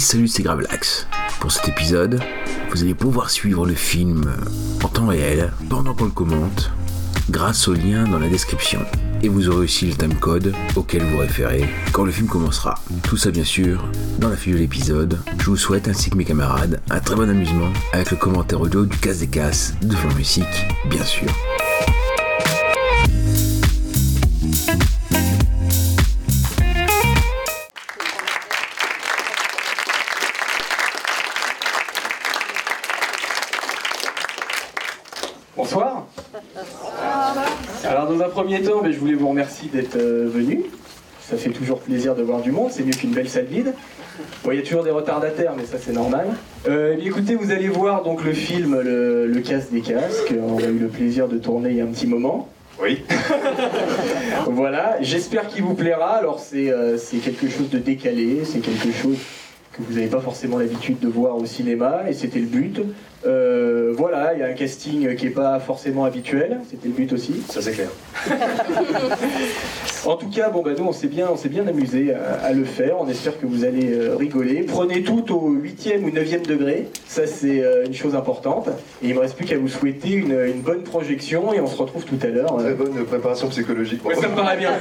Salut, c'est Gravelax. Pour cet épisode, vous allez pouvoir suivre le film en temps réel pendant qu'on le commente grâce au lien dans la description. Et vous aurez aussi le timecode auquel vous référez quand le film commencera. Tout ça bien sûr dans la fiche de l'épisode. Je vous souhaite ainsi que mes camarades un très bon amusement avec le commentaire audio du casse des casses de Flan Musique, bien sûr. Premier temps, je voulais vous remercier d'être euh, venus. Ça fait toujours plaisir de voir du monde, c'est mieux qu'une belle salle vide. Bon, il y a toujours des retardataires, mais ça c'est normal. Euh, eh écoutez, vous allez voir donc le film Le, le casse des casques. On a eu le plaisir de tourner il y a un petit moment. Oui. voilà, j'espère qu'il vous plaira. Alors c'est euh, c'est quelque chose de décalé, c'est quelque chose que vous n'avez pas forcément l'habitude de voir au cinéma, et c'était le but. Euh, voilà, il y a un casting qui n'est pas forcément habituel, c'était le but aussi. Ça c'est clair. En tout cas, bon bah nous on s'est bien, on s'est bien amusé à, à le faire. On espère que vous allez euh, rigoler. Prenez tout au 8e ou 9e degré, ça c'est euh, une chose importante. Et il me reste plus qu'à vous souhaiter une, une bonne projection et on se retrouve tout à l'heure. Très bonne préparation psychologique. Ouais, ça me paraît bien.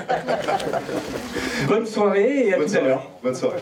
bonne soirée et à Bonne tout à l'heure. Bonne soirée.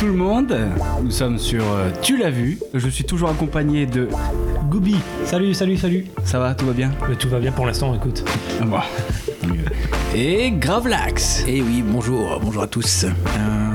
tout le monde, nous sommes sur euh, Tu l'as vu. Je suis toujours accompagné de Gooby. Salut, salut, salut. Ça va, tout va bien? Euh, tout va bien pour l'instant, écoute. Ah bon. Et Gravelax. Et oui, bonjour, bonjour à tous. Un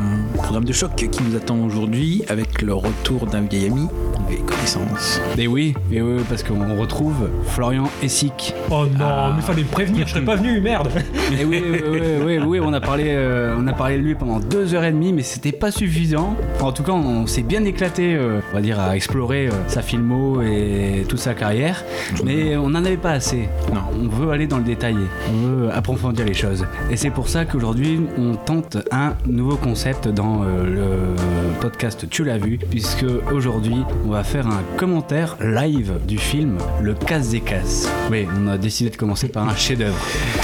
programme de choc qui nous attend aujourd'hui avec le retour d'un vieil ami, une vieille connaissance. Et oui, et oui, parce qu'on retrouve Florian Essic. Oh non, Ah. mais fallait me prévenir, je serais pas venu, merde. Et oui, oui, oui, oui, oui, on a parlé, euh, on a parlé de lui pendant deux heures et demie, mais c'était pas suffisant. En tout cas, on s'est bien éclaté, euh, on va dire, à explorer euh, sa filmo et toute sa carrière, mais on n'en avait pas assez. Non, on veut aller dans le détail, on veut approfondir les choses. Et c'est pour ça qu'aujourd'hui, on tente un nouveau concept dans euh, le podcast Tu l'as vu, puisque aujourd'hui, on va faire un commentaire live du film Le Casse des Casses. Oui, on a décidé de commencer par un chef-d'œuvre.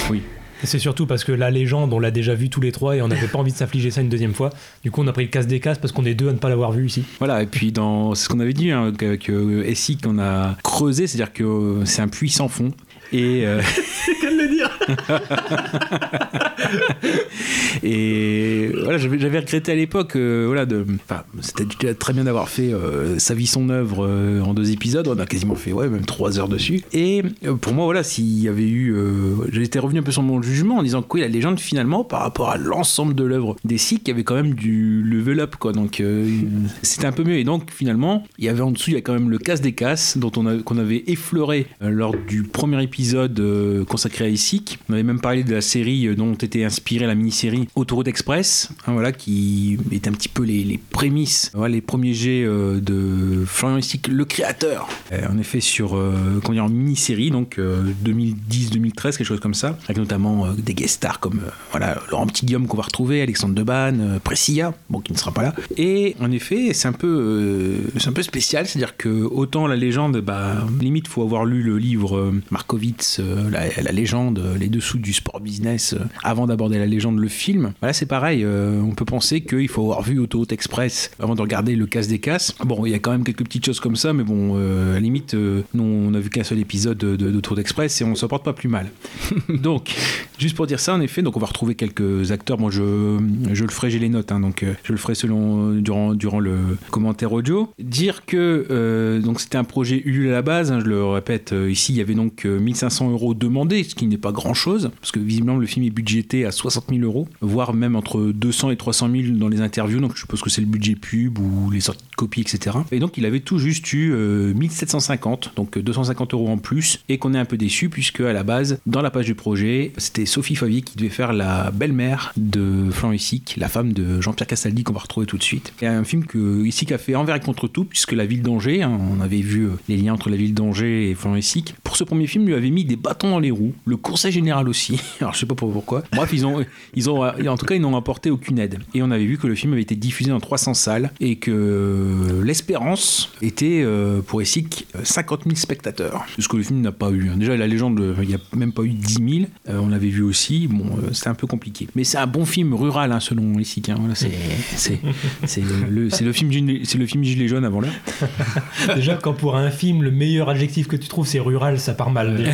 Oui. C'est surtout parce que la légende, on l'a déjà vu tous les trois et on n'avait pas envie de s'affliger ça une deuxième fois. Du coup, on a pris le casse des casses parce qu'on est deux à ne pas l'avoir vu ici. Voilà, et puis dans c'est ce qu'on avait dit hein, qu'avec euh, Essie qu'on a creusé, c'est-à-dire que euh, c'est un puits sans fond. Et, euh, et voilà, j'avais, regretté à l'époque, euh, voilà, de, c'était très bien d'avoir fait euh, sa vie, son œuvre euh, en deux épisodes. On a quasiment fait, ouais, même trois heures dessus. Et pour moi, voilà, s'il y avait eu, j'étais revenu un peu sur mon jugement en disant que oui, la légende finalement, par rapport à l'ensemble de l'œuvre d'Essie, il y avait quand même du level up, quoi. Donc c'était un peu mieux. Et donc finalement, il y avait en dessous, il y a quand même le casse des casses dont on qu'on avait effleuré lors du premier épisode consacré à On avait même parlé de la série euh, dont était inspirée la mini-série Autoroute Express, hein, voilà, qui est un petit peu les, prémices, les premiers jets euh, de Florian Essic, le créateur. Euh, en effet, sur comment dire, en mini-série, donc euh, 2010-2013, quelque chose comme ça, avec notamment des guest stars comme voilà, Laurent Petit-Guillaume qu'on va retrouver, Alexandre Debanne, euh, Priscilla, bon, qui ne sera pas là. Et en effet, c'est un peu, un peu spécial, c'est-à-dire que autant la légende, bah, limite, faut avoir lu le livre la, la légende, euh, les dessous du sport business, euh, avant d'aborder la légende, le film. Voilà, c'est pareil, euh, on peut penser qu'il faut avoir vu Autoroute Express avant de regarder le casse des casses. Bon, il y a quand même quelques petites choses comme ça, mais bon, à la limite, nous, on a vu qu'un seul épisode de, de, d'Autoroute Express et on s'en porte pas plus mal. donc, juste pour dire ça, en effet, donc on va retrouver quelques acteurs. Moi, je, je le ferai, j'ai les notes, hein, donc je le ferai selon durant, durant le commentaire audio. Dire que euh, donc c'était un projet Ulule à la base, hein, je le répète, ici il y avait donc euh, 1500 euros demandés, ce qui n'est pas grand chose, parce que visiblement le film est budgété à 60 000 euros, voire même entre 200 et 300 000 dans les interviews. Donc je suppose que c'est le budget pub ou les sorties de copies, etc. Et donc il avait tout juste eu euh, 1750, donc 250 euros en plus, et qu'on est un peu déçu puisque à la base, dans la page du projet, c'était Sophie Favier qui devait faire la belle-mère de Florent Hissic, la femme de Jean-Pierre Castaldi qu'on va retrouver tout de suite. Et un film que Hissic a fait envers et contre tout, puisque la ville d'Angers, hein, on avait vu euh, les liens entre la ville d'Angers et Florent Hissic. Pour ce premier film, lui avait mis des bâtons dans les roues, le conseil général aussi. Alors je sais pas pourquoi. Bref, ils ont, ils ont, en tout cas, ils n'ont apporté aucune aide. Et on avait vu que le film avait été diffusé dans 300 salles et que l'espérance était euh, pour Hissic 50 000 spectateurs. Ce que le film n'a pas eu. hein. Déjà, la légende, il n'y a même pas eu 10 000. Euh, on l'avait vu aussi. Bon, euh, c'était un peu compliqué. Mais c'est un bon film rural, hein, selon Hissic. hein. Voilà, c'est, c'est, c'est le, c'est le film c'est le film gilet jaune avant l'heure. Déjà, quand pour un film, le meilleur adjectif que tu trouves, c'est rural, ça part mal.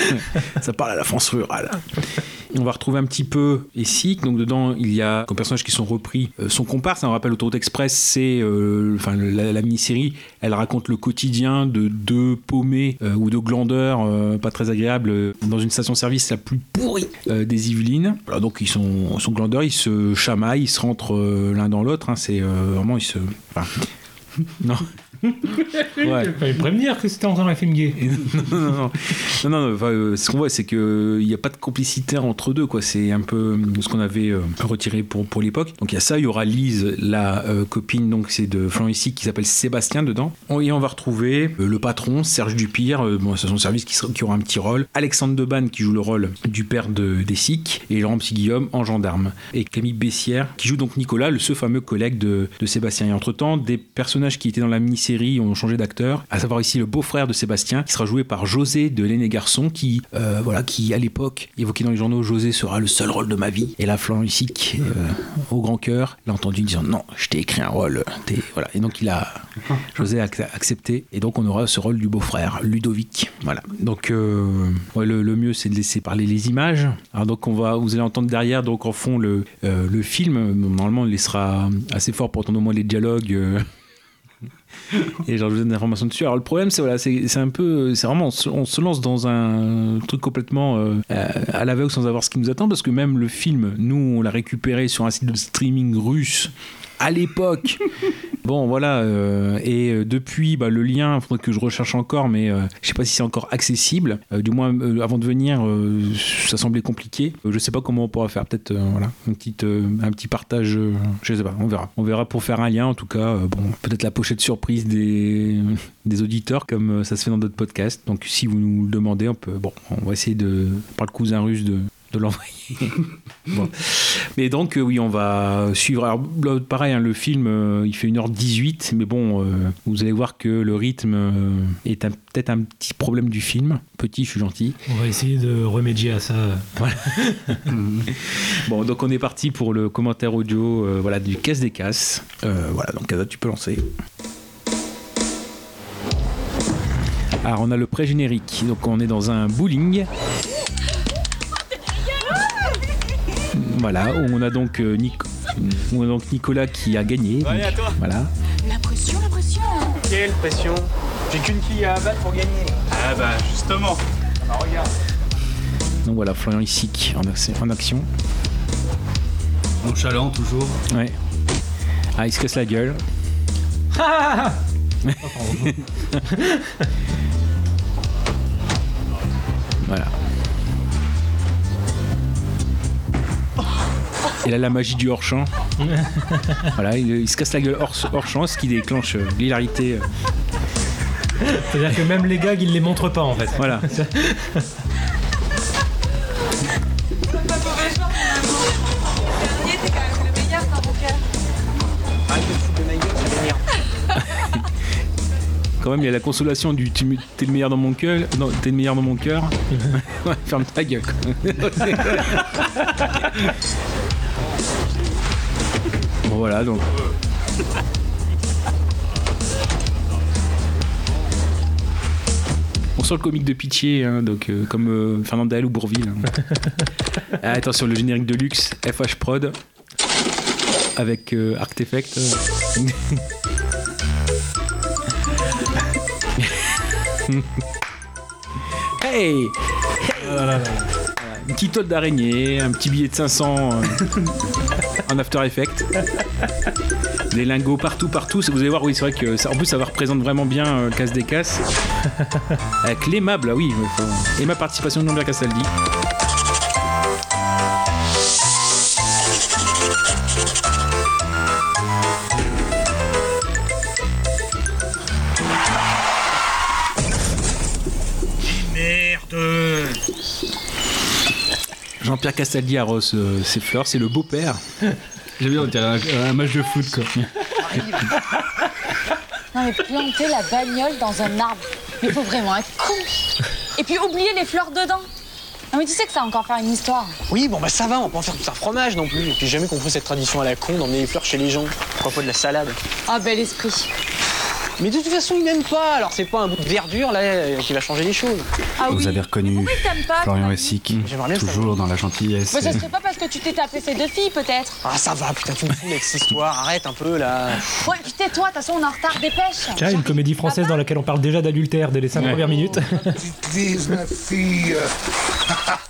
ça parle la France rurale. On va retrouver un petit peu Essic. Donc dedans, il y a comme personnages qui sont repris euh, son comparse. On rappelle Autoroute Express, c'est euh, la, mini-série. Elle raconte le quotidien de deux paumés euh, ou de glandeurs pas très agréables dans une station-service la plus pourrie des Yvelines. Donc ils sont, glandeurs, ils se chamaillent, ils se rentrent l'un dans l'autre. hein. c'est vraiment ils se. Non. Ouais. Il fallait prévenir que c'était encore un film gay. non, non, non. non, non, enfin, euh, ce qu'on voit, c'est qu'il n'y a pas de complicité entre deux. quoi. C'est un peu euh, ce qu'on avait euh, retiré pour, pour l'époque. Donc il y a ça, il y aura Lise, la euh, copine, donc c'est de qui s'appelle Sébastien dedans. Et on va retrouver euh, le patron, Serge Dupire, euh, bon, c'est son service qui, sera- qui aura un petit rôle. Alexandre Debanne qui joue le rôle du père de d'Essic. Et Laurent Petit-Guillaume en gendarme. Et Camille Bessière qui joue donc Nicolas, le ce fameux collègue de, de Sébastien. Et entre-temps, des personnages qui étaient dans la ont changé d'acteur. À savoir ici le beau-frère de Sébastien, qui sera joué par José de l'aîné garçon, qui, euh, voilà, qui à l'époque évoquait dans les journaux José sera le seul rôle de ma vie. Et là, Florent Hissic, euh, au grand cœur, l'a entendu disant non, je t'ai écrit un rôle. Voilà. Et donc il a, José a ac- accepté. Et donc on aura ce rôle du beau-frère, Ludovic. Voilà. Donc euh, ouais, le, le mieux c'est de laisser parler les images. Alors donc on va, vous allez entendre derrière donc en fond le, euh, le film. Normalement il laissera assez fort pour entendre au moins les dialogues. Et genre je vous donne des informations dessus. Alors le problème c'est voilà, c'est un peu, c'est vraiment on se, lance dans un truc complètement euh, à l'aveugle sans savoir ce qui nous attend parce que même le film, nous on l'a récupéré sur un site de streaming russe à l'époque. Bon, voilà. euh, et euh, depuis, bah, le lien, il faudrait que je recherche encore, mais euh, je sais pas si c'est encore accessible. Euh, du moins, avant de venir, ça semblait compliqué. Je sais pas comment on pourra faire. Peut-être, voilà, une un petit partage. je sais pas. On verra. On verra pour faire un lien. En tout cas, bon, peut-être la pochette surprise des, auditeurs, comme ça se fait dans d'autres podcasts. Donc, si vous nous le demandez, on peut. Bon, on va essayer de, par le cousin russe, de l'envoyer. Bon. Mais donc, euh, oui, on va suivre. Alors, pareil, hein, le film, euh, il fait 1h18, mais bon, euh, vous allez voir que le rythme euh, est peut-être un petit problème du film. Petit, je suis gentil. On va essayer de remédier à ça. Bon, donc on est parti pour le commentaire audio voilà, du Caisse des Casses. Voilà, donc Casa, tu peux lancer. Alors, on a le pré-générique. Donc, on est dans un bowling. Voilà, où on a donc, euh, on a donc Nicolas qui a gagné. Donc, voilà. La pression, la pression. Quelle pression J'ai qu'une quille à abattre pour gagner. Ah bah justement. Ah, regarde. Donc voilà, Florian Issic en, action- en action. Nonchalant toujours. Ouais. Ah, il se casse la gueule. voilà. Et là, la magie du hors-champ. voilà, il, il se casse la gueule hors, hors champ, ce qui déclenche euh, l'hilarité. euh, C'est-à-dire que même les gags, ils les montrent pas en fait. voilà. Quand même, il y a la consolation du tu- t'es le meilleur dans mon cœur. Non, t'es le meilleur dans mon cœur. Ouais, Ferme ta gueule. Bon, voilà, donc. On sent le comique de pitié, hein, donc, euh, comme euh, Fernandel ou Bourville. hein. Ah, attention, le générique de luxe, FH Prod, avec euh, Artefact. hey Ah. Une petite tôle d'araignée, un petit billet de 500 euh, en After Effects. Des lingots partout, partout. Vous allez voir, oui, c'est vrai que ça, en plus ça représente vraiment bien euh, Casse des Casses. Avec l'aimable, ah oui, il faut- et ma participation de Jean-Pierre Castaldi. Jean-Pierre Castaldi arrose euh, ses fleurs, c'est le beau-père. J'aime bien, on dirait un, un match de foot quoi. Non mais planter la bagnole dans un arbre, mais faut vraiment être con. Et puis oublier les fleurs dedans. Non mais tu sais que ça va encore faire une histoire. Oui, bon bah ça va, on va pas en faire tout un fromage non plus. Et puis j'ai jamais compris cette tradition à la con d'emmener les fleurs chez les gens. Pourquoi pas de la salade Ah bel esprit. Mais de toute façon, ils n'aiment pas, alors c'est pas un bout de verdure là euh, qui va changer les choses. Ah Vous oui. avez reconnu pas Florian Essic, J'aimerais bien toujours dans la gentillesse. Bah, ça serait pas parce que tu t'es tapé ces deux filles peut-être? Ah ça va, putain, tu me fous avec cette histoire, arrête un peu là. Ouais, puis tais-toi, de toute façon on est en retard, dépêche. Tiens, une comédie française dans laquelle on parle déjà d'adultère dès les 5 premières minutes. Utilise ma fille.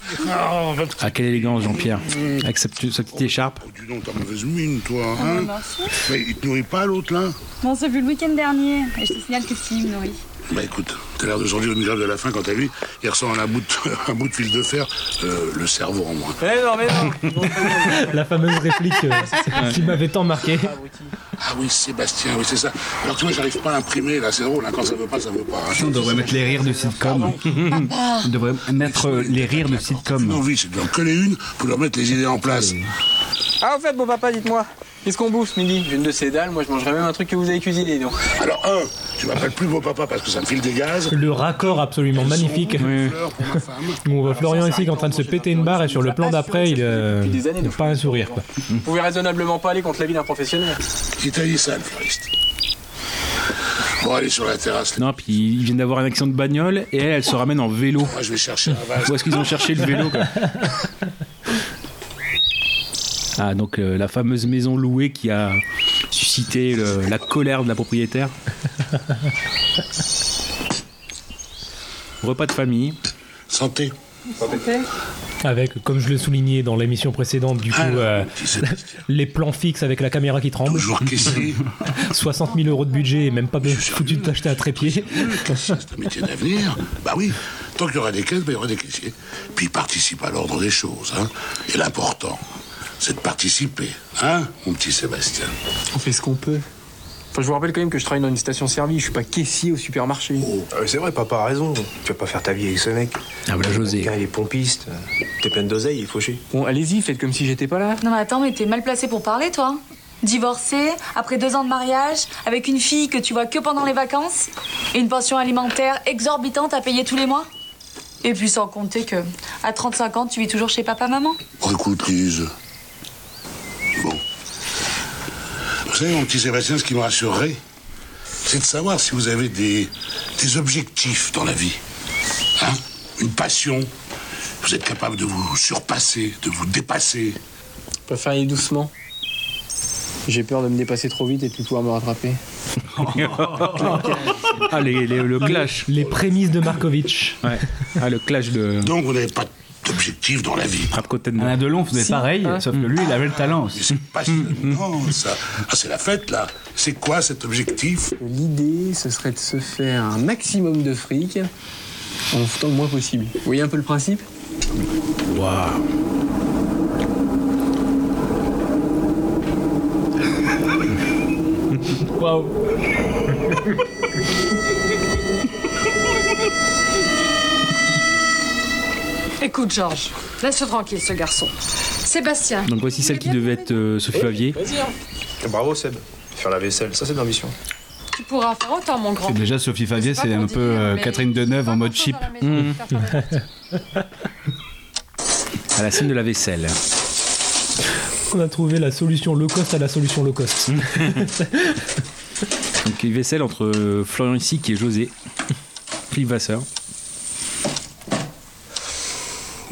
Ah, quelle élégance, Jean-Pierre. Avec sa, petite- sa petite écharpe. Oh, dis donc, t'as mauvaise mine, toi, hein Mais il te nourrit pas, l'autre, là Bon, c'est vu le week-end dernier. Et je te signale que si, il me nourrit. Bah écoute, t'as l'air de sortir une grève de la faim quand t'as vu, il ressent un bout de, un bout de fil de fer, euh, le cerveau en moins. Mais non, mais non La fameuse réplique euh, qui m'avait tant marqué. Ah oui, Sébastien, oui, c'est ça. Alors tu vois, j'arrive pas à imprimer, là, c'est drôle, hein, quand ça veut pas, ça veut pas. hein. On devrait mettre les rires de sitcom. On devrait mettre euh, les rires de sitcom. envie, c'est de leur coller une pour leur mettre les idées en place. Ah en fait, bon papa, dites-moi, qu'est-ce qu'on bouffe ce midi? J'ai une de ces dalles, moi je mangerais même un truc que vous avez cuisiné, donc. Alors, un, tu m'appelles plus beau papa parce que ça me file des gaz. Le raccord absolument magnifique. Où on voit Florian ici en train de se péter une barre et sur le plan d'après, il euh, Depuis des années, n'a donc. pas un sourire. Quoi. Vous pouvez raisonnablement pas aller contre la vie d'un professionnel. Qui t'a dit ça, le fleuriste Bon, allez sur la terrasse. Non, puis ils viennent d'avoir un accident de bagnole et elle, elle se ramène en vélo. Moi, je vais chercher un vase. Où est-ce qu'ils ont cherché le vélo quoi Ah, donc euh, la fameuse maison louée qui a suscité le- la colère de la propriétaire. Repas de famille. Santé. Avec, comme je le soulignais dans l'émission précédente, du coup, Alors, euh, les plans fixes avec la caméra qui tremble. Toujours caissier. 60 000 euros de budget et même pas foutu de t'acheter un trépied. C'est un métier d'avenir. Bah oui, tant qu'il y aura des caisses, bah, il y aura des caissiers. Puis participe à l'ordre des choses. Hein. Et l'important, c'est de participer. Hein, mon petit Sébastien On fait ce qu'on peut. Enfin, je vous rappelle quand même que je travaille dans une station-service, je suis pas caissier au supermarché. Ah oui, c'est vrai, papa a raison. Tu vas pas faire ta vie avec ce mec. Ah, voilà, José. Gars, il est pompiste. T'es pleine d'oseille, il est fauché. Bon, allez-y, faites comme si j'étais pas là. Non mais attends, mais t'es mal placé pour parler toi. Divorcé, après deux ans de mariage, avec une fille que tu vois que pendant les vacances, et une pension alimentaire exorbitante à payer tous les mois. Et puis sans compter que à 35 ans, tu vis toujours chez papa-maman. Écoute, Lise. Bon. Vous savez, mon petit Sébastien, ce qui me rassurerait, c'est de savoir si vous avez des, des objectifs dans la vie. Hein Une passion. Vous êtes capable de vous surpasser, de vous dépasser. Je préfère y aller doucement. J'ai peur de me dépasser trop vite et de tout pouvoir me rattraper. Ah, les- les- le clash. Les prémices de Markovitch. Ouais. Ah, le clash de Donc, vous n'avez pas d'objectif dans la vie. Rapcoten. Alain Delon faisait pareil, sauf que lui, il avait le talent aussi. c'est pas non, ça. Ah, c'est la fête, là. C'est quoi cet objectif? L'idée, ce serait de se faire un maximum de fric en foutant le moins possible. Vous voyez un peu le principe? Waouh. Écoute, Georges, laisse-le tranquille, ce garçon. Sébastien. Donc voici celle qui devait être euh, Sophie Favier. Vas-y, hein. Bravo, Seb. Faire la vaisselle, ça c'est de l'ambition. Tu pourras faire autant, mon grand. C'est Déjà, Sophie Favier, c'est un dire, peu euh, Catherine Deneuve en mode la vaisselle. À la scène de la vaisselle. On a trouvé la solution low cost à la solution low cost. Donc une vaisselle entre euh, Florian ici qui est José. Philippe Vasseur.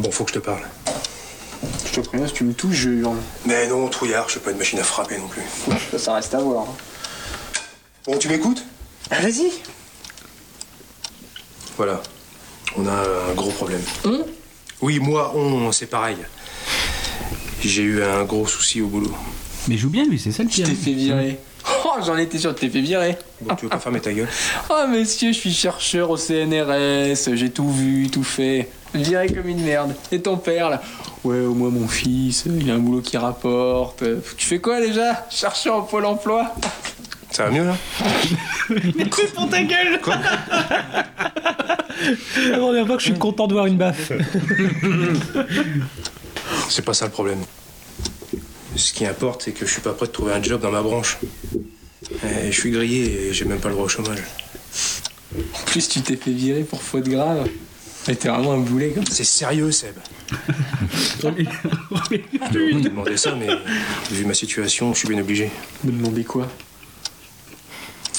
Bon, faut que je te parle. Je te préviens, si tu me touches, je hurle. Mais non, trouillard, je suis pas une machine à frapper non plus. Ça, reste à voir. hein. Bon, tu m'écoutes? Ah, Vas-y. Voilà. On a un gros problème. Oui, moi, on, c'est pareil. J'ai eu un gros souci au boulot. Mais joue bien lui, c'est ça le Je pire. t'ai fait virer. Oh, j'en étais sûr, tu t'es fait virer. Bon, tu veux pas fermer ta gueule? Oh, monsieur, je suis chercheur au CNRS, j'ai tout vu, tout fait. Viré comme une merde. Et ton père, là Ouais, au moins mon fils, il a un boulot qui rapporte. Tu fais quoi déjà? Chercheur au Pôle emploi? Ça va mieux là? Fais pour ta gueule La première fois que je suis content de voir une baffe. C'est pas ça le problème. Ce qui importe, c'est que je suis pas prêt de trouver un job dans ma branche. Et je suis grillé et j'ai même pas le droit au chômage. En plus, tu t'es fait virer pour faute grave. Mais t'es vraiment un boulet comme C'est sérieux, Seb. Je te demandais ça, mais vu ma situation, je suis bien obligé. Me demander quoi?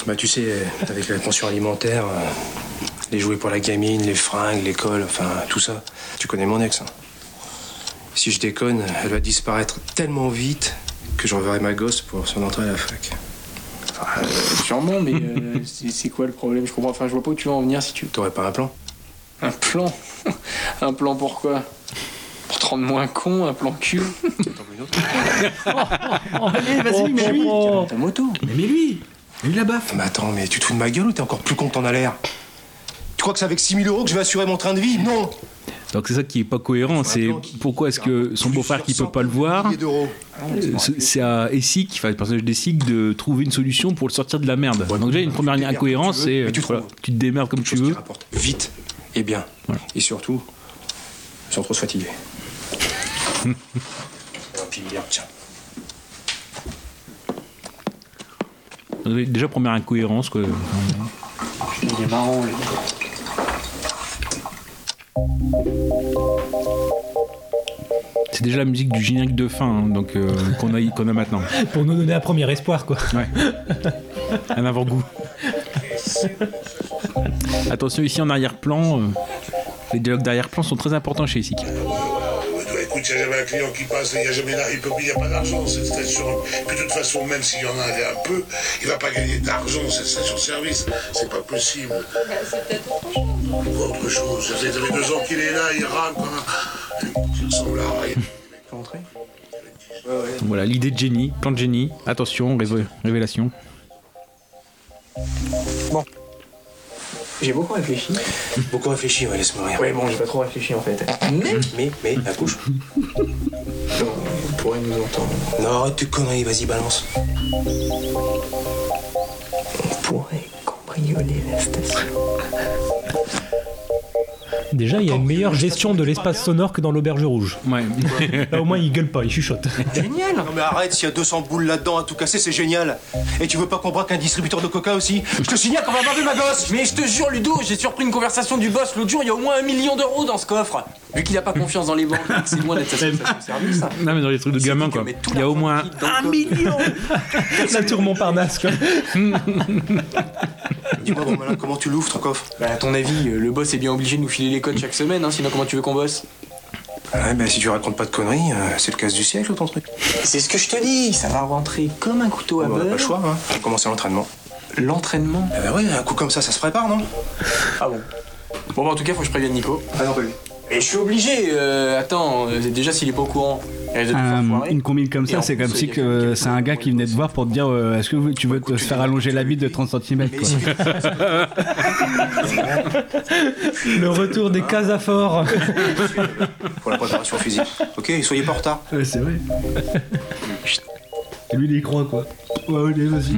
Bah, tu sais, avec la pension alimentaire, euh, les jouets pour la gamine, les fringues, l'école, enfin, tout ça. Tu connais mon ex. hein. Si je déconne, elle va disparaître tellement vite que j'enverrai ma gosse pour son entrée à la fac. Enfin, euh, Sûrement, mais euh, c'est c'est quoi le problème? Je comprends. Enfin, je vois pas où tu veux en venir si tu. T'aurais pas un plan? Un plan. Un plan pourquoi Pour te rendre moins con, un plan cul. Allez, vas-y, mais lui. Ta moto. Mais, mais lui, lui la baffe. Mais attends, mais tu te fous de ma gueule ou t'es encore plus con que t'en as l'air? Tu crois que c'est avec 6000 euros que je vais assurer mon train de vie? Non. Donc c'est ça qui est pas cohérent, c'est pourquoi est-ce que son beau-frère qui peut pas le voir, euh, c'est- à Essig, enfin le personnage d'Essig, de trouver une solution pour le sortir de la merde. Donc déjà une première incohérence, c'est tu voilà, tu te démerdes comme tu veux. vite et bien. Et surtout, sans trop se fatiguer. Tiens. Déjà première incohérence quoi. Il est marrant, lui. C'est déjà la musique du générique de fin hein, donc euh, qu'on a qu'on a maintenant. Pour nous donner un premier espoir, quoi. Ouais. Un avant-goût. Attention ici en arrière-plan, euh, les dialogues d'arrière-plan sont très importants chez ouais, écoute, il n'y a jamais un client qui passe, il n'y a jamais là, il n'y a pas d'argent, cette station. Puis de toute façon, même s'il y en a un peu, il va pas gagner d'argent, cette station-service. C'est pas possible. C'est peut-être autre chose. Autre chose, ça fait deux ans qu'il est là, il rame comme un... Il ressemble à rien. Rentrer Voilà l'idée de génie, plan de génie. Attention, révé- révélation. J'ai beaucoup réfléchi. Beaucoup réfléchi, ouais, laisse-moi rien. Ouais, bon, j'ai pas trop réfléchi en fait. Mais, mais, mais, la couche. On pourrait nous entendre. Non, arrête tes conneries, vas-y, balance. On pourrait cambrioler la station. Déjà, il y a une meilleure gestion de l'espace sonore que dans l'auberge rouge. Ouais. Là, au moins, il gueule pas, il chuchote. Génial Non mais arrête, s'il y a 200 boules là-dedans à tout casser, c'est génial. Et tu veux pas qu'on braque un distributeur de coca aussi? Je te signale qu'on va barrer ma gosse Mais je te jure, Ludo, j'ai surpris une conversation du boss l'autre jour, il y a au moins un million d'euros dans ce coffre. Vu qu'il a pas confiance dans les banques, c'est loin d'être sa station service. ça. Non mais dans les trucs de gamin quoi. Il y a au moins un million. La tour Montparnasse, quoi. Dis-moi, bon malin, comment tu l'ouvres ton coffre? Bah, à ton avis, euh, le boss est bien obligé de nous filer les codes chaque semaine, hein, sinon comment tu veux qu'on bosse? Ouais, bah si tu racontes pas de conneries, euh, c'est le casse du siècle ton truc. C'est ce que je te dis, ça va rentrer comme un couteau à a beurre. pas le choix, hein. On commence l'entraînement. L'entraînement? Ah bah ouais, un coup comme ça, ça se prépare, non? Ah bon? Bon, bah, en tout cas, faut que je prévienne Nico. Ah non, pas lui. Et je suis obligé, euh, attends, euh, déjà s'il est pas au courant, faire Euh, foirer. une combine comme Et ça, en c'est plus, comme il si y a que quelqu'un c'est un gars qui venait te voir pour te dire euh, est-ce que tu veux te faire allonger la bite de 30 cm quoi. Le retour des casaphores. Pour la préparation physique. Ok, soyez pas en retard. Ouais, c'est vrai. Et lui, il y croit quoi. Ouais, allez, vas-y.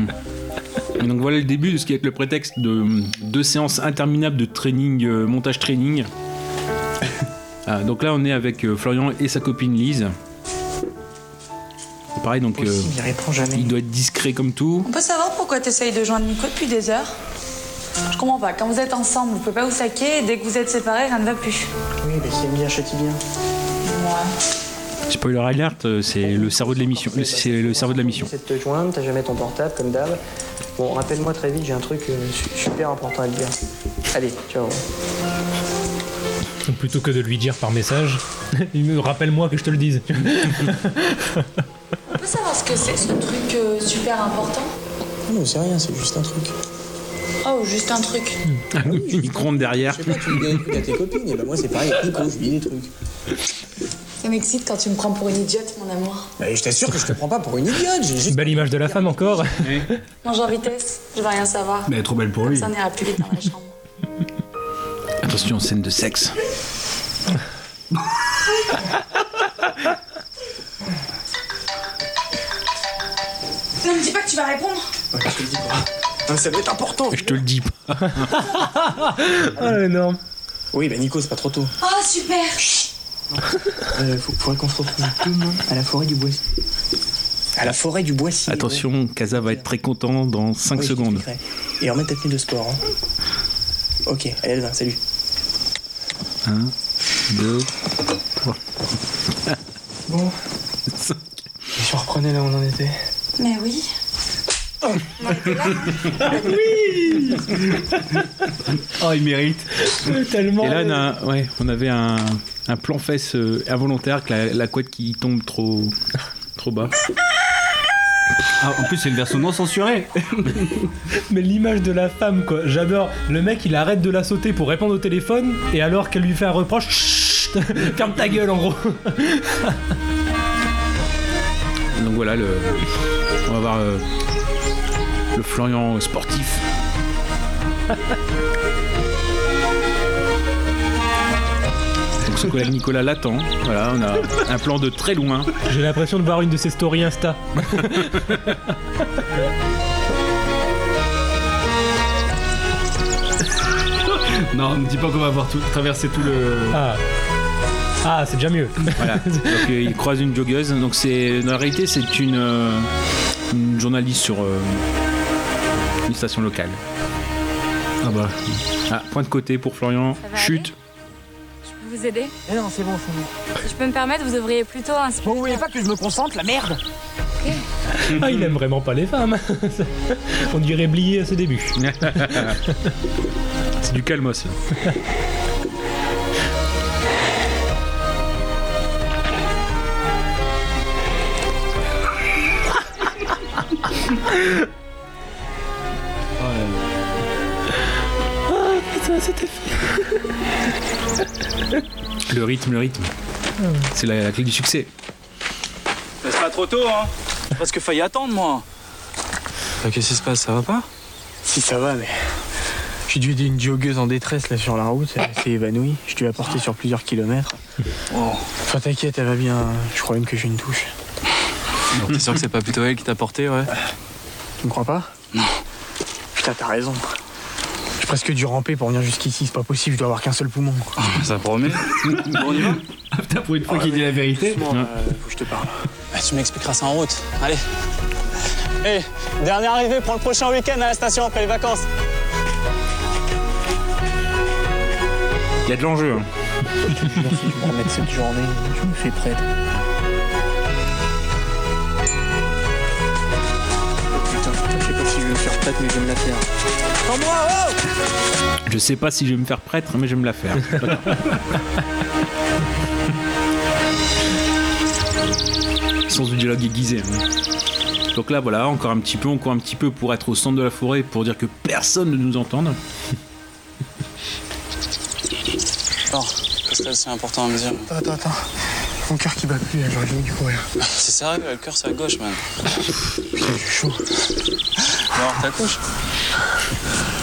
Et donc voilà le début de ce qui va être le prétexte de deux séances interminables de training, euh, montage training. Ah, donc là on est avec euh, Florian et sa copine Lise. C'est pareil donc euh, Possible, il répond jamais. il doit être discret comme tout. On peut savoir pourquoi tu essayes de joindre Nico depuis des heures? Je comprends pas. Quand vous êtes ensemble, vous pouvez pas vous saquer et dès que vous êtes séparés, rien ne va plus. Oui, mais c'est bien, châtie bien. Ouais. Spoiler alert, euh, c'est le cerveau de l'émission. C'est le cerveau de la mission. J'essaie de te joindre, t'as jamais ton portable, comme d'hab. Bon, rappelle-moi très vite, j'ai un truc euh, su- super important à te dire. Allez, ciao. Plutôt que de lui dire par message, il me rappelle-moi que je te le dise. On peut savoir ce que c'est, ce truc euh, super important? Non, c'est rien, c'est juste un truc. Oh, juste un truc. Une micro-ondes derrière. Je sais pas, tu dis des trucs à tes copines, et ben moi c'est pareil avec Nico, je lui dis des trucs. Ça m'excite quand tu me prends pour une idiote, mon amour. Mais je t'assure que je te prends pas pour une idiote. J'ai juste. Belle image de la femme encore. Mange en vitesse, je veux rien savoir. Mais elle est trop belle pour Comme lui. ça, on ira plus vite dans la chambre. Attention, scène de sexe. Ne me dis pas que tu vas répondre. Ouais, je te le dis pas. Non, ça doit être important. Je te le dis pas. Ah, énorme. Oui, bah Nico, c'est pas trop tôt. Oh, super Euh, faut, faudrait qu'on se retrouve demain à la forêt du Boissy. À la forêt du Boissy. Attention, Casa va être très content dans 5 Oui, je secondes. Et remets ta tenue de sport. Hein. Ok, allez, elle va, salut. 1, 2, 3. Bon. On reprenait là où on en était Mais oui. Oui Oh, il mérite. Tellement. Et là, on, a- ouais, on avait un, un plan fesse euh, involontaire avec la, la couette qui tombe trop, trop bas. Ah, en plus, c'est une version non censurée. Mais l'image de la femme, quoi. J'adore. Le mec, il arrête de la sauter pour répondre au téléphone, et alors qu'elle lui fait un reproche, chut, ferme ta gueule, en gros. Donc voilà, le, on va voir euh, le Florian sportif. Ce collègue Nicolas l'attend. Voilà, on a un plan de très loin. J'ai l'impression de voir une de ses stories Insta. Non, ne dis pas qu'on va avoir tout, traversé tout le. Ah. Ah, c'est déjà mieux. Voilà. Donc euh, il croise une joggeuse. Donc c'est dans la réalité c'est une, euh, une journaliste sur euh, une station locale. Ah bah. Ah, point de côté pour Florian. Ça va Chute. Vous aider Eh non, c'est bon, c'est bon. Si je peux me permettre, vous devriez plutôt inspirer. Vous voulez pas que je me concentre, la merde Ah, il aime vraiment pas les femmes. On dirait Blié à ses débuts. c'est du calmos. Ah, putain, c'était Le rythme, le rythme. C'est la, la clé du succès. C'est pas trop tôt, hein J'ai presque failli attendre, moi. Bah, Qu'est-ce qui se passe Ça va pas? Si ça va, mais. J'ai dû aider une joggeuse en détresse là sur la route, elle s'est évanouie. Je dû la porter sur plusieurs kilomètres. Enfin t'inquiète, elle va bien. Je crois même que j'ai une touche. T'es sûr que c'est pas plutôt elle qui t'a porté, ouais? Tu me crois pas? Non. Putain, t'as raison. J'ai presque dû ramper pour venir jusqu'ici, c'est pas possible, je dois avoir qu'un seul poumon. Ça promet. bon, on y va Putain, pour une fois qu'il dit la vérité. Là, faut que je te parle. Bah, Tu m'expliqueras ça en route. Allez. Hé, dernière arrivée pour le prochain week-end à la station après les vacances. Il y a de l'enjeu. hein. Merci, tu me remettre cette journée, je me fais prête. Vais me faire prête, mais je vais me la faire. Moi, oh Je sais pas si je vais me faire prêtre, mais je vais me la faire. Sens du dialogue aiguisé. hein. Donc là, voilà, encore un petit peu, encore un petit peu pour être au centre de la forêt, pour dire que personne ne nous entende. Alors, que c'est important à me dire Attends, attends, attends. Mon cœur qui bat plus, j'aurais dû du courir. C'est sérieux, le cœur c'est à gauche, man. Putain, j'ai chaud. Alors, ta couche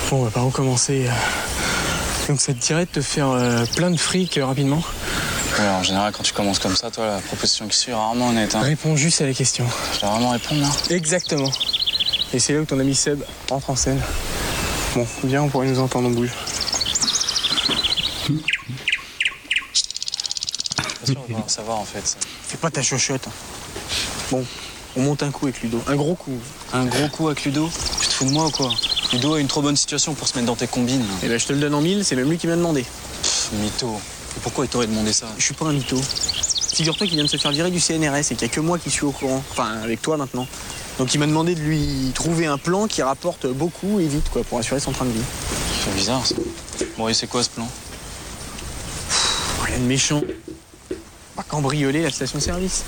Bon, on va pas recommencer. euh. Donc ça te dirait de te faire euh, plein de fric euh, rapidement? Ouais, en général, quand tu commences comme ça, toi, la proposition qui suit est rarement honnête. Hein. Réponds juste à la question. Je dois vraiment répondre, là Exactement. Et c'est là où ton ami Seb entre en scène. Bon, viens, on pourrait nous entendre en bouge. On va en savoir, en fait. ça. Fais pas ta chochotte. Bon, on monte un coup avec Ludo. Un gros coup. Un gros coup avec Ludo Tu te fous de moi ou quoi Ludo a une trop bonne situation pour se mettre dans tes combines. Eh ben, je te le donne en mille, c'est même lui qui m'a demandé. Pff, mytho. Et pourquoi il t'aurait demandé ça Je suis pas un mytho. Figure-toi qu'il vient de se faire virer du CNRS et qu'il y a que moi qui suis au courant. Enfin, avec toi maintenant. Donc il m'a demandé de lui trouver un plan qui rapporte beaucoup et vite, quoi, pour assurer son train de vie. C'est bizarre, ça. Bon, et c'est quoi ce plan Rien de méchant. Cambrioler la station-service.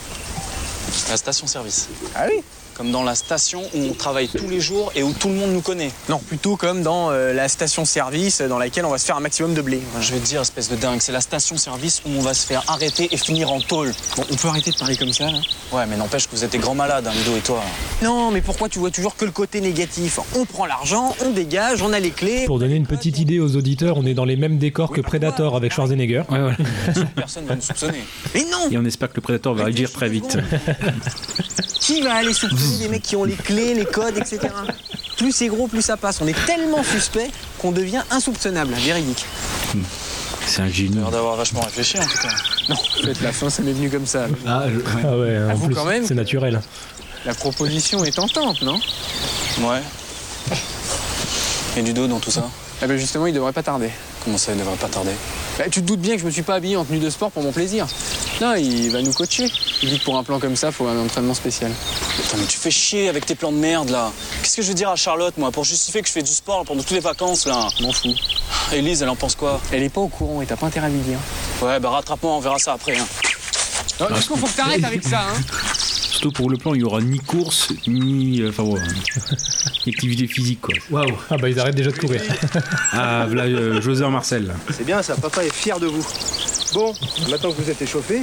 La station-service. Ah oui Comme dans la station où on travaille tous les jours et où tout le monde nous connaît. Non, plutôt comme dans euh, la station-service dans laquelle on va se faire un maximum de blé. Je vais te dire, espèce de dingue, c'est la station-service où on va se faire arrêter et finir en tôle. Bon, on peut arrêter de parler comme ça, là Ouais, mais n'empêche que vous êtes des grands malades, hein, Ludo et toi. Non, mais pourquoi tu vois toujours que le côté négatif? On prend l'argent, on dégage, on a les clés. Pour donner une petite idée aux auditeurs, on est dans les mêmes décors que Predator avec Schwarzenegger. Ouais, ouais. Personne va nous soupçonner. Mais non Et on espère que le prédateur va réagir très vite. Qui va aller soupçonner des mecs qui ont les clés, les codes, etc. Plus c'est gros, plus ça passe. On est tellement suspect qu'on devient insoupçonnable, véridique. C'est un génie. l'air d'avoir vachement réfléchi en tout cas. Non, en fait, la fin, ça m'est venu comme ça. Ah, ouais, en Avoue plus, quand même. c'est naturel. La proposition est tentante, non? Ouais. Et Ludo dans tout ça? Eh ben justement, il devrait pas tarder. Comment ça, il devrait pas tarder? Bah, tu te doutes bien que je me suis pas habillé en tenue de sport pour mon plaisir. Non, il va nous coacher. Il dit que pour un plan comme ça, faut un entraînement spécial. Putain, mais tu fais chier avec tes plans de merde là. Qu'est-ce que je vais dire à Charlotte, moi, pour justifier que je fais du sport pendant toutes les vacances là? M'en fous. Élise, elle en pense quoi? Elle est pas au courant et t'as pas intérêt à lui dire. Ouais, bah rattrape-moi, on verra ça après. Hein. Non, du coup, faut que t'arrêtes avec ça, hein? Surtout pour le plan, il y aura ni course, ni. euh, Enfin, ouais, ni activité physique, quoi. Waouh Ah bah ils arrêtent déjà de courir. Ah, voilà euh, José Marcel. C'est bien ça, papa est fier de vous. Bon, maintenant que vous êtes échauffé,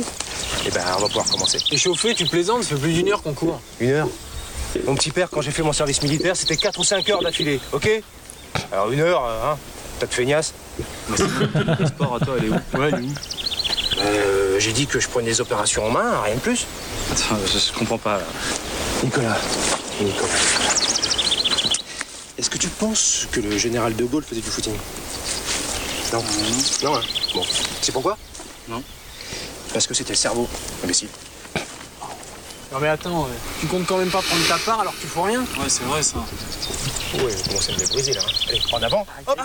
eh ben on va pouvoir commencer. Échauffé, tu plaisantes, ça fait plus d'une heure qu'on court. Une heure Mon petit père, quand j'ai fait mon service militaire, c'était 4 ou 5 heures d'affilée, ok Alors une heure, hein T'as de feignasse Le sport à toi, elle est où? Ouais. Euh, J'ai dit que je prenais les opérations en main, rien de plus. Attends, je, je comprends pas. Nicolas, Nicolas. Est-ce que tu penses que le général de Gaulle faisait du footing? Non. Non, hein Bon. C'est pourquoi? Non. Parce que c'était le cerveau, imbécile. Non mais attends, tu comptes quand même pas prendre ta part alors que tu fous rien? Ouais, c'est vrai ça. Ouais, vous commencez à me débriser là. hein. Allez, en avant. Hop.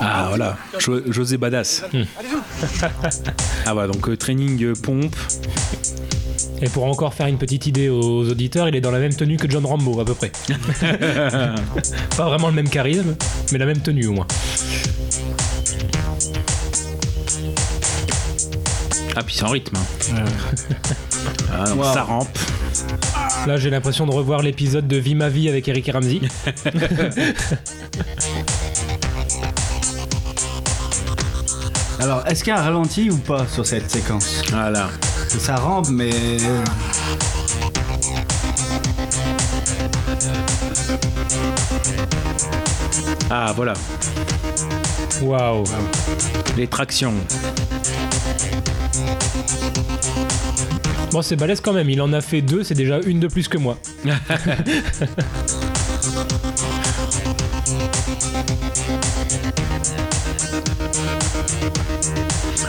Ah, voilà. Jo- José Badass. Ah, voilà, donc euh, training euh, pompe. Et pour encore faire une petite idée aux auditeurs, il est dans la même tenue que John Rambo à peu près. Pas vraiment le même charisme, mais la même tenue au moins. Ah, puis c'est en rythme. hein. Ah, donc Wow. ça rampe. Là j'ai l'impression de revoir l'épisode de Vie ma vie avec Eric et Ramsey. Alors, est-ce qu'il y a un ralenti ou pas sur cette séquence? Voilà. Ça rampe, mais. Ah, voilà. Waouh. Les tractions. Bon c'est balèze quand même, il en a fait deux, c'est déjà une de plus que moi.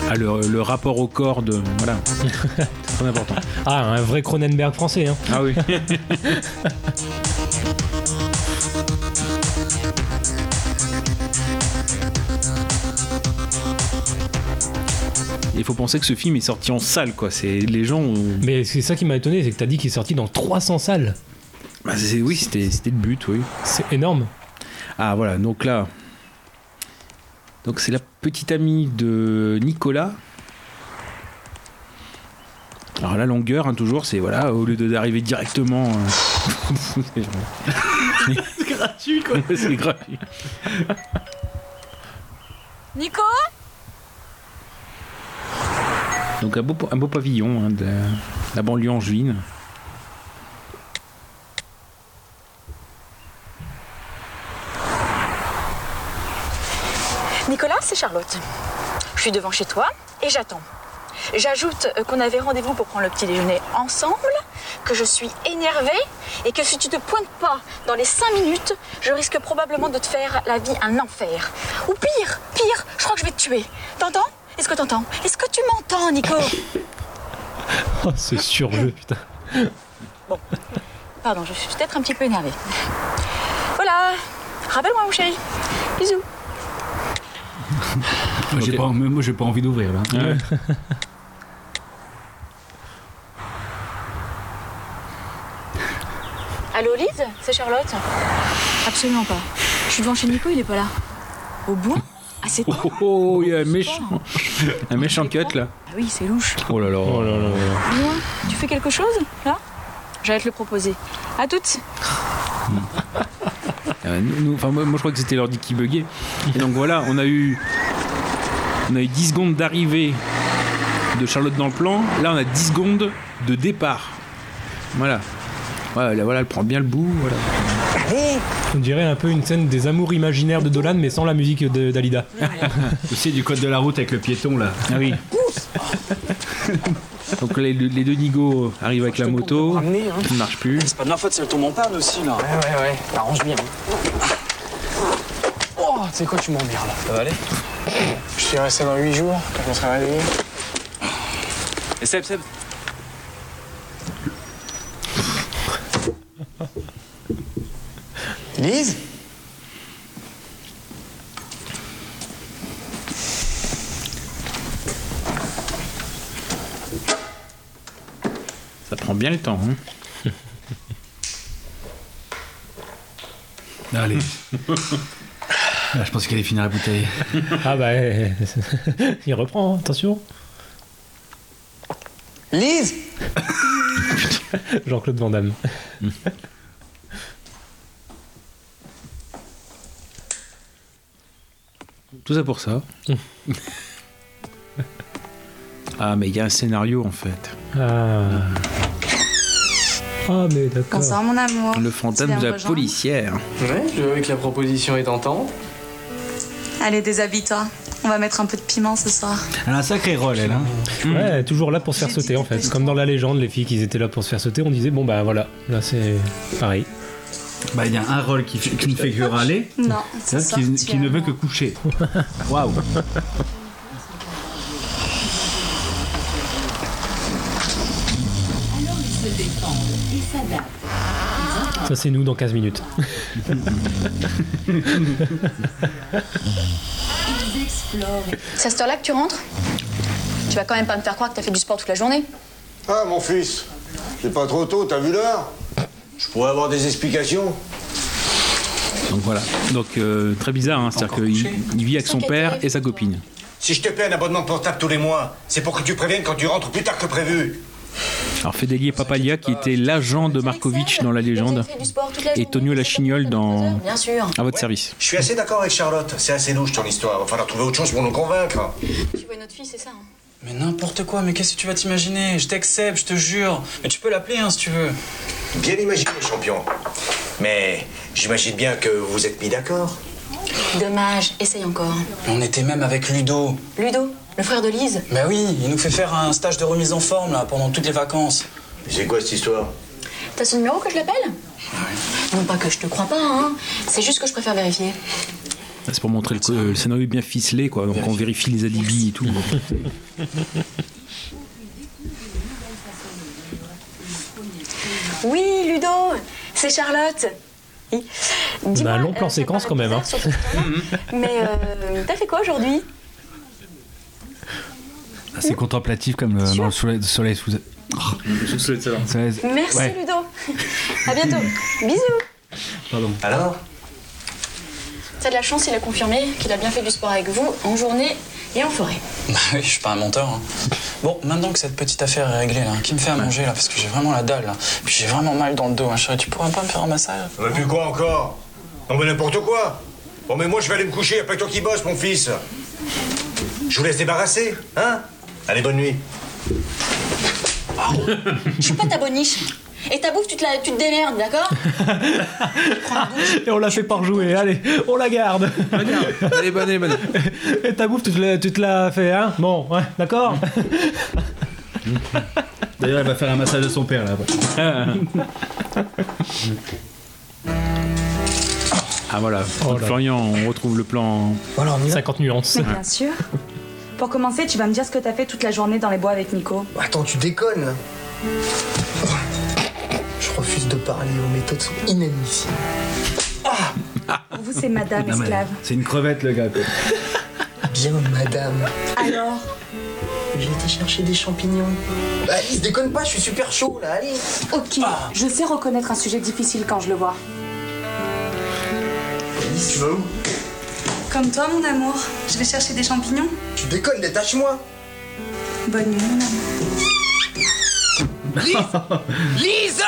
Ah, le, le rapport au corps de. Voilà. C'est très important. Ah un vrai Cronenberg français hein. Ah oui. Il faut penser que ce film est sorti en salle, quoi. C'est les gens. ont- Mais c'est ça qui m'a étonné, c'est que t'as dit qu'il est sorti dans 300 salles. Bah, c'est- oui, c'était c'était le but, oui. C'est énorme. Ah voilà, donc là, donc c'est la petite amie de Nicolas. Alors la longueur, hein, toujours, c'est voilà, au lieu de- d'arriver directement. euh, C'est gratuit, quoi. c'est gratuit. Nico? Donc un beau, pavillon hein, de la banlieue angevine. Nicolas, c'est Charlotte. Je suis devant chez toi et j'attends. J'ajoute euh, qu'on avait rendez-vous pour prendre le petit déjeuner ensemble, que je suis énervée et que si tu te pointes pas dans les cinq minutes, je risque probablement de te faire la vie un enfer. Ou pire, pire, je crois que je vais te tuer. T'entends? Est-ce que t'entends? Est-ce que tu m'entends, Nico? Oh, ce surjeu, putain. Pardon, je suis peut-être un petit peu énervée. Voilà. Rappelle-moi, mon chéri. Bisous. Moi, j'ai Ok. pas, moi, j'ai pas envie d'ouvrir là. Ouais. Allô, Lise? C'est Charlotte? Absolument pas. Je suis devant chez Nico, il est pas là. Au bout? Ah, c'est Oh, oh, oh, il y a un méchant, un méchant cut là. Ah oui, c'est louche. Oh là là. Oh là là là. Tu fais quelque chose, là? J'allais te le proposer. À toutes Euh, nous- nous- enfin, moi, moi, je crois que c'était l'ordi qui buguait. Et donc voilà, on a eu, on a eu 10 secondes d'arrivée de Charlotte dans le plan. Là, on a 10 secondes de départ. Voilà. Ouais, là, voilà, elle prend bien le bout. Voilà. On dirait un peu une scène des amours imaginaires de Dolan, mais sans la musique de- d'Alida. Aussi du code de la route avec le piéton là. Ah oui. Donc les, les deux nigauds arrivent avec la moto, qui ne marche plus. C'est pas de ma faute si elle tombe en panne aussi, là. Ouais, ouais, ouais, t'arranges bien. Oh, tu sais quoi, tu m'emmerdes. Ça va aller Je suis resté dans 8 jours, quand je me serai réveillé. Et Seb, Seb Lise Ça prend bien le temps. hein. Allez. Ah, je pense qu'elle est finir la bouteille. Ah bah, il reprend, hein, attention. Lise Jean-Claude Van Damme. Tout ça pour ça. ah, mais il y a un scénario en fait. Ah. Ah, mais d'accord. Bonsoir, mon amour. Le fantôme de la policière. Ouais, je vois que la proposition est tentante. Allez, déshabille-toi. On va mettre un peu de piment ce soir. Elle a un sacré rôle, elle. Hein. Ouais, toujours là pour se faire sauter en fait. Comme dans la légende, les filles qui étaient là pour se faire sauter, on disait bon bah voilà, là c'est pareil. Bah, il y a un rôle qui, fait- qui ne fait que râler. Non, c'est l'autre qui, sorti, qui ne veut que coucher. Waouh. Ça c'est nous dans 15 minutes. C'est à cette heure-là que tu rentres? Tu vas quand même pas me faire croire que t'as fait du sport toute la journée Ah, mon fils, c'est pas trop tôt, t'as vu l'heure? Je pourrais avoir des explications. Donc voilà. Donc euh, très bizarre, hein. c'est-à-dire qu'il il vit avec son père et sa copine. Si je te paie un abonnement portable tous les mois, c'est pour que tu préviennes quand tu rentres plus tard que prévu. Alors Fedeli Papalia qui était l'agent de Markovitch dans la légende et Tonio la chignole dans Bien sûr. à votre service. Je suis assez d'accord avec Charlotte, c'est assez louche ton histoire. Va falloir trouver autre chose pour nous convaincre. Tu vois notre fille, c'est ça hein Mais n'importe quoi, mais qu'est-ce que tu vas t'imaginer? Je t'accepte, je te jure. Mais tu peux l'appeler hein, si tu veux. Bien imaginé, champion. Mais j'imagine bien que vous êtes mis d'accord. Dommage, essaye encore. On était même avec Ludo. Ludo, le frère de Lise. Bah oui, il nous fait faire un stage de remise en forme là pendant toutes les vacances. C'est quoi cette histoire? T'as son numéro que je l'appelle? Non pas que je te crois pas, hein. C'est juste que je préfère vérifier. C'est pour montrer le, co- le scénario est bien ficelé quoi. Donc on vérifie les alibis et tout. Oui, Ludo, c'est Charlotte. Oui. Dis-moi, Bah, long euh, plan séquence quand même. Hein. Mais euh, t'as fait quoi aujourd'hui? C'est contemplatif comme euh, dans le soleil, le soleil sous. Soleil- Merci Ouais. Ludo. À bientôt. Bisous. Pardon. Alors? T'as de la chance, il a confirmé qu'il a bien fait du sport avec vous en journée et en forêt. Bah oui, je suis pas un menteur. hein. Bon, maintenant que cette petite affaire est réglée, là, qui me fait à manger là Parce que j'ai vraiment la dalle là. Puis j'ai vraiment mal dans le dos, hein, chérie. Tu pourrais pas me faire un massage? Mais puis quoi encore? Non mais n'importe quoi Bon mais moi je vais aller me coucher, après toi qui bosses mon fils Je vous laisse débarrasser, hein? Allez, bonne nuit. Je suis pas ta boniche. Et ta bouffe, tu te, la, tu te démerdes, d'accord Et on l'a fait par jouer, allez, on la garde. Allez, bonne, allez, bonne. Et ta bouffe, tu te l'as- tu te fait, hein Bon, ouais, d'accord D'ailleurs, elle va faire un massage de son père là. Ah voilà. Oh Donc, là. Florian, on retrouve le plan. Voilà, on y 50 nuances. Mais bien sûr. Pour commencer, tu vas me dire ce que t'as fait toute la journée dans les bois avec Nico. Attends, tu déconnes là Je refuse de parler, vos méthodes sont inadmissibles. Pour vous, c'est madame Non, mais esclave. C'est une crevette le gars. quoi. Bien, madame. Alors J'ai été chercher des champignons. Bah, Alice, déconne pas, je suis super chaud là, allez Ok, je sais reconnaître un sujet difficile quand je le vois. Alice, tu vas où? Comme toi, mon amour. Je vais chercher des champignons. Tu déconnes, détache-moi Bonne nuit, mon amour. Lise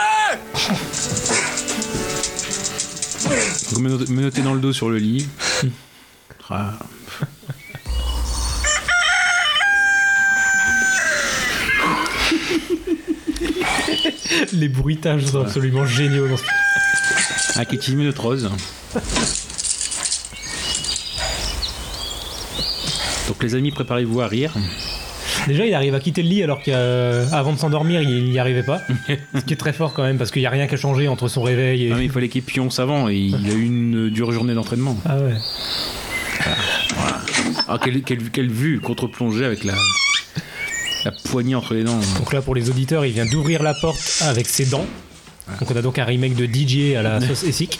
menotté dans le dos sur le lit. Ah. Les bruitages sont absolument géniaux dans ce Ah, Kitty Ménotrose. Donc les amis, préparez-vous à rire. Déjà, il arrive à quitter le lit alors qu'avant de s'endormir, il n'y arrivait pas. Ce qui est très fort quand même, parce qu'il n'y a rien qui a changé entre son réveil et. Ah, mais il fallait qu'il pionce avant et il a eu une dure journée d'entraînement. Ah ouais. Voilà. Ah, quelle, quelle- quelle vue contre-plongée avec la, la poignée entre les dents. Donc là, pour les auditeurs, il vient d'ouvrir la porte avec ses dents. Donc on a donc un remake de DJ à la sauce Essic.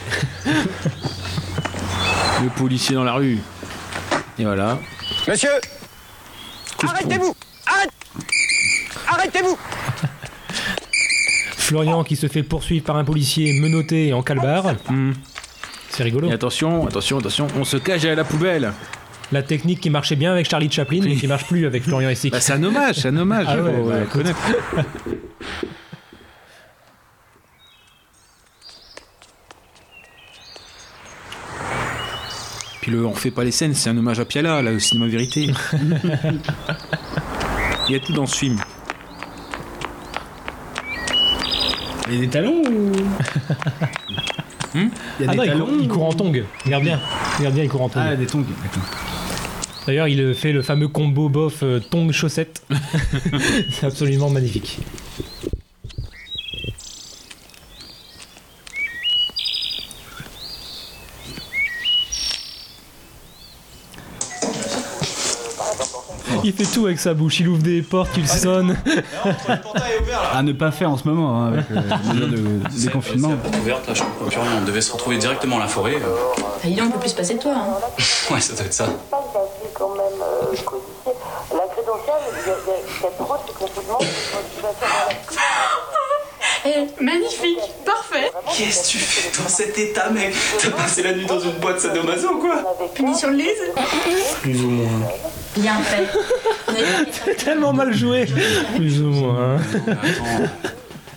Le policier dans la rue. Et voilà. Monsieur Arrêtez-vous Arrête Arrêtez-vous Florian qui se fait poursuivre par un policier menotté et en calbar. C'est rigolo. Et attention, attention, attention, on se cache à la poubelle. La technique qui marchait bien avec Charlie Chaplin mais qui marche plus avec Florian Essic. Bah, c'est un hommage, c'est un hommage. Ah ouais, écoute. connaître. Puis le On refait pas les scènes, c'est un hommage à Piala, là, au cinéma vérité. Il y a tout dans ce film. Il y a des talons ou? Il y a Ah des non, il, court, il court en tongue. Regarde bien. Regarde bien, il court en tongue. Ah, des tongs. D'ailleurs, il fait le fameux combo bof euh, tongue chaussette. c'est absolument magnifique. Il fait tout avec sa bouche, il ouvre des portes, il sonne. À ne pas faire en ce moment, hein, avec euh, de déconfinement. Ouverte, plus rien. On devait se retrouver directement à la forêt. euh. Bah, dis on peut plus se passer de toi. Hein. Ouais, ça doit être ça. euh. La y a, il y a- il y a trop de confinement, Eh, magnifique, parfait. Qu'est-ce que tu fais dans cet état, mec? T'as passé la nuit dans une boîte sadomaso ou quoi Punition de lise Plus ou moins. Bien fait. C'est tellement mal joué. Plus ou moins.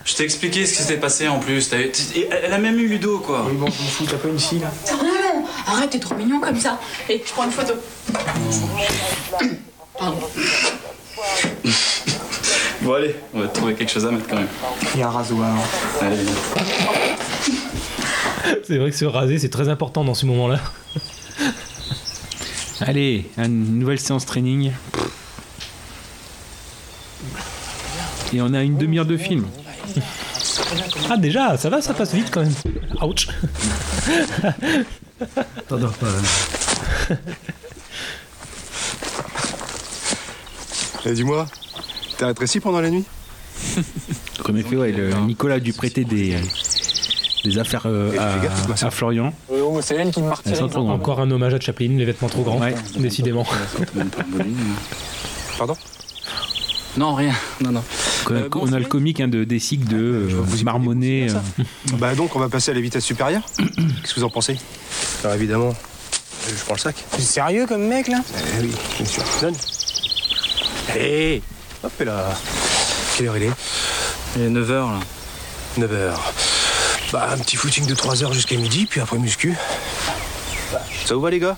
Je t'ai expliqué ce qui s'était passé en plus. T'as eu- t- Elle a même eu Ludo, quoi. Oui, bon, je m'en fous, t'as pas une scie là Non, non, non, arrête, t'es trop mignon comme ça. Et je prends une photo. Pardon. Bon, allez, on va trouver quelque chose à mettre quand même. Il y a un rasoir. Allez. C'est vrai que se raser, c'est très important dans ce moment-là. Allez, une nouvelle séance training. Et on a une demi-heure de film. Ah déjà, ça va, ça passe vite quand même. Ouch. T'endors pas. Et dis-moi, t'es rétréci pendant la nuit Comme effet, ouais, le- Nicolas a dû prêter des, des affaires euh, à, à Florian. Oh, c'est elle qui me Elles sont trop grandes. Encore un hommage à Chaplin, les vêtements trop grands. Décidément. Pardon Non, rien. Non, non. On a, on a le comique hein, de Dessig de euh, marmonner. euh, Bah donc on va passer à la vitesse supérieure Qu'est-ce que vous en pensez Alors évidemment, euh, je prends le sac. C'est sérieux comme mec là? Eh oui, bien sûr. Donne. Allez Hop et là. Quelle heure il est? Il est 9h là. 9h. Bah un petit footing de 3h jusqu'à midi, puis après muscu. Ça vous va les gars?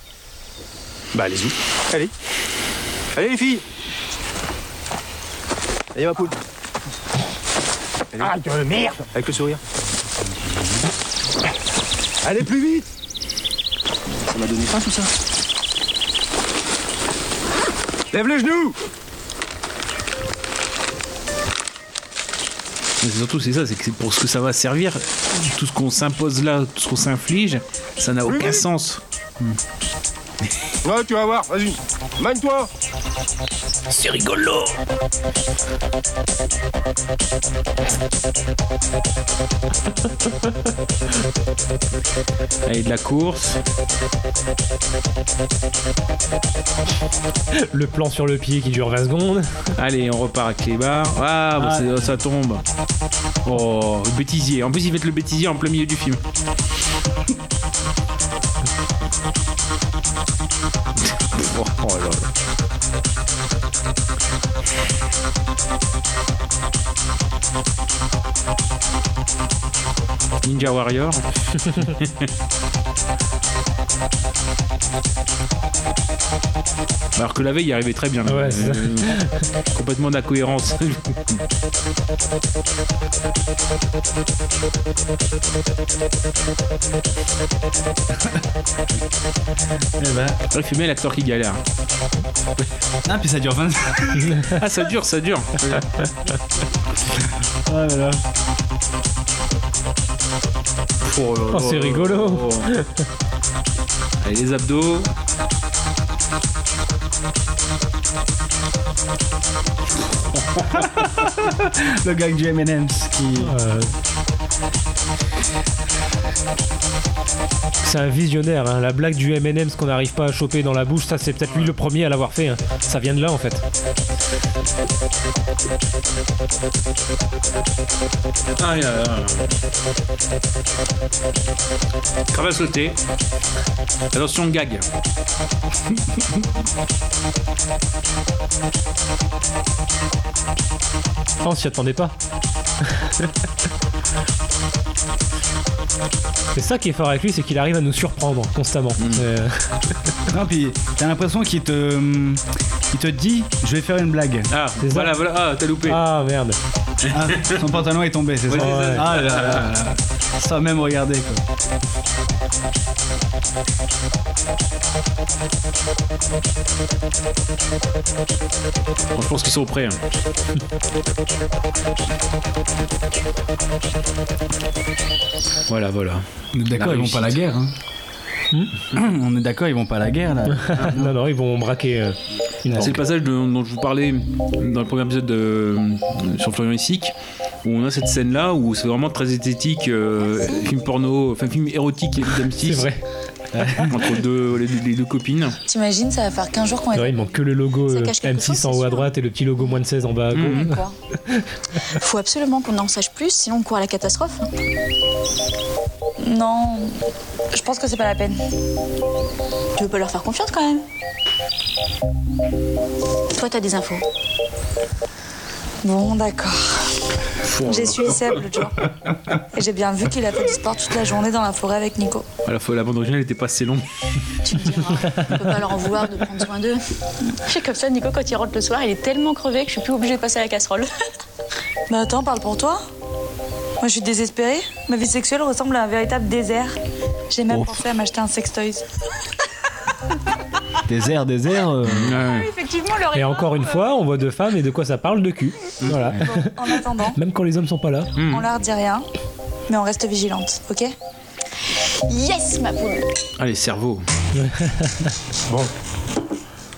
Bah allez-y. Allez. Allez les filles Allez ma poule. Allez. Ah, de merde Avec le sourire. Allez plus vite Ça m'a donné faim tout ça. Lève les genoux Mais c'est surtout c'est ça, c'est que c'est pour ce que ça va servir, tout ce qu'on s'impose là, tout ce qu'on s'inflige, ça n'a aucun sens. Ouais, tu vas voir, vas-y. Mine-toi C'est rigolo Allez, de la course. Le plan sur le pied qui dure 20 secondes. Allez, on repart avec les barres. Ah, bah, Ah. ça tombe. Oh, le bêtisier. En plus, ils mettent le bêtisier en plein milieu du film. Oh, oh là là. Ninja Warrior. Alors que la veille, il arrivait très bien. Ouais. Euh, complètement d'incohérence. Il fait bien l'acteur qui galère. Ah, puis ça dure 20 Ah, ça dure, ça dure. Ah là. Oh, là Oh, c'est rigolo. Allez, les abdos. Le gag du M&M's qui. Euh, C'est un visionnaire, hein. la blague du M&M's qu'on n'arrive pas à choper dans la bouche, ça c'est peut-être lui le premier à l'avoir fait. hein. Ça vient de là en fait. Ah, là, là. Crave à sauter. Attention, gag. On s'y attendait pas. c'est ça qui est fort avec lui, c'est qu'il arrive à nous surprendre constamment. Euh, Non, puis t'as l'impression qu'il te. Il te dit, je vais faire une blague. Ah, C'est ça. voilà, voilà. Ah, t'as loupé. Ah merde. Ah, son pantalon est tombé, c'est Ouais, ça. Ah là là là. Sans même regarder quoi. Bon, je pense qu'ils sont prêts. hein. Voilà, voilà. On est d'accord, La ils vont pas à la guerre. Hein. On est d'accord, ils vont pas à la guerre là. non, non, ils vont braquer euh, une C'est le passage de- dont je vous parlais dans le premier épisode de, euh, sur Florian Essic, où on a cette scène-là où c'est vraiment très esthétique, euh, film porno, enfin film érotique et C'est vrai. entre deux, les, les deux copines. T'imagines, ça va faire 15 jours qu'on est. Ouais, il manque que le logo Ça euh, cache quelque M6 chose, en haut à droite et le petit logo moins de 16 en bas à gauche. Mhm. Quoi Faut absolument qu'on en sache plus, sinon on court à la catastrophe. Non, je pense que c'est pas la peine. Tu veux pas leur faire confiance quand même? Toi, t'as des infos. Bon, d'accord. J'ai suivi Seb l'autre jour. Et j'ai bien vu qu'il a fait du sport toute la journée dans la forêt avec Nico. À la la bande originale était pas assez longue. Tu me diras, on peut pas leur en vouloir de prendre soin d'eux. C'est comme ça, Nico, quand il rentre le soir, il est tellement crevé que je suis plus obligée de passer à la casserole. Mais attends, parle pour toi. Moi, je suis désespérée. Ma vie sexuelle ressemble à un véritable désert. J'ai même Ouf. pensé à m'acheter un sextoys. Désert, désert. euh, Effectivement, le Et encore une fois, on voit deux femmes et de quoi ça parle De cul. Voilà. En attendant, Même quand les hommes sont pas là. on leur dit rien, mais on reste vigilante, ok? Yes, ma poule Allez, cerveau. Bon,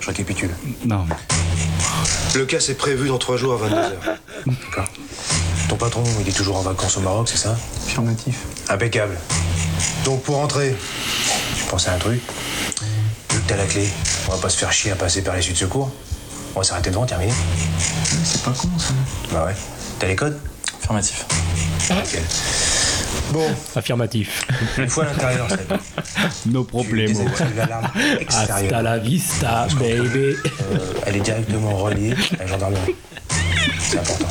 je récapitule. Non. Le cas c'est prévu dans trois jours à 22h. D'accord. Ton patron, il est toujours en vacances au Maroc, c'est ça Affirmatif. Impeccable. Donc pour rentrer, je pense à un truc. Vu que t'as la clé, on va pas se faire chier à passer par les suites de secours. On va s'arrêter devant, terminé. C'est pas con ça. Bah ouais. T'as les codes Affirmatif. Nickel. Bon, Affirmatif. une fois à l'intérieur, c'est bon. No Tu problemo. désactives l'alarme Hasta la vista, baby. Euh, elle est directement reliée à la gendarmerie. C'est important.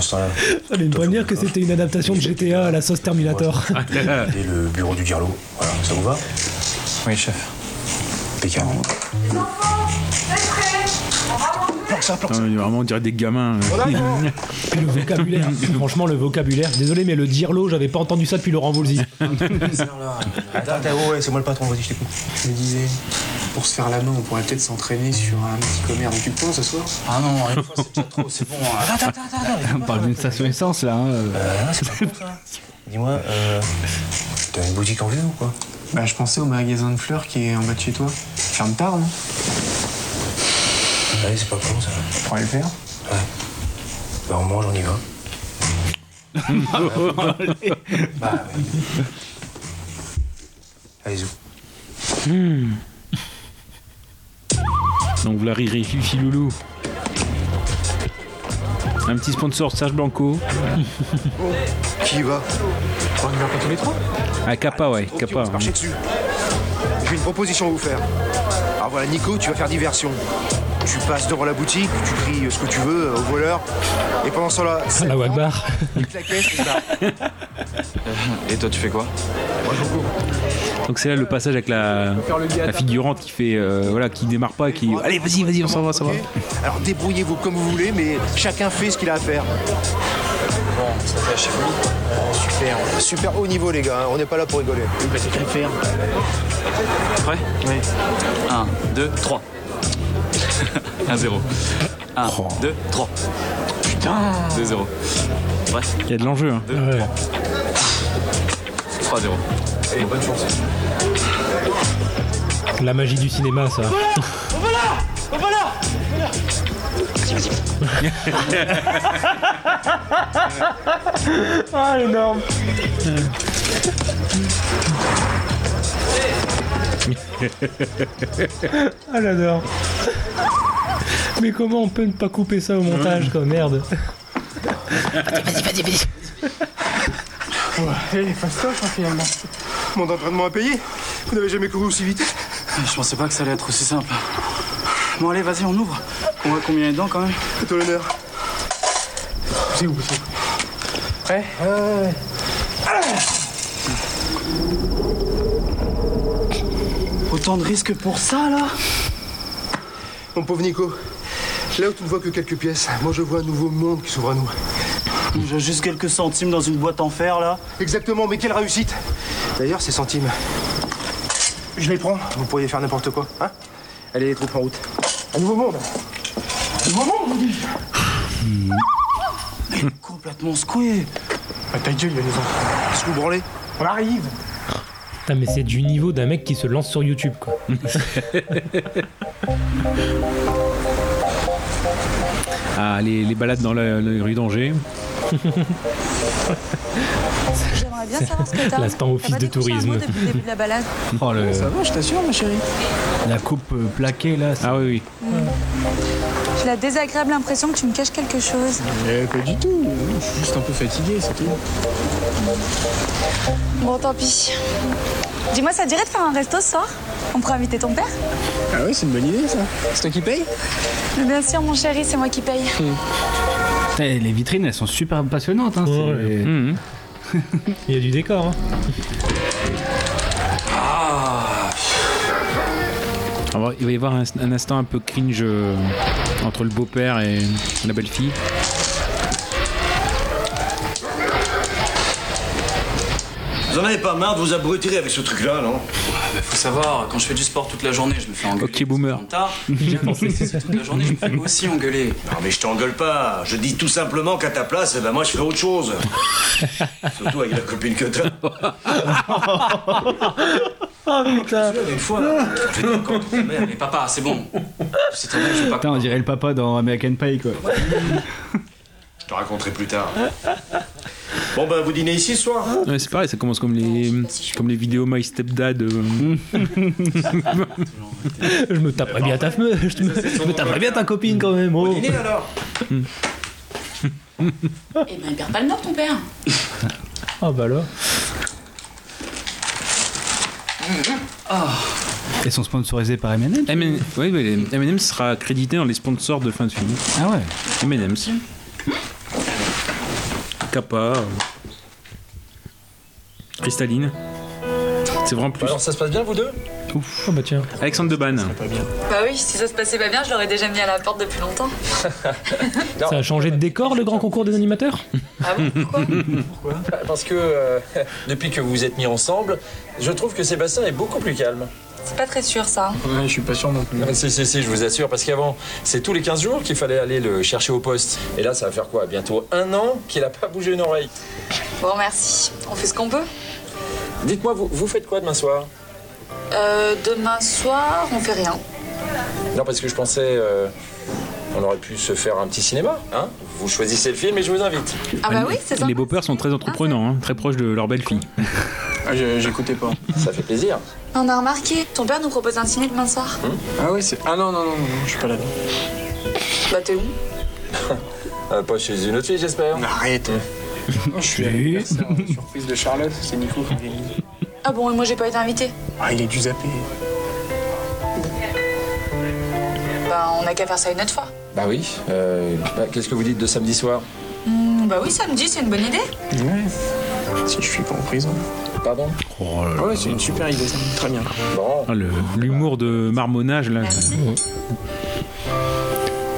Ce temps-là, Fallait me prévenir que c'était une adaptation de GTA à la sauce Terminator. et le bureau du Dirlo. Voilà, ça vous va Oui, chef. Il y a vraiment, on dirait des gamins. euh. Puis le vocabulaire. Franchement, le vocabulaire. Désolé, mais le dirlo, j'avais pas entendu ça depuis Laurent Voulzy. Attends, attends, ouais, c'est moi le patron, vas-y, je t'écoute. Je me disais, pour se faire la main, on pourrait peut-être s'entraîner sur un petit commerce du pont ce soir? Ah non, une fois c'est déjà trop, c'est bon. hein. Attends, attends, attends, attends. On parle d'une station essence là. hein, euh. Non, c'est pas bon ça. Dis-moi, euh, t'as une boutique en vue ou quoi? Bah, je pensais au magasin de fleurs qui est en bas de chez toi. Ferme tard, non? Ouais, c'est pas con ça. On pourrait le faire. Ouais. Bah, on mange, on y va. Bah, ouais. Allez, zou. Donc, vous la rirez, Fifi Loulou. Un petit sponsor, Serge Blanco. Qui va On y va pas tous les trois Ah, Kappa, ouais, Trop Kappa. se marcher dessus. J'ai une proposition à vous faire. Alors voilà, Nico, tu vas faire diversion. Tu passes devant la boutique, tu cries ce que tu veux au voleur, et pendant ce temps-là, La Wagbar. caisse, et toi, tu fais quoi? Moi, je vous coupe. Donc c'est là le passage avec la, la figurante qui fait, euh, voilà, qui démarre pas, qui, allez, vas-y, vas-y, on s'en va, ça va. Alors débrouillez-vous comme vous voulez, mais chacun fait ce qu'il a à faire. Bon, ça fait chez vous. super, super haut niveau les gars, hein. on n'est pas là pour rigoler. Bah, c'est. Prêt? Oui. 1, 2, 3. 1, 0. 1, 2, 3. Putain 2, 0. Prêt Il y a de l'enjeu. Hein. 2, 3. 3, 0. Allez, bonne chance. La magie du cinéma, ça. On va là On va là Ah, énorme Ah, j'adore. Mais comment on peut ne pas couper ça au montage, quoi, merde. Vas-y, vas-y, vas-y. Allez, fastoche hein, finalement. Mon entraînement à payer Vous n'avez jamais couru aussi vite Je pensais pas que ça allait être aussi simple. Bon, allez, vas-y, on ouvre. On voit combien il y a dedans quand même. Fais-toi l'honneur. C'est où c'est Prêt Ouais. Autant de risques pour ça, là Mon pauvre Nico, là où tu ne vois que quelques pièces, moi je vois un nouveau monde qui s'ouvre à nous. J'ai juste quelques centimes dans une boîte en fer, là. Exactement, mais quelle réussite D'ailleurs, ces centimes, je les prends. Vous pourriez faire n'importe quoi, hein Allez, les troupes en route. Un nouveau monde Un nouveau monde, on dit Complètement secoué. Bah, ta gueule, il y a des enfants. Qu'est-ce que vous branlez? On arrive Putain, mais c'est du niveau d'un mec qui se lance sur YouTube, quoi. Ah, les, les balades dans la, la rue d'Angers. J'aimerais bien savoir ce que t'as. L'instant office de tourisme. mot depuis le début de la balade. Oh, le- Ça va, je t'assure, ma chérie. la coupe euh, plaquée là. c'est- Ah oui, oui. J'ai la désagréable impression que tu me caches quelque chose. Eh, pas du tout. Je suis juste un peu fatigué, c'est tout. Bon, tant pis. Dis-moi, ça te dirait de faire un resto ce soir? On pourrait inviter ton père? Ah ouais, c'est une bonne idée, ça. C'est toi qui paye Mais Bien sûr, mon chéri, c'est moi qui paye. Putain, les vitrines elles sont super passionnantes. Hein, Ouais. Mhm. Il y a du décor, hein. Alors, il va y avoir un, un instant un peu cringe euh, entre le beau-père et la belle-fille. Vous en avez pas marre de vous abrutir avec ce truc-là, non? Bah, faut savoir, quand je fais du sport toute la journée, je me fais engueuler. Ok, boomer. Tard, j'ai pensé toute la journée, je me fais aussi engueuler. Non mais je t'engueule pas. Je dis tout simplement qu'à ta place, eh ben moi je ferais autre chose. Surtout avec la copine que t'as. Oh putain Une fois, je vais mère, mais papa, c'est bon. C'est très bien, je vais pas. Putain, on dirait le papa dans American Pie quoi. Je te raconterai plus tard. Bon ben vous dînez ici ce soir Ouais, c'est pareil, ça commence comme les, comme les vidéos My Stepdad. euh. Je me taperais bien ta me, je, me, je me taperais bien ta copine quand même. Oh. Dîner alors Eh ben, il perd pas le nord, ton père. Ah bah là. Ils sont sponsorisés par M&M. M&M oui, oui, M&M sera crédité dans les sponsors de fin de film. Ah ouais. M&M's. Kappa. euh, Cristalline. C'est vraiment plus. Alors ça se passe bien vous deux? Ouf. Oh bah tiens. Alexandre Deban. Bah oui, si ça se passait pas bien, je l'aurais déjà mis à la porte depuis longtemps. Ça a changé de décor le grand concours des animateurs? Ah bon Pourquoi? Bah, Parce que euh, depuis que vous vous êtes mis ensemble, je trouve que Sébastien est beaucoup plus calme. C'est pas très sûr, ça. Ouais, je suis pas sûr non plus. Ah, Si, si, si, je vous assure, parce qu'avant, c'est tous les 15 jours qu'il fallait aller le chercher au poste. Et là, ça va faire quoi? Bientôt un an qu'il a pas bougé une oreille. Bon, merci. On fait ce qu'on peut. Dites-moi, vous, vous faites quoi demain soir? Euh, demain soir, on fait rien. Non, parce que je pensais. euh, on aurait pu se faire un petit cinéma, hein? Vous choisissez le film et je vous invite. Ah bah oui, c'est ça. Les beaux-pères sont très entreprenants, hein, très proches de leur belle-fille. Ah, je- j'écoutais pas. Ça fait plaisir. On a remarqué, ton père nous propose un ciné demain soir. Ah ouais, c'est. Ah non, non, non, non, non, je suis pas là-dedans. Bah t'es où? Euh, pas chez une autre fille, j'espère. Arrête Je suis surprise de Charlotte, c'est Nico qui organise. Ah bon, et moi j'ai pas été invitée. Ah, il est dû zapper. Bah on a qu'à faire ça une autre fois. Bah oui. euh, bah, Qu'est-ce que vous dites de samedi soir? Hmm, bah oui, samedi, c'est une bonne idée. Ouais. Si je suis pas en prison. Pardon? Oh là là. Ouais, c'est une super idée, ça. Très bien. Ah, le- L'humour de marmonnage là.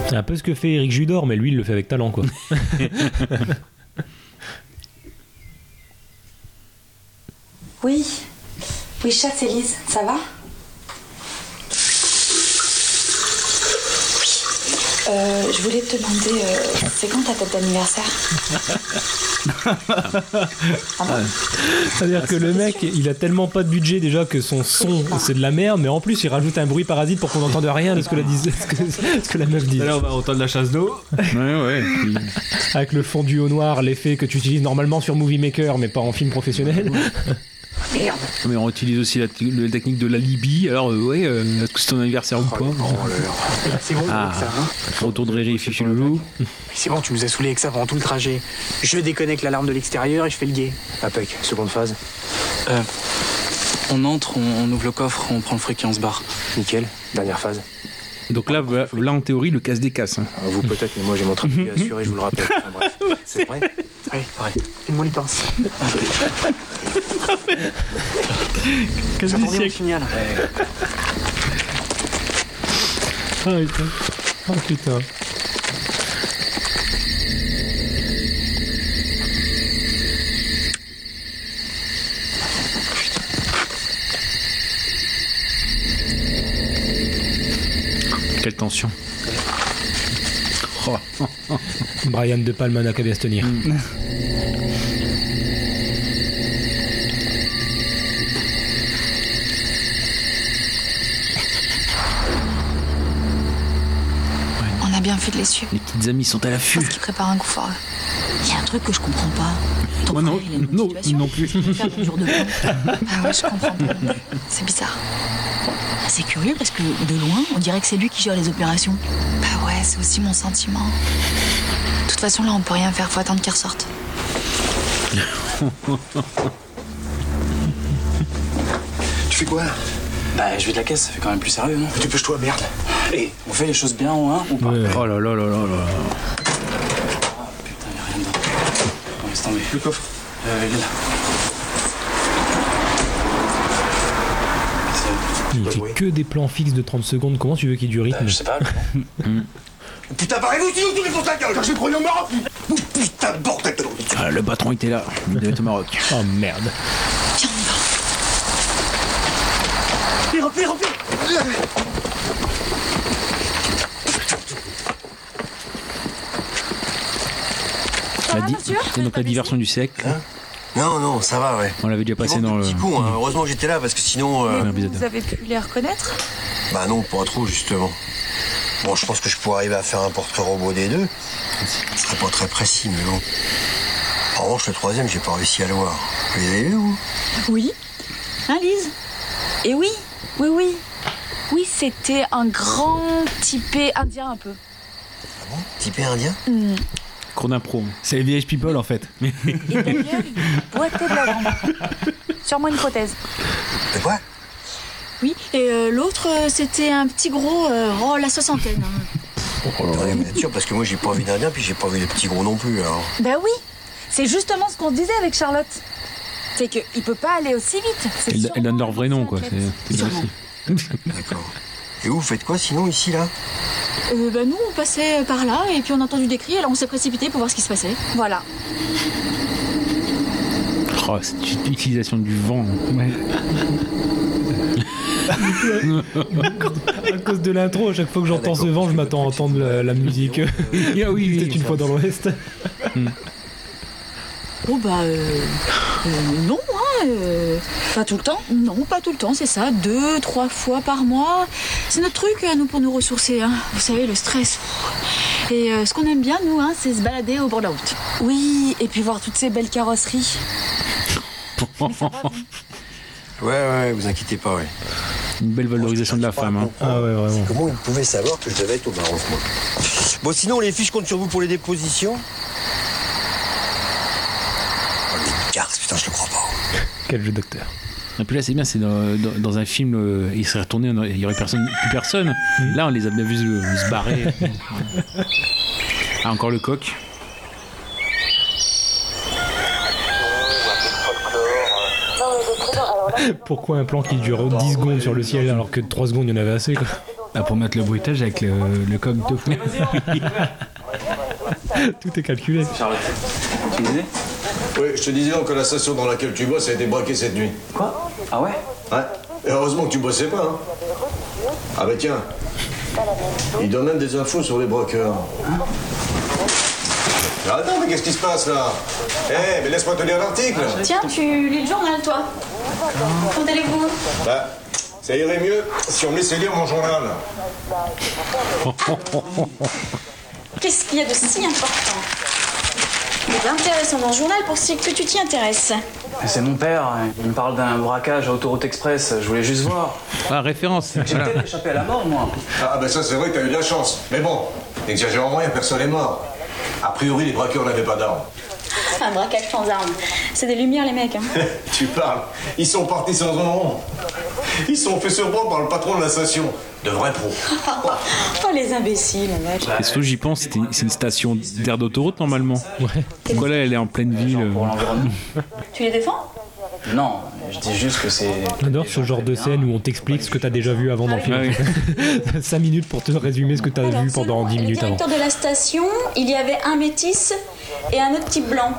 C'est un peu ce que fait Eric Judor, mais lui, il le fait avec talent, quoi. Oui. Oui, chat, c'est Lise. Ça va? Euh, je voulais te demander, euh, c'est quand ta date d'anniversaire C'est-à-dire que le mec, il a tellement pas de budget déjà que son son, c'est de la merde, mais en plus, il rajoute un bruit parasite pour qu'on n'entende rien de ce que la, dis- ce que, ce que la meuf dit. Alors, on va entendre la chasse d'eau. Ouais, ouais. Avec le fondu au noir, l'effet que tu utilises normalement sur Movie Maker, mais pas en film professionnel. Merde. Mais on utilise aussi la, technique de la Libye. Alors, euh, ouais, euh, est-ce que c'est ton anniversaire ou pas C'est bon, Ah, avec ça, hein retour de Riri, fichu loulou. Mais C'est bon, tu nous as saoulé avec ça pendant tout le trajet. Je déconnecte l'alarme de l'extérieur et je fais le guet. Impec, seconde phase. Euh, on entre, on, on ouvre le coffre, on prend le fric et on se barre. Nickel, dernière phase. Donc là, voilà, là, en théorie, le casse des casses. hein. Ah, Vous peut-être, mais moi j'ai mon trafic assuré, je vous le rappelle. Enfin, bref. C'est prêt Allez, fais-moi les pinces. J'attendais mon siècle. signal. Ah putain. Oh putain. Quelle tension. Oh. Brian De Palma n'a qu'à bien se tenir. On a bien fait de les suivre. Les petites amies sont à l'affût. Parce qu'ils préparent un coup fort. Il y a un truc que je comprends pas. Ton Moi non, frère, il a une non, non plus. Ah ouais, je comprends pas. non plus. C'est bizarre. C'est curieux parce que de loin, on dirait que c'est lui qui gère les opérations. Bah ouais, c'est aussi mon sentiment. De toute façon, là, on peut rien faire. Faut attendre qu'il ressorte. Tu fais quoi? Bah, je vais de la caisse, ça fait quand même plus sérieux, non? Dépêche-toi, merde. Et on fait les choses bien ou hein, ou pas? Oh là là là là là. Putain, y'a rien dedans. Bon, laisse tomber. Le coffre Euh, il est là. Il fait que des plans fixes de 30 secondes. Comment tu veux qu'il y ait du rythme Je sais pas. Putain, parlez-vous sinon tous les ta gueule Car j'ai pris au Maroc Putain, bordel de Ah, le patron était là. Il devait être au Maroc. Oh merde. Pire, pire, pire La di- Et donc la diversion du siècle. Non, non, ça va, ouais. On l'avait déjà passé dans le. Petit con, hein. heureusement que j'étais là parce que sinon. euh, Vous avez pu les reconnaître? Bah non, pas trop, justement. Bon, je pense que je pourrais arriver à faire un portrait robot des deux. Ce serait pas très précis, mais bon. En revanche, le troisième, j'ai pas réussi à le voir. Vous les avez vus, vous? Oui. Hein, Lise? Et oui, oui, oui. Oui, c'était un grand typé indien un peu. Typé indien? Hmm. Cours d'impro. C'est les village people en fait. Et il boitait de la jambe. Sûrement une prothèse. De quoi? Oui, et euh, l'autre, euh, c'était un petit gros, euh, oh, la soixantaine. hein. Attendez, vous êtes sûr Parce que moi, j'ai pas vu d'indien, puis j'ai pas vu de petits gros non plus, alors. Bah oui, c'est justement ce qu'on se disait avec Charlotte. C'est qu'il peut pas aller aussi vite. C'est Elle, sûr. elle donne leur vrai nom, quoi. C'est c'est bien aussi. D'accord. Et vous, vous faites quoi sinon, ici, là Euh, bah, nous, on passait par là, et puis on a entendu des cris, alors on s'est précipité pour voir ce qui se passait. Voilà. Oh, cette utilisation du vent. à cause de l'intro, à chaque fois que j'entends ce vent, je m'attends à entendre la, la musique. Ah oui, Peut-être une fois dans l'Ouest. Oh, bah, euh, euh, non, hein, euh, pas tout le temps. Non, pas tout le temps, c'est ça. Deux, trois fois par mois. C'est notre truc à nous pour nous ressourcer. Hein. Vous savez, le stress. Et euh, ce qu'on aime bien, nous, hein, c'est se balader au bord de la route. Oui, et puis voir toutes ces belles carrosseries. Ouais, ouais, vous inquiétez pas, ouais. Une belle valorisation de la femme. Hein. Ah ouais, vraiment. Comment vous pouvez savoir que je devais être au moi? Bon, sinon, les fiches comptent sur vous pour les dépositions Oh, les garces, putain, je le crois pas. Quel jeu d'acteur. Et puis là, c'est bien, c'est dans, dans- dans un film, euh, il serait retourné, il y aurait personne, plus personne. Là, on les a bien vus se, se barrer. ah, encore le coq. Pourquoi un plan qui dure 10 secondes sur le ciel alors que 3 secondes il y en avait assez quoi? Bah, pour mettre le bruitage avec le, le coq de fou. Tout est calculé. Charlotte, tu disais Oui, je te disais donc que la station dans laquelle tu bosses a été braquée cette nuit. Quoi Ah ouais Ouais. Et heureusement que tu bossais pas, hein. Ah bah tiens. Il donne même des infos sur les braqueurs. Mais attends, mais qu'est-ce qui se passe là? Eh, mais laisse-moi te lire l'article Tiens, tu lis le journal, toi Comment allez-vous Bah, ça irait mieux si on me laissait lire mon journal. Qu'est-ce qu'il y a de si important? Et d'intéressant dans le journal pour si que tu t'y intéresses C'est mon père, il me parle d'un braquage à Autoroute Express, je voulais juste voir. Ah, référence. J'ai Voilà. peut-être échappé à la mort, moi. Ah bah ça c'est vrai que t'as eu de la chance. Mais bon, n'exagérons rien, personne n'est mort. A priori, les braqueurs n'avaient pas d'armes. Un braquage sans armes. C'est des lumières, les mecs. Hein. tu parles. Ils sont partis sans un rond. Ils sont fait surprendre par le patron de la station. De vrais pros. oh, les imbéciles, mec. Et surtout, j'y pense, c'est une station d'air d'autoroute normalement. Pourquoi là, elle est en pleine ville euh, Tu les défends? Non, je dis juste que c'est. J'adore ce genre de scène où on t'explique ce que t'as déjà vu avant dans le film. 5 minutes pour te résumer ce que t'as vu pendant 10 Le minutes avant. directeur de la station, il y avait un métis et un autre type blanc.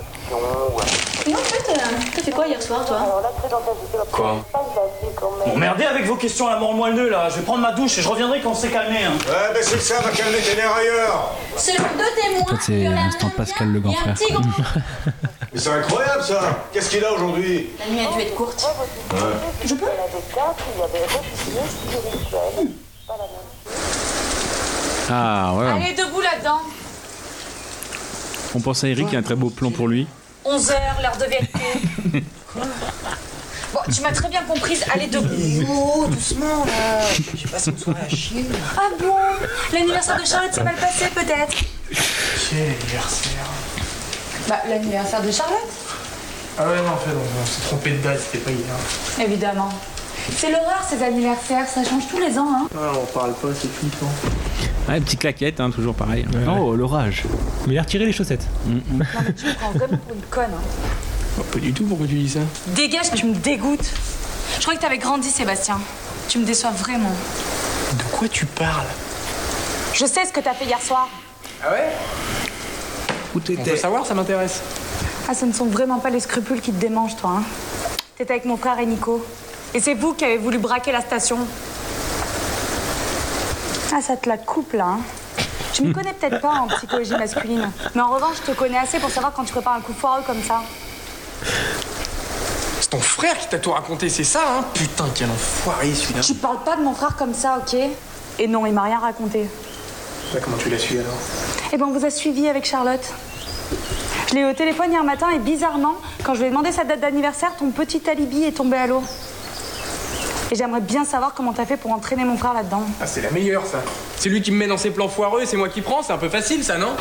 Et en fait, euh, t'as fait quoi hier soir, toi Quoi Bon, merdez avec vos questions à la mort moelleux là, je vais prendre ma douche et je reviendrai quand on s'est calmé. Hein. Ouais, ben c'est ça, va calmer tes nerfs ailleurs. Selon deux témoins, En fait, c'est l'instant Pascal le grand frère. Mais c'est incroyable ça. Qu'est-ce qu'il a aujourd'hui la nuit a dû être courte. Je peux Ah, ouais. Allez, debout là-dedans. On pense à Eric, il y a un très beau plan pour lui. 11 heures, l'heure de vérité. Bon, tu m'as très bien comprise. Allez, debout. Oh, doucement, là. J'ai passé une soirée à chier. Ah bon? L'anniversaire de Charlotte s'est mal passé, peut-être? Quel anniversaire Bah, l'anniversaire de Charlotte Ah ouais, non, en fait, on, on s'est trompé de date, c'était pas hier. Évidemment. C'est l'horreur, ces anniversaires. Ça change tous les ans, hein. Ouais, on parle pas, c'est flippant. Ouais, petite claquette, hein, toujours pareil. Oh, l'orage. Mais il a retiré les chaussettes. Non, mais tu me prends vraiment pour une conne, hein. pas du tout, pourquoi tu dis ça? Dégage, tu me dégoûtes. Je crois que t'avais grandi, Sébastien. Tu me déçois vraiment. De quoi tu parles? Je sais ce que t'as fait hier soir. Ah ouais? Où On peut savoir, ça m'intéresse. Ah, ce ne sont vraiment pas les scrupules qui te démangent, toi. Hein. T'étais avec mon frère et Nico. Et c'est vous qui avez voulu braquer la station. Ah, ça te la coupe, là. Hein. Je m'y connais peut-être pas en psychologie masculine. Mais en revanche, je te connais assez pour savoir quand tu prépares un coup foireux comme ça. C'est ton frère qui t'a tout raconté, c'est ça, hein Putain, quel enfoiré celui-là. Tu parles pas de mon frère comme ça, ok? Et non, il m'a rien raconté. Bah, comment tu l'as su alors Eh ben, on vous a suivi avec Charlotte. Je l'ai eu au téléphone hier matin et bizarrement, quand je lui ai demandé sa date d'anniversaire, ton petit alibi est tombé à l'eau. Et j'aimerais bien savoir comment t'as fait pour entraîner mon frère là-dedans. Ah, c'est la meilleure, ça. C'est lui qui me met dans ses plans foireux, c'est moi qui prends, c'est un peu facile, ça, non?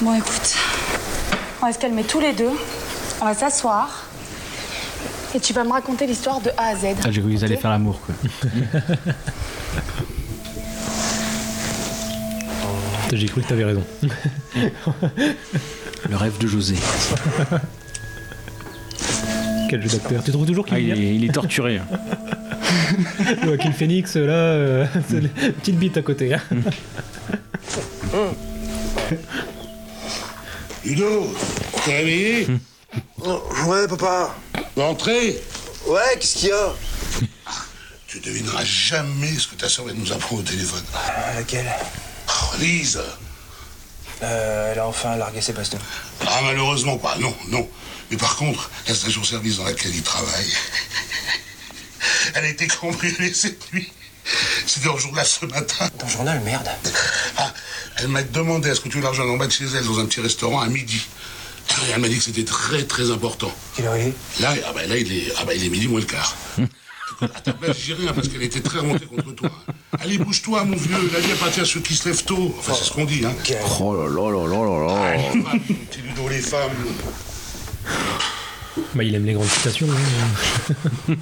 Bon, écoute, on va se calmer tous les deux. On va s'asseoir. Et tu vas me raconter l'histoire de A à Z. Ah, j'ai cru qu'ils allaient faire l'amour, quoi. J'ai cru que t'avais raison. Le rêve de José. Quel jeu d'acteur. Tu trouves toujours qu'il Ah, est il, est, il est torturé. Joaquin Phoenix, là, euh, c'est une petite bite à côté. hein. Ludo, t'es réveillé Ouais, papa. Entrez Ouais, qu'est-ce qu'il y a? Tu devineras jamais ce que ta soeur de nous apprendre au téléphone. laquelle? Oh, Lise Euh, elle a enfin largué Sébastien. Ah, malheureusement pas, non, non. Mais par contre, la station-service dans laquelle il travaille, elle a été cambriolée cette nuit. C'était dans le journal ce matin. Dans le journal, merde. Ah, elle m'a demandé à ce que tu veux la rejoindre en bas de chez elle dans un petit restaurant à midi. Et elle m'a dit que c'était très très important. Quelle heure il est? Là, ah bah, là il, est, ah bah, il est midi moins le quart. À ta place, j'ai rien parce qu'elle était très remontée contre toi. Allez, bouge-toi, mon vieux. La vie appartient à ceux qui se lèvent tôt. Enfin, c'est ce qu'on dit, hein. Oh là là là là là là. Petit Ludo, les femmes. Bah, il aime les grandes citations. hein.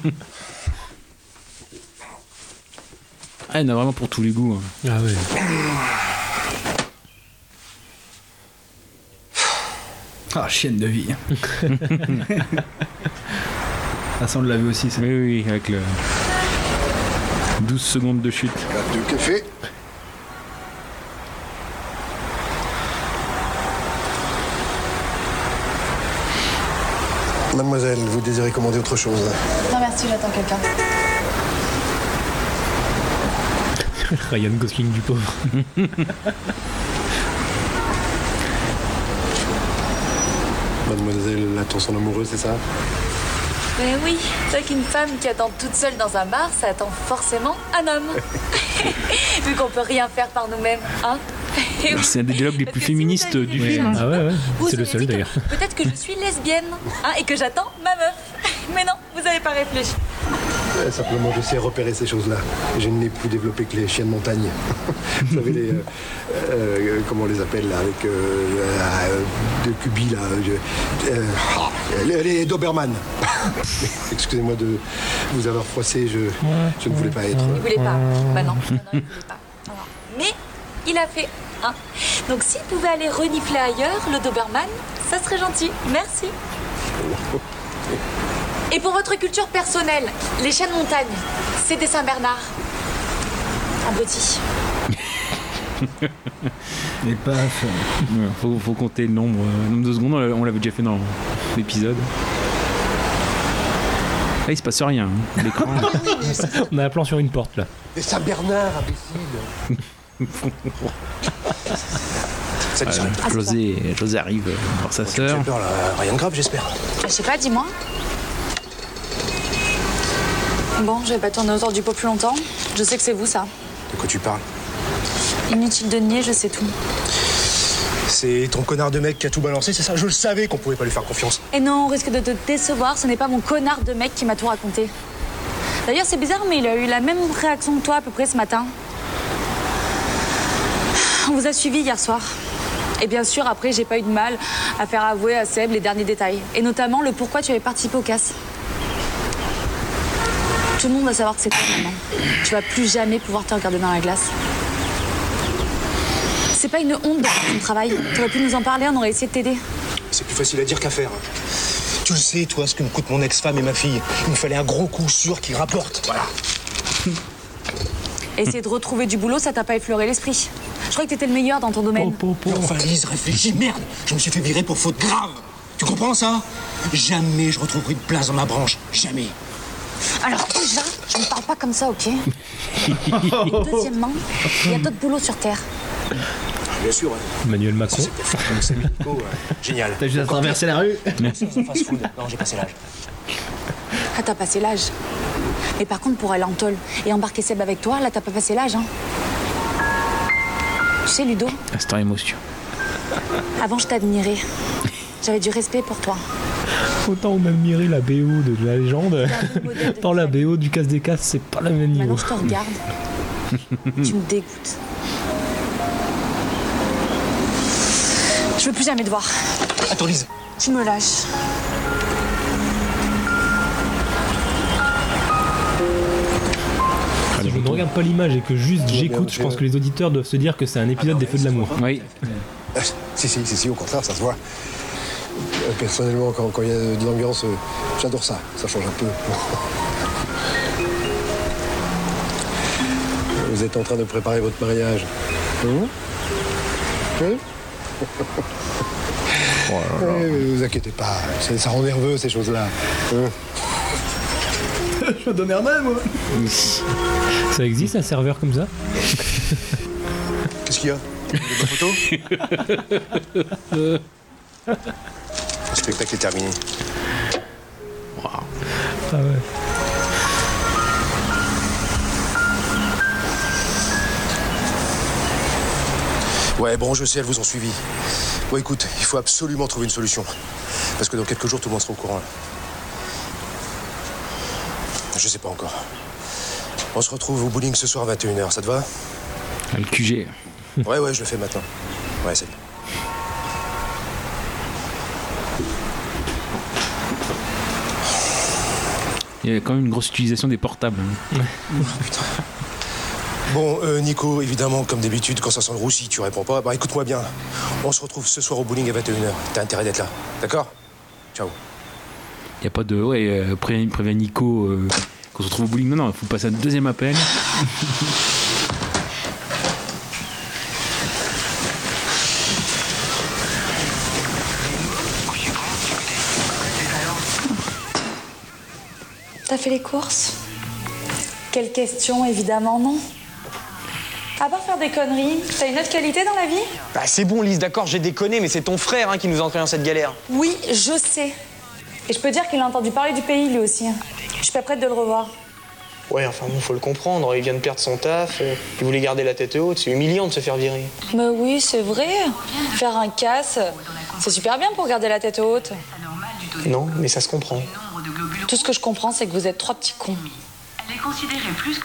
Ah, il y en a vraiment pour tous les goûts. hein. Ah ouais. Ah, chienne de vie. Ah, ça, on l'a vu aussi, ça. Oui, oui, avec le. 12 secondes de chute. Du café. Mademoiselle, vous désirez commander autre chose Non, merci, j'attends quelqu'un. Ryan Gosling du pauvre. Mademoiselle attend son amoureux, c'est ça? Mais oui, c'est qu'une femme qui attend toute seule dans un bar, ça attend forcément un homme. Vu qu'on peut rien faire par nous-mêmes, hein Et oui. C'est un des dialogues les plus féministes du film. Ah ouais, ouais. C'est le seul d'ailleurs. Peut-être que je suis lesbienne hein, et que j'attends ma meuf. Mais non, vous n'avez pas réfléchi. Simplement, je sais repérer ces choses-là. Je n'ai plus développé que les chiens de montagne. vous savez, les. euh, euh, comment on les appelle, là, avec. Euh, euh, de Cubi, là. je- euh, ah, les, les Doberman. Excusez-moi de vous avoir froissé, je, je ne voulais pas être. Il voulait pas. Bah non, non, non, il voulait pas. Non, non. Mais il a fait. Hein. Donc s'il pouvait aller renifler ailleurs, le Doberman, ça serait gentil. Merci. Et pour votre culture personnelle, les chiens de montagne, c'est des Saint-Bernard. Abruti. Et paf. Ouais, faut, faut compter le nombre, euh, le nombre de secondes, on l'a- on l'avait déjà fait dans l'épisode. Là, il se passe rien. hein. L'écran. On a un plan sur une porte là. Des Saint-Bernard, imbécile Salut, Cyril. José, José arrive euh, voir sa sœur. J'ai peur là, rien de grave, j'espère. Je sais pas, dis-moi. Bon, je vais pas tourner autour du pot plus longtemps. Je sais que c'est vous, ça. De quoi tu parles? Inutile de nier, je sais tout. C'est ton connard de mec qui a tout balancé, c'est ça? Je le savais qu'on pouvait pas lui faire confiance. Et non, on risque de te décevoir, ce n'est pas mon connard de mec qui m'a tout raconté. D'ailleurs, c'est bizarre, mais il a eu la même réaction que toi à peu près ce matin. On vous a suivi hier soir. Et bien sûr, après, j'ai pas eu de mal à faire avouer à Seb les derniers détails. Et notamment le pourquoi tu avais participé au casse. Tout le monde va savoir que c'est toi maintenant. Tu vas plus jamais pouvoir te regarder dans la glace. C'est pas une honte de faire ton travail. Tu aurais pu nous en parler, on aurait essayé de t'aider. C'est plus facile à dire qu'à faire. Tu le sais, toi, ce que me coûte mon ex-femme et ma fille. Il me fallait un gros coup sûr qui rapporte. Voilà. Essayer de retrouver du boulot, ça t'a pas effleuré l'esprit. Je croyais que t'étais le meilleur dans ton domaine. Mais enfin, Lise, réfléchis, merde Je me suis fait virer pour faute grave Tu comprends ça? Jamais je retrouverai une place dans ma branche. Jamais. Alors déjà, je ne parle pas comme ça, ok Deuxièmement, il y a d'autres boulots sur Terre. Bien sûr, ouais. Emmanuel Macron. Oh, ouais. Génial. T'as juste à traverser la rue. fast-food. Non, j'ai passé l'âge. Ah, t'as passé l'âge. Mais par contre, pour aller en tôle et embarquer Seb avec toi, là, t'as pas passé l'âge, hein. Tu sais, Ludo, Instant émotion. avant, je t'admirais. J'avais du respect pour toi. Autant on admirer la BO de la légende, tant la BO du casse des casses, c'est pas le même niveau. Maintenant, je te regarde. tu me dégoûtes. Je veux plus jamais te voir. Attends, Lise. Tu me lâches. Si je ne regarde pas l'image et que juste j'écoute, je pense que les auditeurs doivent se dire que c'est un épisode des Feux de l'amour. Oui. Euh, Si, si, si, si, au contraire, ça se voit. Euh, Personnellement, quand il y a de l'ambiance, euh, j'adore ça. Ça change un peu. Vous êtes en train de préparer votre mariage. Hein Oui Eh, Vous inquiétez pas, ça, ça rend nerveux ces choses-là. Hein Je vais donner un main, moi. Ça existe un serveur comme ça Qu'est-ce qu'il y a? Des photos? Spectacle est terminé. Ah ouais. Ouais, bon, je sais, elles vous ont suivi. Bon, écoute, il faut absolument trouver une solution. Parce que dans quelques jours, tout le monde sera au courant. là. Je sais pas encore. On se retrouve au bowling ce soir à 21h, ça te va? Le QG. Ouais, ouais, je le fais maintenant. Ouais, salut. Il y a quand même une grosse utilisation des portables. hein. Bon, euh, Nico, évidemment, comme d'habitude, quand ça sent le roussi, tu réponds pas. Bah écoute-moi bien. On se retrouve ce soir au bowling à 21h. T'as intérêt d'être là. D'accord? Ciao. Il n'y a pas de. Ouais, euh, pré- préviens Nico euh, qu'on se retrouve au bowling. Non, non, il faut passer un deuxième appel. T'as fait les courses? Quelle question, évidemment non. À part faire des conneries, t'as une autre qualité dans la vie? Bah c'est bon Lise, d'accord, j'ai déconné, mais c'est ton frère hein, qui nous a entraîné dans cette galère. Oui, je sais. Et je peux dire qu'il a entendu parler du pays lui aussi. Je suis pas prête de le revoir. Ouais, enfin bon, faut le comprendre, il vient de perdre son taf, euh, il voulait garder la tête haute, c'est humiliant de se faire virer. Mais oui, c'est vrai. Faire un casse, c'est super bien pour garder la tête haute. Non, mais ça se comprend. Tout ce que je comprends, c'est que vous êtes trois petits cons.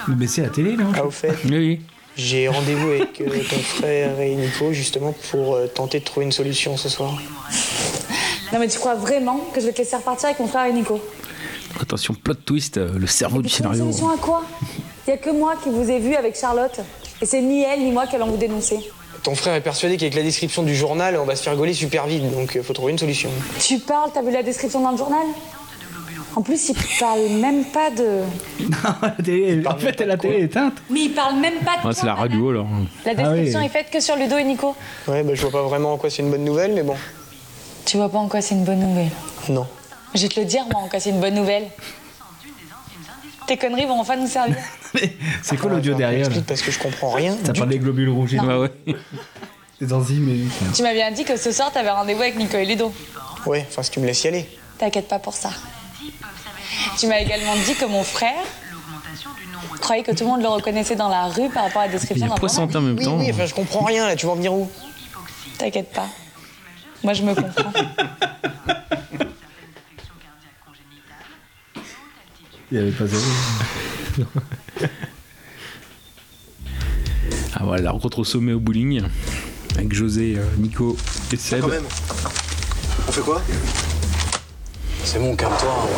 Mais c'est la télé, non Ah, au fait Oui. J'ai rendez-vous avec euh, ton frère et Nico justement pour euh, tenter de trouver une solution ce soir. Non, mais tu crois vraiment que je vais te laisser repartir avec mon frère et Nico? Attention, plot twist, euh, le cerveau du Une scénario. solution à quoi? Il y a que moi qui vous ai vu avec Charlotte. Et c'est ni elle ni moi qui allons vous dénoncer. Ton frère est persuadé qu'avec la description du journal, on va se faire gauler super vite, donc faut trouver une solution. Tu parles, t'as vu la description dans le journal? En plus, il parle même pas de. La télé- en fait, la télé est éteinte. Mais il parle même pas de. Ouais, c'est la radio alors. La description est faite que sur Ludo et Nico. Ouais, bah je vois pas vraiment en quoi c'est une bonne nouvelle, mais bon. Tu vois pas en quoi c'est une bonne nouvelle Non. Je vais te le dire, moi, en quoi c'est une bonne nouvelle. Tes conneries vont enfin nous servir. C'est quoi l'audio derrière là parce que je comprends rien. Ça parle des globules rouges. Non. Ouais, ouais. Des enzymes et. Tu m'as bien dit que ce soir, t'avais rendez-vous avec Nico et Ludo. Ouais, enfin si tu me laisses y aller. T'inquiète pas pour ça. Tu m'as également dit que mon frère croyait que tout le monde le reconnaissait dans la rue par rapport à la description d'un journal. en même Oui, oui, enfin je comprends rien là, tu vas en venir où? T'inquiète pas. Moi, je me comprends. Il n'y avait pas zéro. Ah voilà, la rencontre au sommet au bowling avec José, euh, Nico et Seb. Quand même. On fait quoi? C'est bon, calme-toi.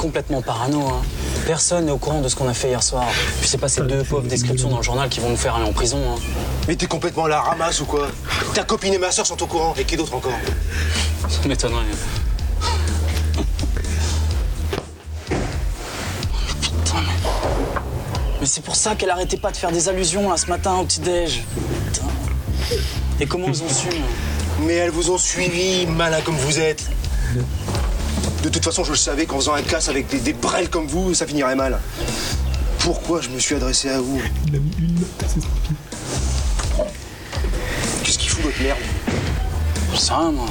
Complètement parano. Hein. Personne n'est au courant de ce qu'on a fait hier soir. Puis c'est pas ces deux pauvres descriptions dans le journal qui vont nous faire aller en prison. Hein. Mais t'es complètement à la ramasse ou quoi? Ta copine et ma soeur sont au courant. Et qui d'autre encore? Ça m'étonnerait. Putain, mais... mais c'est pour ça qu'elle arrêtait pas de faire des allusions là ce matin au petit-déj. Putain. Et comment ils ont su Mais elles vous ont suivi, malin comme vous êtes. De toute façon, je le savais qu'en faisant un casse avec des, des brels comme vous, ça finirait mal. Pourquoi je me suis adressé à vous Il a mis une note à ses Qu'est-ce qu'il fout votre merde rien, moi.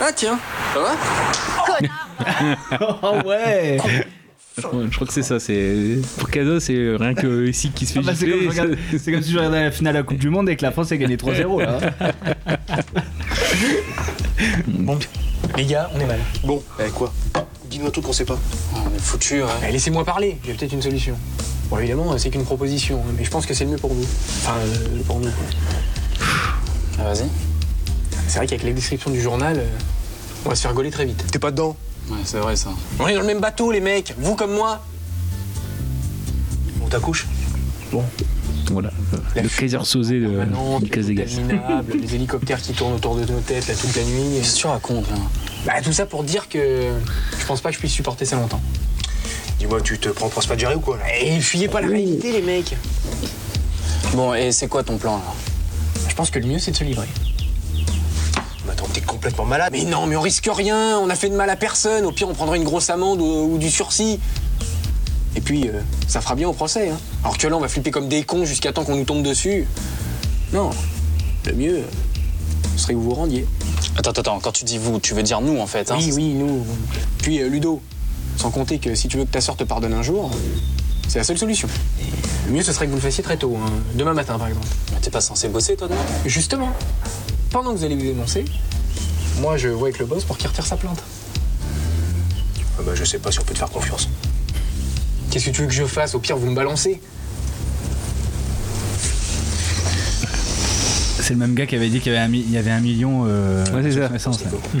Ah tiens, ça va Oh ouais Je crois, je crois que c'est ça, c'est pour cadeau, c'est rien que ici qui se fait Ah bah, c'est comme, regarde- ça- c'est comme si je regardais la finale de la Coupe du Monde et que la France a gagné 3-0 là. Bon, les gars, on est mal. Bon, eh, quoi? Dis-nous un truc qu'on sait pas. On est foutu, ouais. Eh, Laissez-moi parler, j'ai peut-être une solution. Bon, évidemment, c'est qu'une proposition, hein, mais je pense que c'est le mieux pour nous. Enfin, euh, pour nous. Ah, Vas-y. C'est vrai qu'avec la description du journal, euh, on va se faire gauler très vite. T'es pas dedans? Ouais, c'est vrai ça. On est dans le même bateau, les mecs, vous comme moi. On t'accouche Bon. Voilà, le Kaiser Sosé de Non, du les hélicoptères qui tournent autour de nos têtes là, toute la nuit. Qu'est-ce que tu racontes là Bah, tout ça pour dire que je pense pas que je puisse supporter ça longtemps. Dis-moi, tu te prends pour Spadgeri ou quoi là Et fuyez pas la réalité, les mecs. Bon, et c'est quoi ton plan là? Je pense que le mieux, c'est de se livrer. Mais attends, t'es complètement malade. Mais non, mais on risque rien, on a fait de mal à personne. Au pire, on prendra une grosse amende ou, ou du sursis. Et puis, euh, ça fera bien au procès. Hein. Alors que là, on va flipper comme des cons jusqu'à temps qu'on nous tombe dessus. Non, le mieux, euh, ce serait que vous vous rendiez. Attends, attends, attends, quand tu dis vous, tu veux dire nous en fait. Hein, oui, oui, nous. Puis, euh, Ludo, sans compter que si tu veux que ta sœur te pardonne un jour, c'est la seule solution. Le mieux, ce serait que vous le fassiez très tôt, hein. demain matin par exemple. Mais t'es pas censé bosser toi demain? Justement, pendant que vous allez vous dénoncer, moi je vois avec le boss pour qu'il retire sa plainte. Ah bah, je sais pas si on peut te faire confiance. Qu'est-ce que tu veux que je fasse? Au pire, vous me balancez. C'est le même gars qui avait dit qu'il y avait un, mi- il y avait un million. Euh, Ouais, c'est ça. là.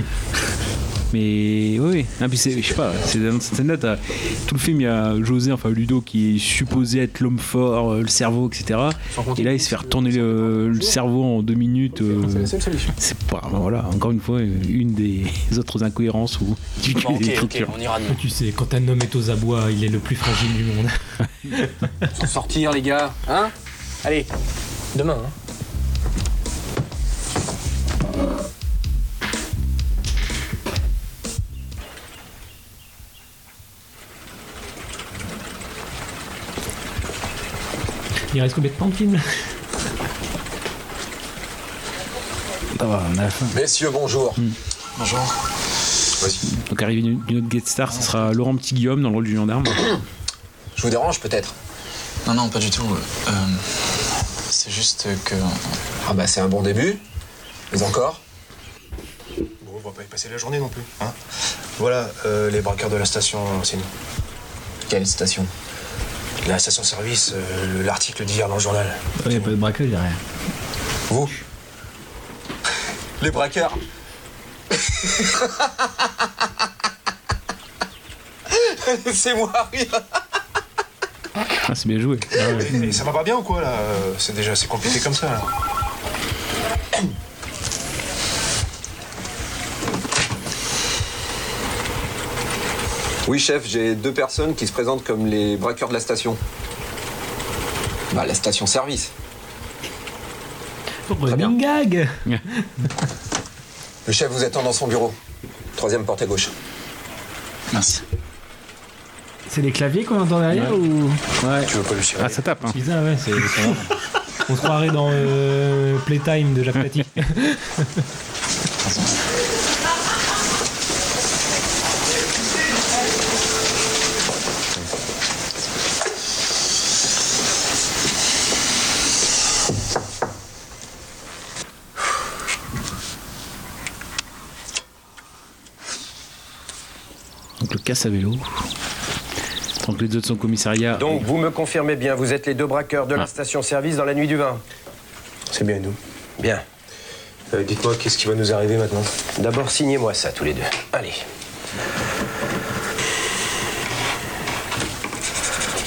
Mais oui, oui. Ah, puis c'est, je sais pas, c'est dans cette scène-là, tout le film, il y a José, enfin Ludo, qui est supposé être l'homme fort, euh, le cerveau, etc. Et là, il se fait retourner le, le cerveau en deux minutes. euh, c'est pas, voilà, encore une fois, une des autres incohérences où tu tues des structures. Tu sais, quand un homme est aux abois, il est le plus fragile du monde. Faut sortir, les gars, hein? Allez, demain, hein Il reste combien de temps de film. Messieurs, bonjour. Bonjour. Donc, arrivé une, une autre guest star, ce sera Laurent Petit-Guillaume dans le rôle du gendarme. Je vous dérange peut-être Non, non, pas du tout. Euh, c'est juste que. Ah bah c'est un bon début. Mais encore Bon, on va pas y passer la journée non plus. Hein voilà, euh, les braqueurs de la station, c'est nous. Quelle station? La station-service, euh, l'article d'hier dans le journal. Il n'y a pas de braquage, il n'y a rien. Vous Les braqueurs Laissez-moi rire Ah, c'est bien joué. Et ça va pas bien ou quoi là? C'est déjà assez compliqué comme ça là. Oui chef, j'ai deux personnes qui se présentent comme les braqueurs de la station. Bah la station service. Running gag Le chef vous attend dans son bureau. Troisième porte à gauche. Merci. C'est les claviers qu'on entend derrière ou? Ouais. Tu veux pas lui Ah, ça tape. Hein. Putain, ouais, c'est. On se croirait dans euh, Playtime de Jacques Tati. casse à vélo. Donc les autres sont au commissariat. Donc vous me confirmez bien, vous êtes les deux braqueurs de la Ah. station-service dans la nuit du 20 C'est bien nous. Bien. Euh, Dites-moi, qu'est-ce qui va nous arriver maintenant? D'abord, signez-moi ça tous les deux. Allez.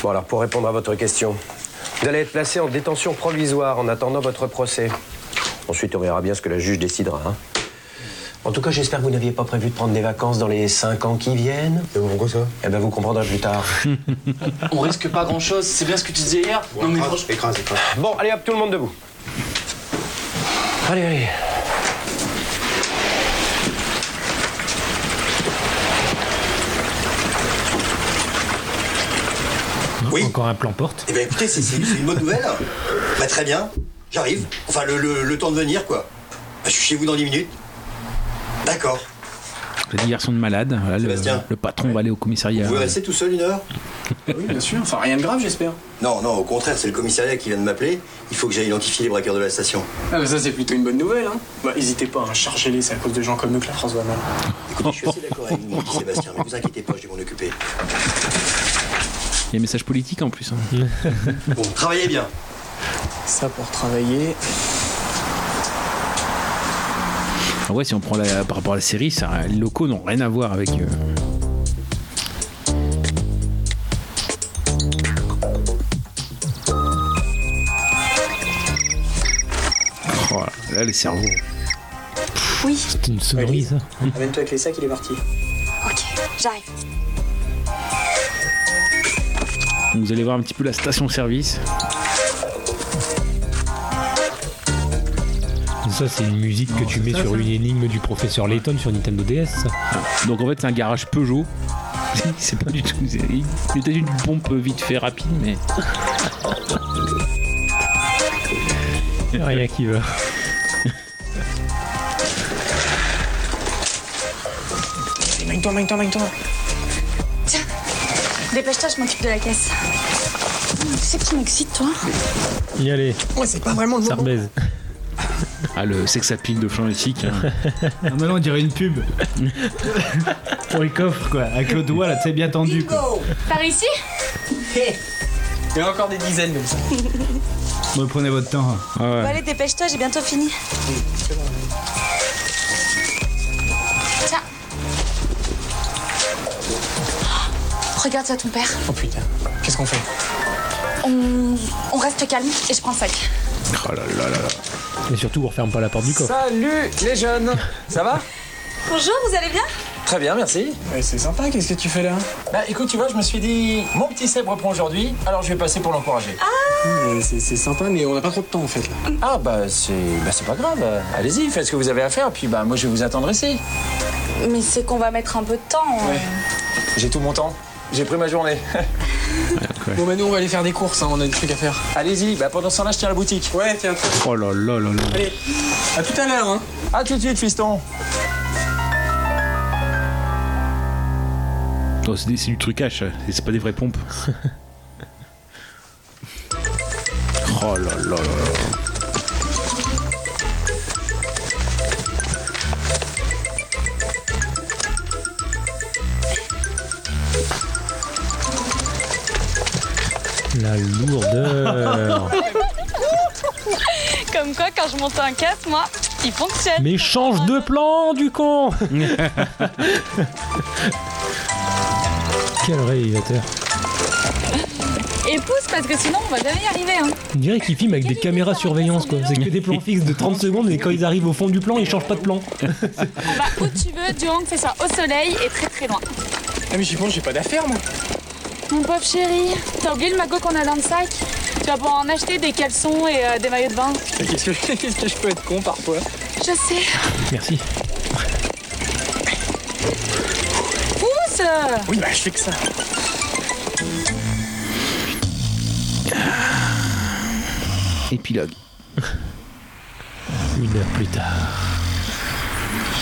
Bon alors, pour répondre à votre question, vous allez être placé en détention provisoire en attendant votre procès. Ensuite, on verra bien ce que la juge décidera. hein. En tout cas, j'espère que vous n'aviez pas prévu de prendre des vacances dans les cinq ans qui viennent. pourquoi ça? Eh ben, vous comprendrez plus tard. On risque pas grand chose, c'est bien ce que tu disais hier Non mais. Écrase, écrase. Bon, allez hop, tout le monde debout. Allez, allez. Oui. Encore un plan porte. Eh bien écoutez, c'est une bonne nouvelle. Bah très bien, j'arrive. Enfin, le, le- le temps de venir, quoi. Bah, je suis chez vous dans 10 minutes. D'accord. La diversion de malade. Voilà, le, Sébastien. le patron va aller au commissariat. Vous pouvez rester tout seul une heure Oui, bien sûr. Enfin, rien de grave, j'espère. Non, non, au contraire, c'est le commissariat qui vient de m'appeler. Il faut que j'aille identifier les braqueurs de la station. Ah, bah ça, c'est plutôt une bonne nouvelle, hein. Bah, hésitez pas, hein, chargez-les, c'est à cause de gens comme nous que la France va mal. Écoutez, je suis assez d'accord avec vous, dit Sébastien, mais vous inquiétez pas, je vais m'en occuper. Il y a un message politique en plus. hein. Bon, travaillez bien. Ça pour travailler. Ah ouais, si on prend la, par rapport à la série, ça, les locaux n'ont rien à voir avec. euh, Oh là, les cerveaux. Oui. C'est une sonnerie, ça. Amène-toi avec les sacs, il est parti. Ok, j'arrive. Vous allez voir un petit peu la station-service. Ça, c'est une musique que tu mets ça, sur ça. une énigme du professeur Layton sur Nintendo DS. ça. Donc en fait, c'est un garage Peugeot. c'est pas du tout. C'est peut-être une pompe vite fait rapide, mais. Rien qui va. Magne-toi, magne-toi, magne-toi. Tiens, dépêche-toi, je m'occupe de la caisse. Tu sais que tu m'excites, toi? Y aller. Ouais, c'est pas vraiment le Ça moment. Ah, le sex appeal de Flanétique. Hein. Ah, maintenant, on dirait une pub. Pour les coffres, quoi. Avec le doigt, là, tu sais, bien tendu, quoi. Par ici Il y a encore des dizaines comme ça. Bon, prenez votre temps. Ah ouais. Bon, allez, dépêche-toi, j'ai bientôt fini. Tiens, Regarde ça, ton père. Oh putain, qu'est-ce qu'on fait? On, on reste calme et je prends le sac. Oh là là là là. Et surtout, on referme pas la porte du coffre. Salut les jeunes Ça va Bonjour, vous allez bien Très bien, merci. c'est sympa, qu'est-ce que tu fais là Bah écoute, tu vois, je me suis dit, mon petit Seb reprend aujourd'hui, alors je vais passer pour l'encourager. Euh, C'est c'est sympa, mais on n'a pas trop de temps en fait là. Ah bah c'est bah, c'est pas grave, allez-y, faites ce que vous avez à faire, puis bah moi je vais vous attendre ici. Mais c'est qu'on va mettre un peu de temps. Ouais. J'ai tout mon temps, j'ai pris ma journée. Bon, bah nous on va aller faire des courses, hein, on a des trucs à faire. Allez-y, bah pendant ce temps-là, je tiens la boutique. Ouais, tiens. Oh là là là là. Allez, à tout à l'heure, hein. À tout de suite, fiston. Non, c'est du trucage, ça. c'est pas des vraies pompes. oh là là là là. La lourdeur. Comme quoi, quand je monte un casse, moi, il fonctionne. Mais change de plan, du con Quel réalisateur. Et pousse, parce que sinon, on va jamais y arriver. Hein. On dirait qu'il filme avec des caméras surveillance quoi. C'est que des plans fixes de 30 secondes et quand ils arrivent au fond du plan, ils changent pas de plan. Bah, où tu veux, Duong, fais ça au soleil et très très loin. Ah, mais j'y pense, j'ai pas d'affaires moi. Mon pauvre chéri, t'as oublié le magot qu'on a dans le sac? Tu vas pouvoir en acheter des caleçons et euh, des maillots de bain. Qu'est-ce que, qu'est-ce que je peux être con parfois? Je sais. Merci. Pousse Oui, bah je fais que ça. Épilogue. Une heure plus tard.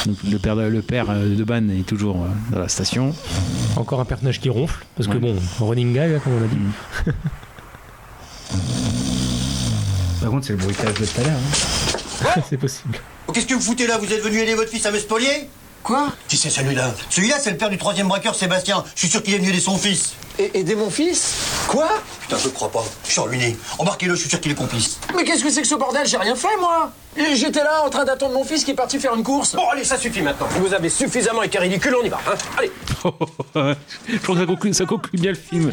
Donc, le père, de- le père euh, de Ban est toujours euh, dans la station. Encore un personnage qui ronfle, parce que bon, running guy, là, comme on a dit. Par contre, c'est le bruitage de tout à l'heure. hein. c'est possible. Oh, Qu'est-ce que vous foutez là? Vous êtes venu aider votre fils à me spolier Quoi? Qui c'est celui-là? Celui-là, c'est le père du troisième braqueur Sébastien. Je suis sûr qu'il est venu aider son fils. Et aider mon fils? Quoi Putain, je crois pas. Je suis ruiné. Embarquez-le, je suis sûr qu'il est complice. Mais qu'est-ce que c'est que ce bordel J'ai rien fait moi Et J'étais là en train d'attendre mon fils qui est parti faire une course. Bon, allez, ça suffit maintenant. Vous avez suffisamment été ridicule, on y va. Hein allez. Je trouve que ça conclut, ça conclut bien le film.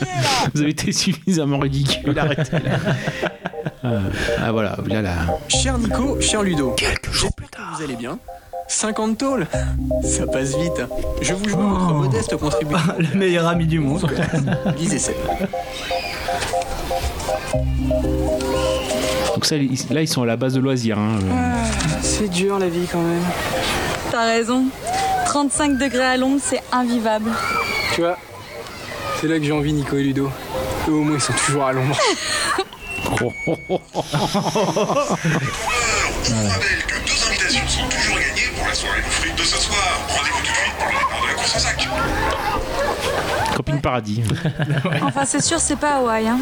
Vous avez été suffisamment ridicule. Arrêtez. là. Euh, ah voilà, là là. Cher Nico, cher Ludo. Quelques jours plus tard. Vous allez bien 50 tôles Ça passe vite. Je vous joins votre modeste contribution. Le meilleur ami du monde. Lisez Seb. Donc ça, là, ils sont à la base de loisirs. hein. C'est dur la vie quand même. T'as raison. 35 degrés à l'ombre, c'est invivable. Tu vois, c'est là que j'ai envie Nico et Ludo. Eux au moins ils sont toujours à l'ombre. la soirée bouffe de ce soir. Rendez-vous tout de suite pour le départ de la course au sac. Camping Paradis. Enfin, c'est sûr, c'est pas Hawaï. Hein.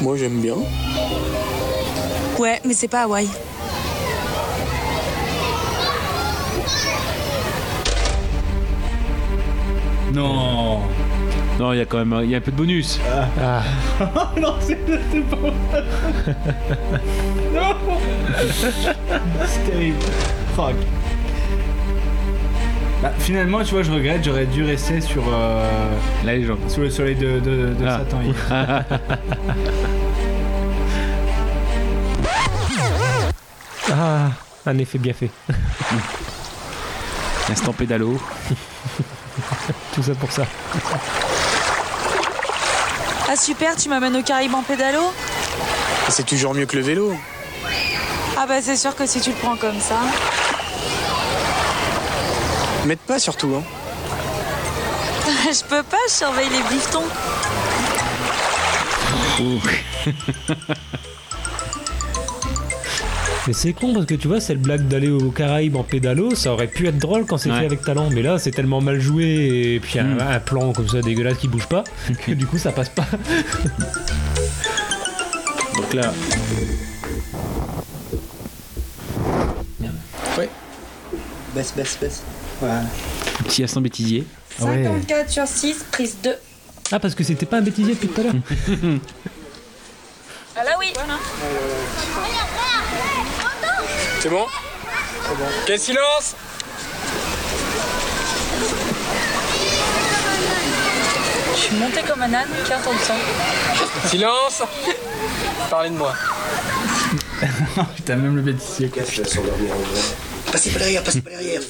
Moi j'aime bien. Ouais, mais c'est pas Hawaï. Non. Non, il y a quand même il y a un peu de bonus. Ah. non, c'est c'est pas Non C'est terrible. Fuck. Bah, finalement, tu vois, je regrette, j'aurais dû rester sur euh, la légende. Sous le soleil de, de, de Ah. Satan hier. Ah, un effet bien fait. Instant pédalo. Tout ça pour ça. Ah super, tu m'amènes au Caraïbes en pédalo C'est toujours mieux que le vélo. Ah bah c'est sûr que si tu le prends comme ça. M'aide pas surtout. Hein. je peux pas, je surveille les bifetons. Mais c'est con parce que tu vois, cette blague d'aller aux Caraïbes en pédalo, ça aurait pu être drôle quand c'est Ouais. fait avec talent. Mais là, c'est tellement mal joué et puis un, Mm. un plan comme ça dégueulasse qui bouge pas que du coup, ça passe pas. Donc là, Ouais. Baisse, baisse, baisse. Voilà. petit instant bêtisier. 54 sur 6, prise 2. Ah, parce que c'était pas un bêtisier depuis tout à l'heure. Ah là oui. C'est bon Quel silence Je suis montée comme un âne qui attend le sang. Silence Parlez de moi. Putain, même le bêtisier. quoi. Passez pas derrière, passez pas derrière.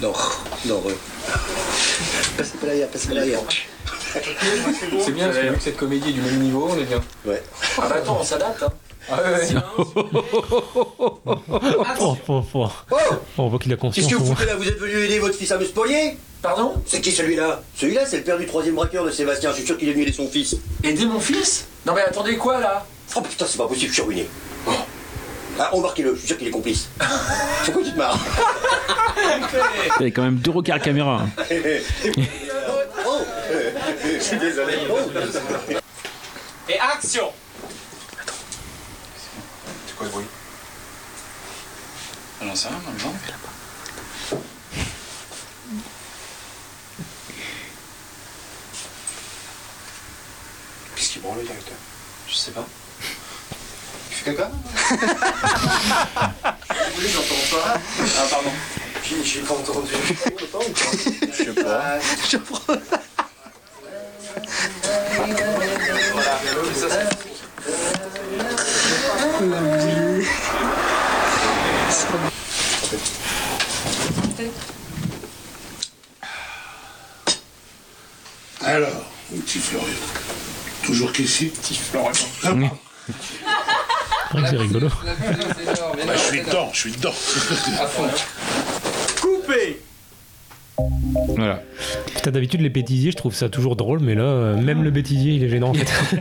Non, non, euh. Passez pas derrière, passez pas derrière. C'est bien, parce que vu que cette comédie est du même niveau, on est bien. Ouais. Ah bah attends, on s'adapte, hein. Ah ouais, ouais. Oh, oh, oh. On voit qu'il a Qu'est-ce conscience. que vous au moins. foutez là Vous êtes venu aider votre fils à me spolier Pardon? C'est qui celui-là? Celui-là, c'est le père du troisième braqueur de Sébastien. Je suis sûr qu'il est venu aider son fils. Aider mon fils? Non mais attendez quoi là? Oh putain, c'est pas possible, je suis ruiné. Oh. Ah, embarquez-le, je suis sûr qu'il est complice. Pourquoi tu te marres? Il y a quand même deux regards caméra. hein. Oh Je suis désolé. Oh. Et action quoi ce bruit J'en sais rien, non Qu'est-ce qu'il branle le directeur? Je sais pas. Il fait caca Oui, j'entends pas. Ah, pardon. J'ai j'ai pas entendu. Je sais pas. Je prends. Alors, mon petit Florian. Toujours qu'ici Petit Florian. C'est rigolo. Bah, je suis dedans, je suis dedans. Coupé Voilà. Putain, d'habitude, les bêtisiers, je trouve ça toujours drôle, mais là, euh, même le bêtisier, il est gênant en fait.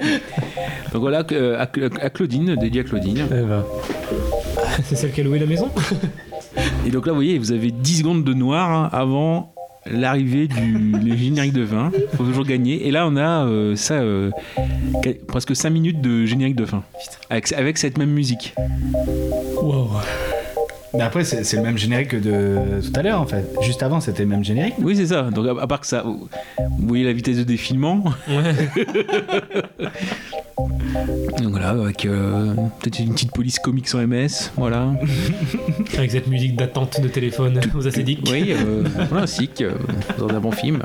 Donc voilà, euh, à, à Claudine, dédié à Claudine. Eh ben. C'est celle qui a loué la maison? Et donc là, vous voyez, vous avez 10 secondes de noir hein, avant l'arrivée du le générique de fin. faut toujours gagner. Et là, on a euh, ça, euh, presque 5 minutes de générique de fin. Avec, avec cette même musique. Wow. Mais après, c'est le même générique que de tout à l'heure en fait. Juste avant, c'était le même générique. Oui, c'est ça. Donc, à, à part que ça. Vous voyez la vitesse de défilement Donc voilà, avec euh, peut-être une petite police comique sans MS. Voilà. Avec cette musique d'attente de téléphone aux acédiques. Oui, euh, voilà, sick, euh, dans un bon film.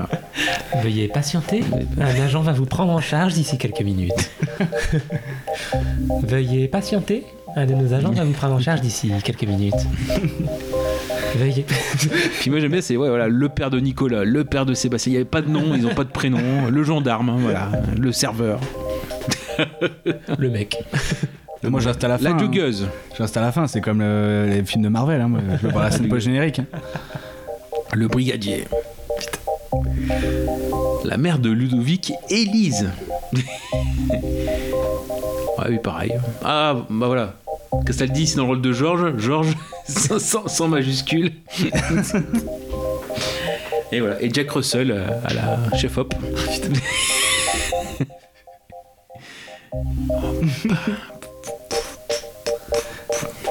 Veuillez patienter. Un agent va vous prendre en charge d'ici quelques minutes. Veuillez patienter. Un de nos agents va vous prendre en charge d'ici quelques minutes. Veuillez. Puis moi j'aime bien, c'est ouais, voilà, le père de Nicolas, le père de Sébastien. Il n'y avait pas de nom, ils n'ont pas de prénom. Le gendarme, hein, voilà, le serveur. le mec. Moi, je reste à la fin. La hein. Je reste à la fin. C'est comme le- les films de Marvel. Hein. moi, Je veux voir la scène post-générique. hein. Le brigadier. Putain. La mère de Ludovic, Élise. ouais, oui, pareil. Ah, bah voilà. Castaldi, c'est dans le rôle de Georges. Georges, sans, sans- sans majuscule. Et voilà. Et Jack Russell euh, à la chef hop.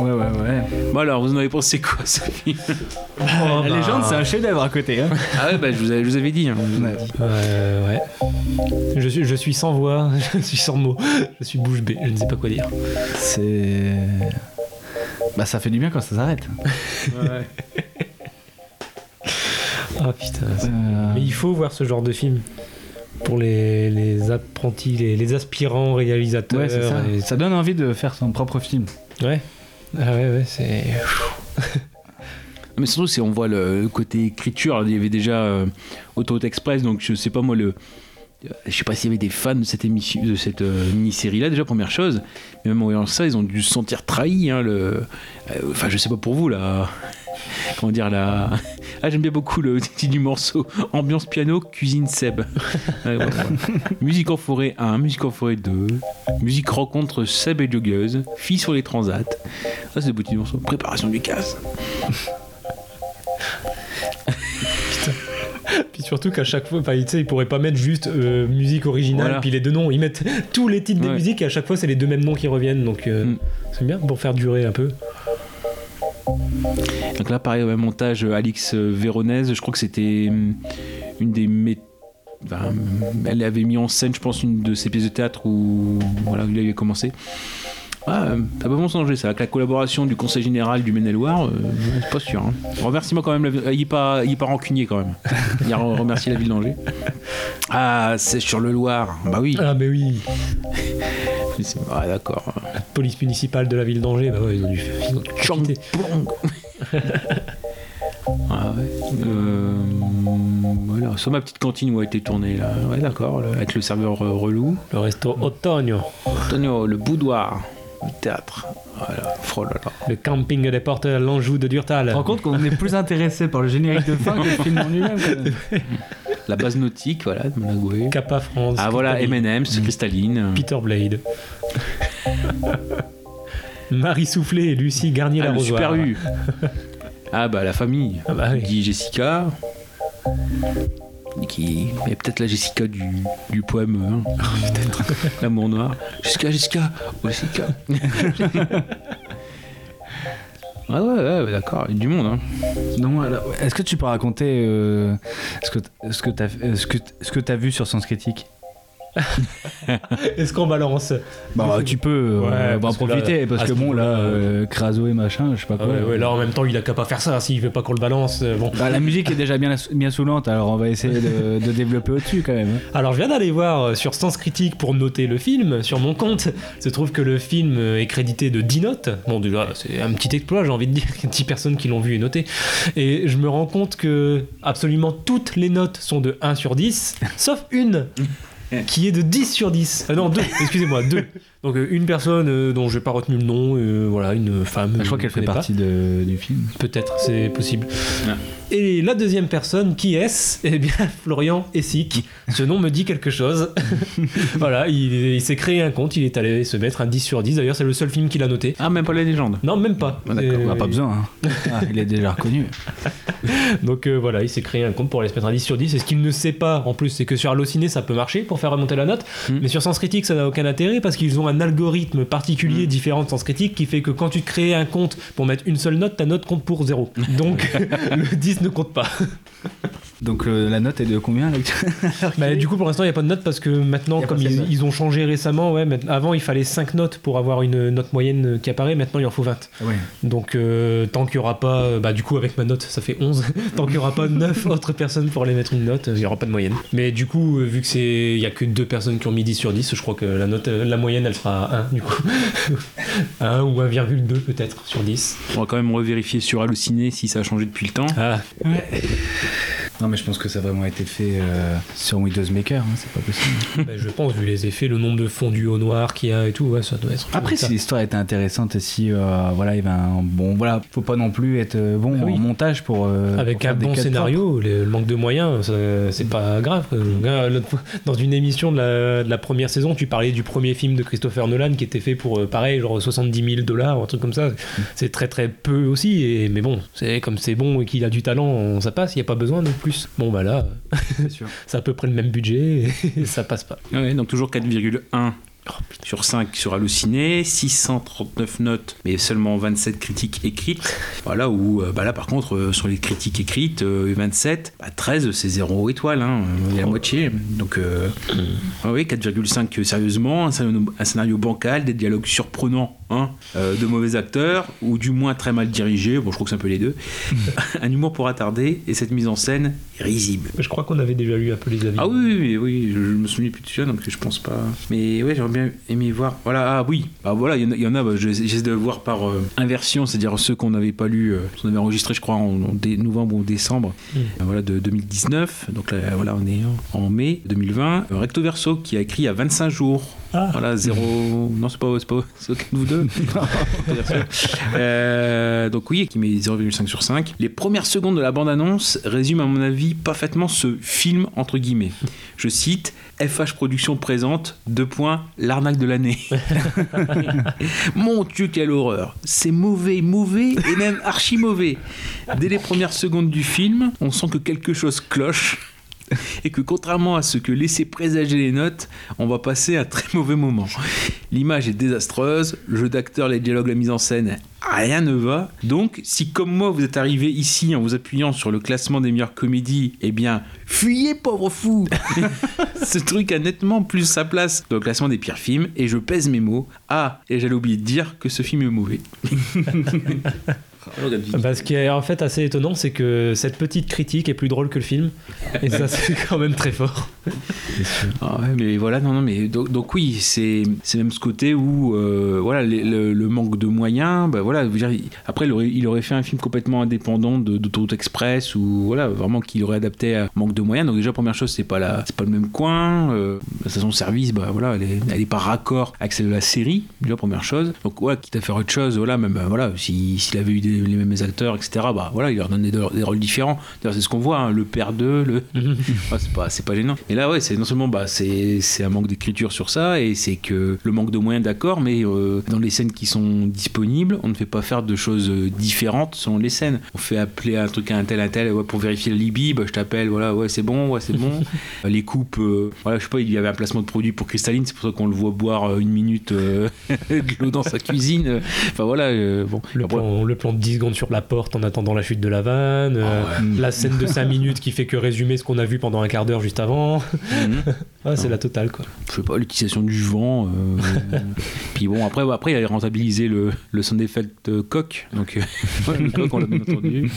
Ouais, ouais, ouais. Bon alors, vous en avez pensé quoi, Sophie La légende, c'est un chef-d'œuvre à côté. Hein. Ah ouais, bah je vous avais, je vous avais dit. hein. Euh, ouais. Je suis, je suis sans voix, je suis sans mots, je suis bouche bée, je ne sais pas quoi dire. C'est. Bah, ça fait du bien quand ça s'arrête. Ah putain. c'est- Mais il faut voir ce genre de film pour les, les apprentis, les, les aspirants réalisateurs. Ouais, c'est ça. et- Ça donne envie de faire son propre film. Ouais. Ah ouais, ouais, c'est. Mais surtout, c'est on voit le, côté écriture. Il y avait déjà euh, Express, donc je sais pas moi le. Je sais pas s'il y avait des fans de cette émission, de cette euh, mini-série là. Déjà première chose, mais même en voyant ça, ils ont dû se sentir trahis. hein, euh, enfin, je sais pas pour vous là. Comment dire là Ah, j'aime bien beaucoup le titre du morceau. Ambiance piano, cuisine Seb. Ouais, musique en forêt 1, musique en forêt 2, musique rencontre Seb et joggeuse, fille sur les transats. Ça, c'est des petits morceaux. Préparation du casse. Puis surtout qu'à chaque fois, enfin, tu sais, ils pourraient pas mettre juste euh, musique originale Voilà. puis les deux noms. Ils mettent tous les titres des musiques et à chaque fois c'est les deux mêmes noms qui reviennent. Donc euh, c'est bien pour faire durer un peu. Donc là, pareil, même montage, euh, Alix euh, Véronèse, je crois que c'était hum, une des mé- enfin, hum, elle avait mis en scène, je pense, une de ses pièces de théâtre où voilà, il avait commencé. Ah, euh, ça peut bon changer ça. Avec la collaboration du Conseil général du Maine-et-Loire, euh, c'est pas sûr. Hein. Remercie-moi quand même. Il est pas, il pas rancunier quand même. Il a re- remercié la ville d'Angers. Ah, c'est sur le Loir. Bah oui. Ah, mais oui. Ah, d'accord. La police municipale de la ville d'Angers, bah ouais, ils ont dû. Ils ont dû quitter. Ah ouais. Euh, voilà, sur ma petite cantine où a été tournée là. Ouais, d'accord. Avec le serveur euh, relou. Le resto Otoño. Otoño, le boudoir, théâtre. Voilà. Oh. Le camping des portes à l'Anjou de Durtal. Tu te rends compte qu'on est plus intéressé par le générique de fin que le film en lui-même. La base nautique, voilà, de Managoué. Kappa France. Ah voilà. M&M's, cristalline. Peter Blade. Marie Soufflé et Lucie Ah, Garnier-La le Rosoire. super U. Ah bah la famille. Ah bah oui. Dit Jessica. Qui mais peut-être la Jessica du, du poème. hein. peut-être. L'amour noir. Jessica, Jessica. Oh, Jessica. Ah ouais, ouais, ouais, d'accord, il y a du monde. Hein. Non, est-ce que tu peux raconter euh, ce que ce que t'as euh, ce que ce que t'as vu sur Sens Critique? Est-ce qu'on balance Bah tu peux, euh, Ouais, on va en là, profiter parce que bon là, euh, Craso et machin, je sais pas Ah quoi. ouais, ouais, là en même temps il a qu'à pas faire ça s'il veut pas qu'on le balance euh, bon Bah, la musique est déjà bien, bien saoulante, alors on va essayer de, de développer au-dessus quand même. hein. Alors je viens d'aller voir euh, sur Sens Critique pour noter le film sur mon compte. Il se trouve que le film euh, est crédité de 10 notes. Bon déjà c'est un petit exploit j'ai envie de dire, 10 personnes qui l'ont vu et noté. Et je me rends compte que absolument toutes les notes sont de 1 sur 10, sauf une qui est de 10 sur 10. Ah non, 2, excusez-moi, 2. Donc euh, une personne euh, dont j'ai pas retenu le nom, euh, voilà, une femme. je crois euh, qu'elle je fait partie de- du film. Peut-être, c'est possible. Et la deuxième personne, qui est-ce? Eh bien, Florian Essic. Ce nom me dit quelque chose. voilà, il, il s'est créé un compte, il est allé se mettre un 10 sur 10. D'ailleurs, c'est le seul film qu'il a noté. Ah, même pas la légende Non, même pas. Ah, d'accord, on n'a pas besoin. hein. Ah, il est déjà reconnu. Donc euh, voilà, il s'est créé un compte pour aller se mettre un 10 sur 10. Et ce qu'il ne sait pas, en plus, c'est que sur Allociné, ça peut marcher pour faire remonter la note. Mais sur Sens Critique, ça n'a aucun intérêt parce qu'ils ont un algorithme particulier différent de Sens Critique qui fait que quand tu te crées un compte pour mettre une seule note, ta note compte pour zéro. Donc le 10 ne compte pas. Donc euh, la note est de combien là Bah, du coup, pour l'instant, il n'y a pas de note parce que maintenant, comme ils, ont changé récemment, ouais, avant il fallait 5 notes pour avoir une note moyenne qui apparaît, maintenant il en faut 20. Ouais. Donc, euh, tant qu'il n'y aura pas, euh, bah, du coup, avec ma note, ça fait 11. tant qu'il n'y aura pas 9 autres personnes pour aller mettre une note, il n'y aura pas de moyenne. Mais du coup, vu que c'est, il n'y a que deux personnes qui ont mis 10 sur 10, je crois que la note, la moyenne, elle sera 1 du coup. 1 ou 1,2 peut-être sur 10. On va quand même revérifier sur Halluciné si ça a changé depuis le temps. Ah. Non mais je pense que ça a vraiment été fait euh, sur Windows Maker, hein, c'est pas possible. Bah, je pense, vu les effets, le nombre de fondus au noir qu'il y a et tout, ouais, ça doit être. Après, si l'histoire était intéressante et si euh, voilà, il bon, voilà, faut pas non plus être euh, bon Ah oui. en montage pour euh, Avec pour un bon scénario, le, manque de moyens, c'est pas grave. Dans une émission de la, de la première saison, tu parlais du premier film de Christopher Nolan qui était fait pour pareil, genre 70 000 dollars, un truc comme ça. C'est très très peu aussi, et, mais bon, c'est comme c'est bon et qu'il a du talent, ça passe, il n'y a pas besoin de plus. Bon bah là, c'est à peu près le même budget et ça passe pas. Ouais, donc toujours 4,1 sur 5 sur Halluciné, 639 notes, mais seulement 27 critiques écrites. Voilà, où euh, bah là par contre, euh, sur les critiques écrites, euh, 27, bah, 13 c'est 0 étoile, hein, euh, il y a la moitié. Donc, euh, ah oui, 4,5 euh, sérieusement, un scénario, un scénario bancal, des dialogues surprenants, hein, euh, de mauvais acteurs, ou du moins très mal dirigés, bon je crois que c'est un peu les deux, un humour pour attarder, et cette mise en scène est risible. Je crois qu'on avait déjà lu un peu les avis. Ah oui, oui, oui, oui, je, je me souviens plus de celui-là, donc je pense pas. Mais ouais, j'aurais bien aimé voir. Voilà, ah oui, ah voilà, il y en a, a bah, je- j'essaie de le voir par euh, inversion, c'est-à-dire ceux qu'on n'avait pas lu, euh, qu'on avait enregistré, je crois, en, en dé- novembre ou décembre, Mm. voilà, de 2019. Donc là, voilà, on est en, mai 2020. Euh, Recto Verso qui a écrit il y a 25 jours. Ah. Voilà, zéro. Non, c'est pas, pas, c'est aucun de vous deux. Euh, donc oui, qui met 0,5 sur 5. Les premières secondes de la bande-annonce résument à mon avis parfaitement ce film entre guillemets. Je cite FH Productions présente deux points l'arnaque de l'année. Mon Dieu quelle horreur. C'est mauvais, mauvais et même archi mauvais. Dès les premières secondes du film, on sent que quelque chose cloche et que contrairement à ce que laissaient présager les notes, on va passer un très mauvais moment. L'image est désastreuse, le jeu d'acteur, les dialogues, la mise en scène, rien ne va. Donc, si comme moi vous êtes arrivé ici en vous appuyant sur le classement des meilleures comédies, eh bien, fuyez pauvre fou Ce truc a nettement plus sa place dans le classement des pires films, et je pèse mes mots. Ah, et j'allais oublier de dire que ce film est mauvais. Bah, ce qui est en fait assez étonnant, c'est que cette petite critique est plus drôle que le film. Et ça, c'est quand même très fort. Ah ouais, mais voilà, non, non, mais donc, donc oui, c'est c'est même ce côté où euh, voilà les- le, le manque de moyens, bah voilà, je veux dire, il- après il aurait, il aurait fait un film complètement indépendant de d'Autoroute Express ou voilà vraiment qu'il aurait adapté à manque de moyens. Donc déjà première chose, c'est pas la, c'est pas le même coin, euh, la station de service, bah voilà, elle est, elle est pas raccord avec celle de la série. Déjà première chose. Donc voilà, quitte à faire autre chose, voilà, même euh, voilà, si- s'il avait eu des- les mêmes acteurs, etc. Bah voilà, il leur donne des, des rôles différents. D'ailleurs, c'est ce qu'on voit, hein, le père d'eux, le, Ouais, c'est pas, pas gênant. Et là, ouais, c'est non seulement bah, c'est, un manque d'écriture sur ça, et c'est que le manque de moyens, d'accord, mais euh, dans les scènes qui sont disponibles, on ne fait pas faire de choses euh, différentes selon les scènes. On fait appeler un truc à un tel, un tel, ouais, pour vérifier le Libye, bah, je t'appelle, voilà, ouais, c'est bon, ouais, c'est bon. Les coupes, euh, voilà, je sais pas, il y avait un placement de produit pour Cristalline, c'est pour ça qu'on le voit boire une minute euh, de l'eau dans sa cuisine. Enfin voilà, bon. Le plan, le plan de 10 secondes sur la porte en attendant la chute de la vanne, euh, la scène de 5 minutes qui fait que résumer ce qu'on a vu pendant un quart d'heure juste avant. Ah, c'est la totale quoi. je sais pas, l'utilisation du vent. euh, puis bon, après, après, il a rentabilisé le, le sound effect euh, coq. Donc, le coq, on l'a bien entendu.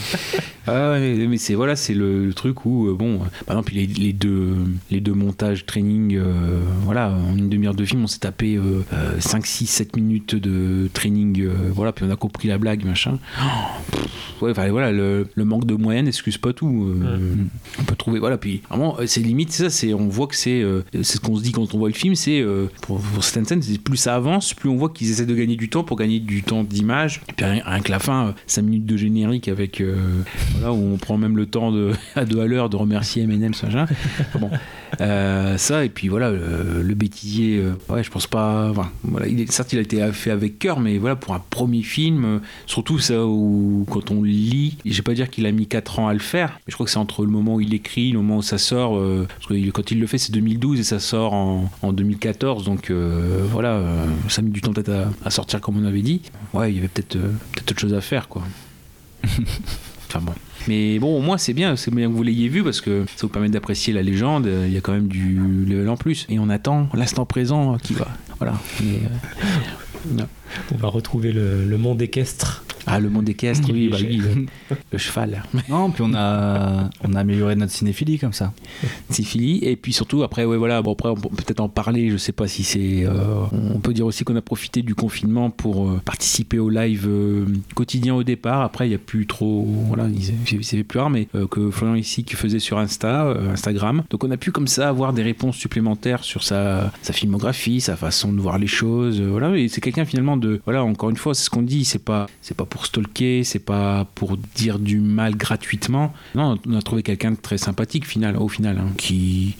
Ah, ouais, mais, mais c'est voilà, c'est le, le truc où, bon, par exemple, les, les deux, les deux montages training, euh, voilà, en une demi-heure de film, on s'est tapé euh, 5, 6, 7 minutes de training, voilà, puis on a compris la blague, machin. Oh, ouais, enfin, voilà, le, le manque de moyens n'excuse pas tout. euh, On peut trouver, voilà, puis vraiment, euh, c'est limite, ça, c'est, on voit que c'est, euh, c'est ce qu'on se dit quand on voit le film, c'est, euh, pour, pour certaines scènes, c'est plus ça avance, plus on voit qu'ils essaient de gagner du temps pour gagner du temps d'image. Et puis rien, rien que la fin, 5 minutes de générique avec, voilà, où on prend même le temps de, à deux à l'heure de remercier M&M, ce machin. Enfin, bon, euh, ça, et puis voilà, le, le bêtisier, euh, ouais, je pense pas, enfin, voilà, il est, certes, il a été fait avec cœur, mais voilà, pour un premier film, euh, surtout ça où, quand on lit, je vais pas dire qu'il a mis 4 ans à le faire, mais je crois que c'est entre le moment où il écrit, le moment où ça sort, parce que quand il le fait, c'est 2012 et ça sort en, en 2014, donc voilà, ça a mis du temps peut-être à, à sortir comme on avait dit. Ouais, il y avait peut-être peut-être autre chose à faire, quoi. Enfin bon. Mais bon, au moins c'est bien, c'est bien que vous l'ayez vu parce que ça vous permet d'apprécier la légende. Il y a quand même du level en plus. Et on attend l'instant présent qui va. Voilà. Euh. On va retrouver le, le monde équestre. Ah, le monde équestre, oui, bah, oui, le, le cheval. Non, puis on a, on a amélioré notre cinéphilie comme ça. Cinéphilie. Et puis surtout, après, ouais, voilà, bon, après, on peut peut-être en parler. Je sais pas si c'est. euh, on peut dire aussi qu'on a profité du confinement pour euh, participer au live euh, quotidien au départ. Après, il n'y a plus trop. Voilà, il- c'est plus rare, mais euh, que Florian ici qui faisait sur Insta, euh, Instagram. Donc, on a pu comme ça avoir des réponses supplémentaires sur sa, sa filmographie, sa façon de voir les choses. euh, voilà, et c'est quelqu'un finalement de. Voilà, encore une fois, c'est ce qu'on dit. C'est pas, c'est pas pour stalker, c'est pas pour dire du mal gratuitement. Non, on a trouvé quelqu'un de très sympathique final, au final, hein, qui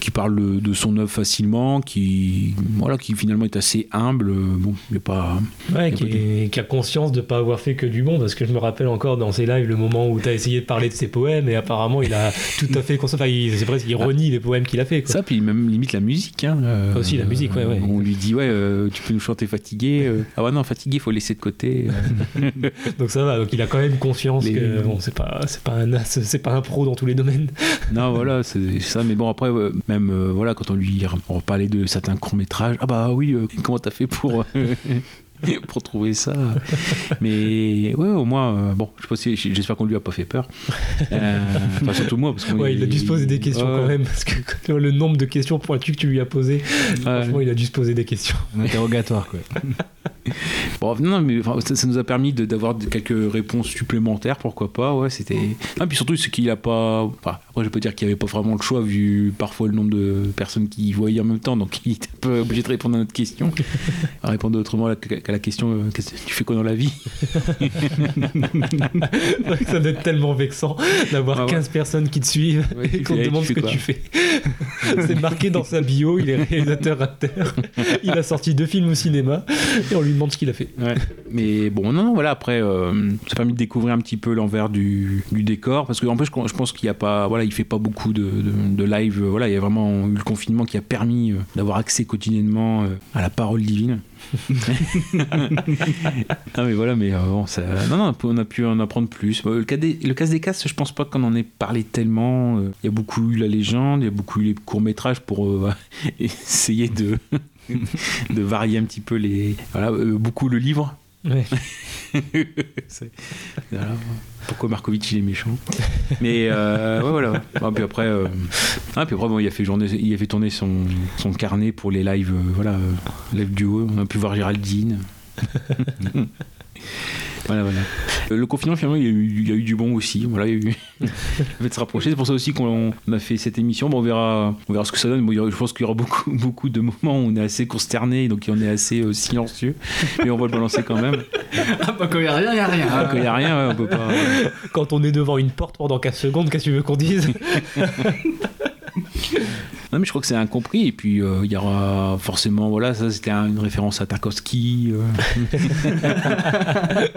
qui parle de- son œuvre facilement, qui voilà, qui finalement est assez humble. euh, Bon, il est pas. Ouais, il est qui, pas du- est- qui a conscience de pas avoir fait que du bon, parce que je me rappelle encore dans ses lives le moment où tu as essayé de parler de ses poèmes, et apparemment il a tout à fait conscience. Enfin, il- c'est vrai qu'il renie les poèmes qu'il a fait. Quoi. Ça, puis même limite la musique. Hein, euh, Aussi, la musique, ouais, ouais. On lui dit, ouais, euh, tu peux nous chanter fatigué. euh, ah ouais, non, fatigué, faut laisser de côté. donc ça va, donc il a quand même conscience Les- que bon, c'est pas, c'est pas un c'est pas un pro dans tous les domaines. non, voilà, c'est ça. Mais bon, après, ouais, même euh, voilà, quand on lui parlait de certains courts métrages, ah bah oui, euh, comment t'as fait pour euh, pour trouver ça? Mais ouais, au moins, euh, bon, j'espère qu'on lui a pas fait peur. Euh, enfin, surtout moi, parce Ouais, il a dû se poser des questions Ouais. quand même, parce que le nombre de questions pointues que tu lui as posées, franchement, il a dû se poser des questions. Interrogatoire, quoi. Bon, non, mais enfin, ça, ça nous a permis de- d'avoir quelques réponses supplémentaires, pourquoi pas. Ouais, c'était. Ah, puis surtout, c'est qu'il a pas. Enfin, après, je peux dire qu'il n'y avait pas vraiment le choix, vu parfois le nombre de personnes qui voyaient en même temps, donc il était un peu obligé de répondre à notre question. À répondre autrement à qu'à la question euh, Qu'est-ce que tu fais quoi dans la vie? Ça doit être tellement vexant d'avoir Ah ouais. 15 personnes qui te suivent et qu'on te demande ce que tu fais. C'est marqué dans sa bio, il est réalisateur-acteur. Il a sorti deux films au cinéma et on lui demande ce qu'il a fait. Ouais. Mais bon, non, non, voilà, après, euh, ça a permis de découvrir un petit peu l'envers du, du décor, parce qu'en plus, je, je pense qu'il n'y a pas. Voilà, voilà, il fait pas beaucoup de, de- de live. euh, Voilà, il y a vraiment eu le confinement qui a permis euh, d'avoir accès quotidiennement euh, à la parole divine. ah mais voilà, mais bon, ça, non, non, on a pu en apprendre plus. Le cas des, le cas des castes, je pense pas qu'on en ait parlé tellement. Il y a beaucoup eu la légende, il y a beaucoup eu les courts métrages pour euh, essayer de de varier un petit peu les. Voilà, beaucoup le livre. Ouais. Pourquoi Markovitch il est méchant Mais euh, ouais, voilà. Ah, puis après, euh, ah, puis après bon, il a fait journée, il a fait tourner son, son carnet pour les lives, euh, voilà, live duo. On a pu voir Géraldine. Voilà, voilà. Euh, Le confinement, finalement, il y, a eu, il y a eu du bon aussi. Voilà, il y a eu... le fait de se rapprocher. C'est pour ça aussi qu'on on a fait cette émission. Bon, on, verra, on verra ce que ça donne. Bon, je pense qu'il y aura beaucoup, beaucoup de moments où on est assez consterné, donc on est assez euh, silencieux. Mais on va le balancer quand même. Ah bah quand il y a rien, il y a rien. Ah, quand il y a rien, ouais, on peut pas. Quand on est devant une porte pendant 4 secondes, qu'est-ce que tu veux qu'on dise? Non, mais je crois que c'est incompris. Et puis, euh, il y aura forcément, voilà, ça c'était un- une référence à Tarkovsky. euh.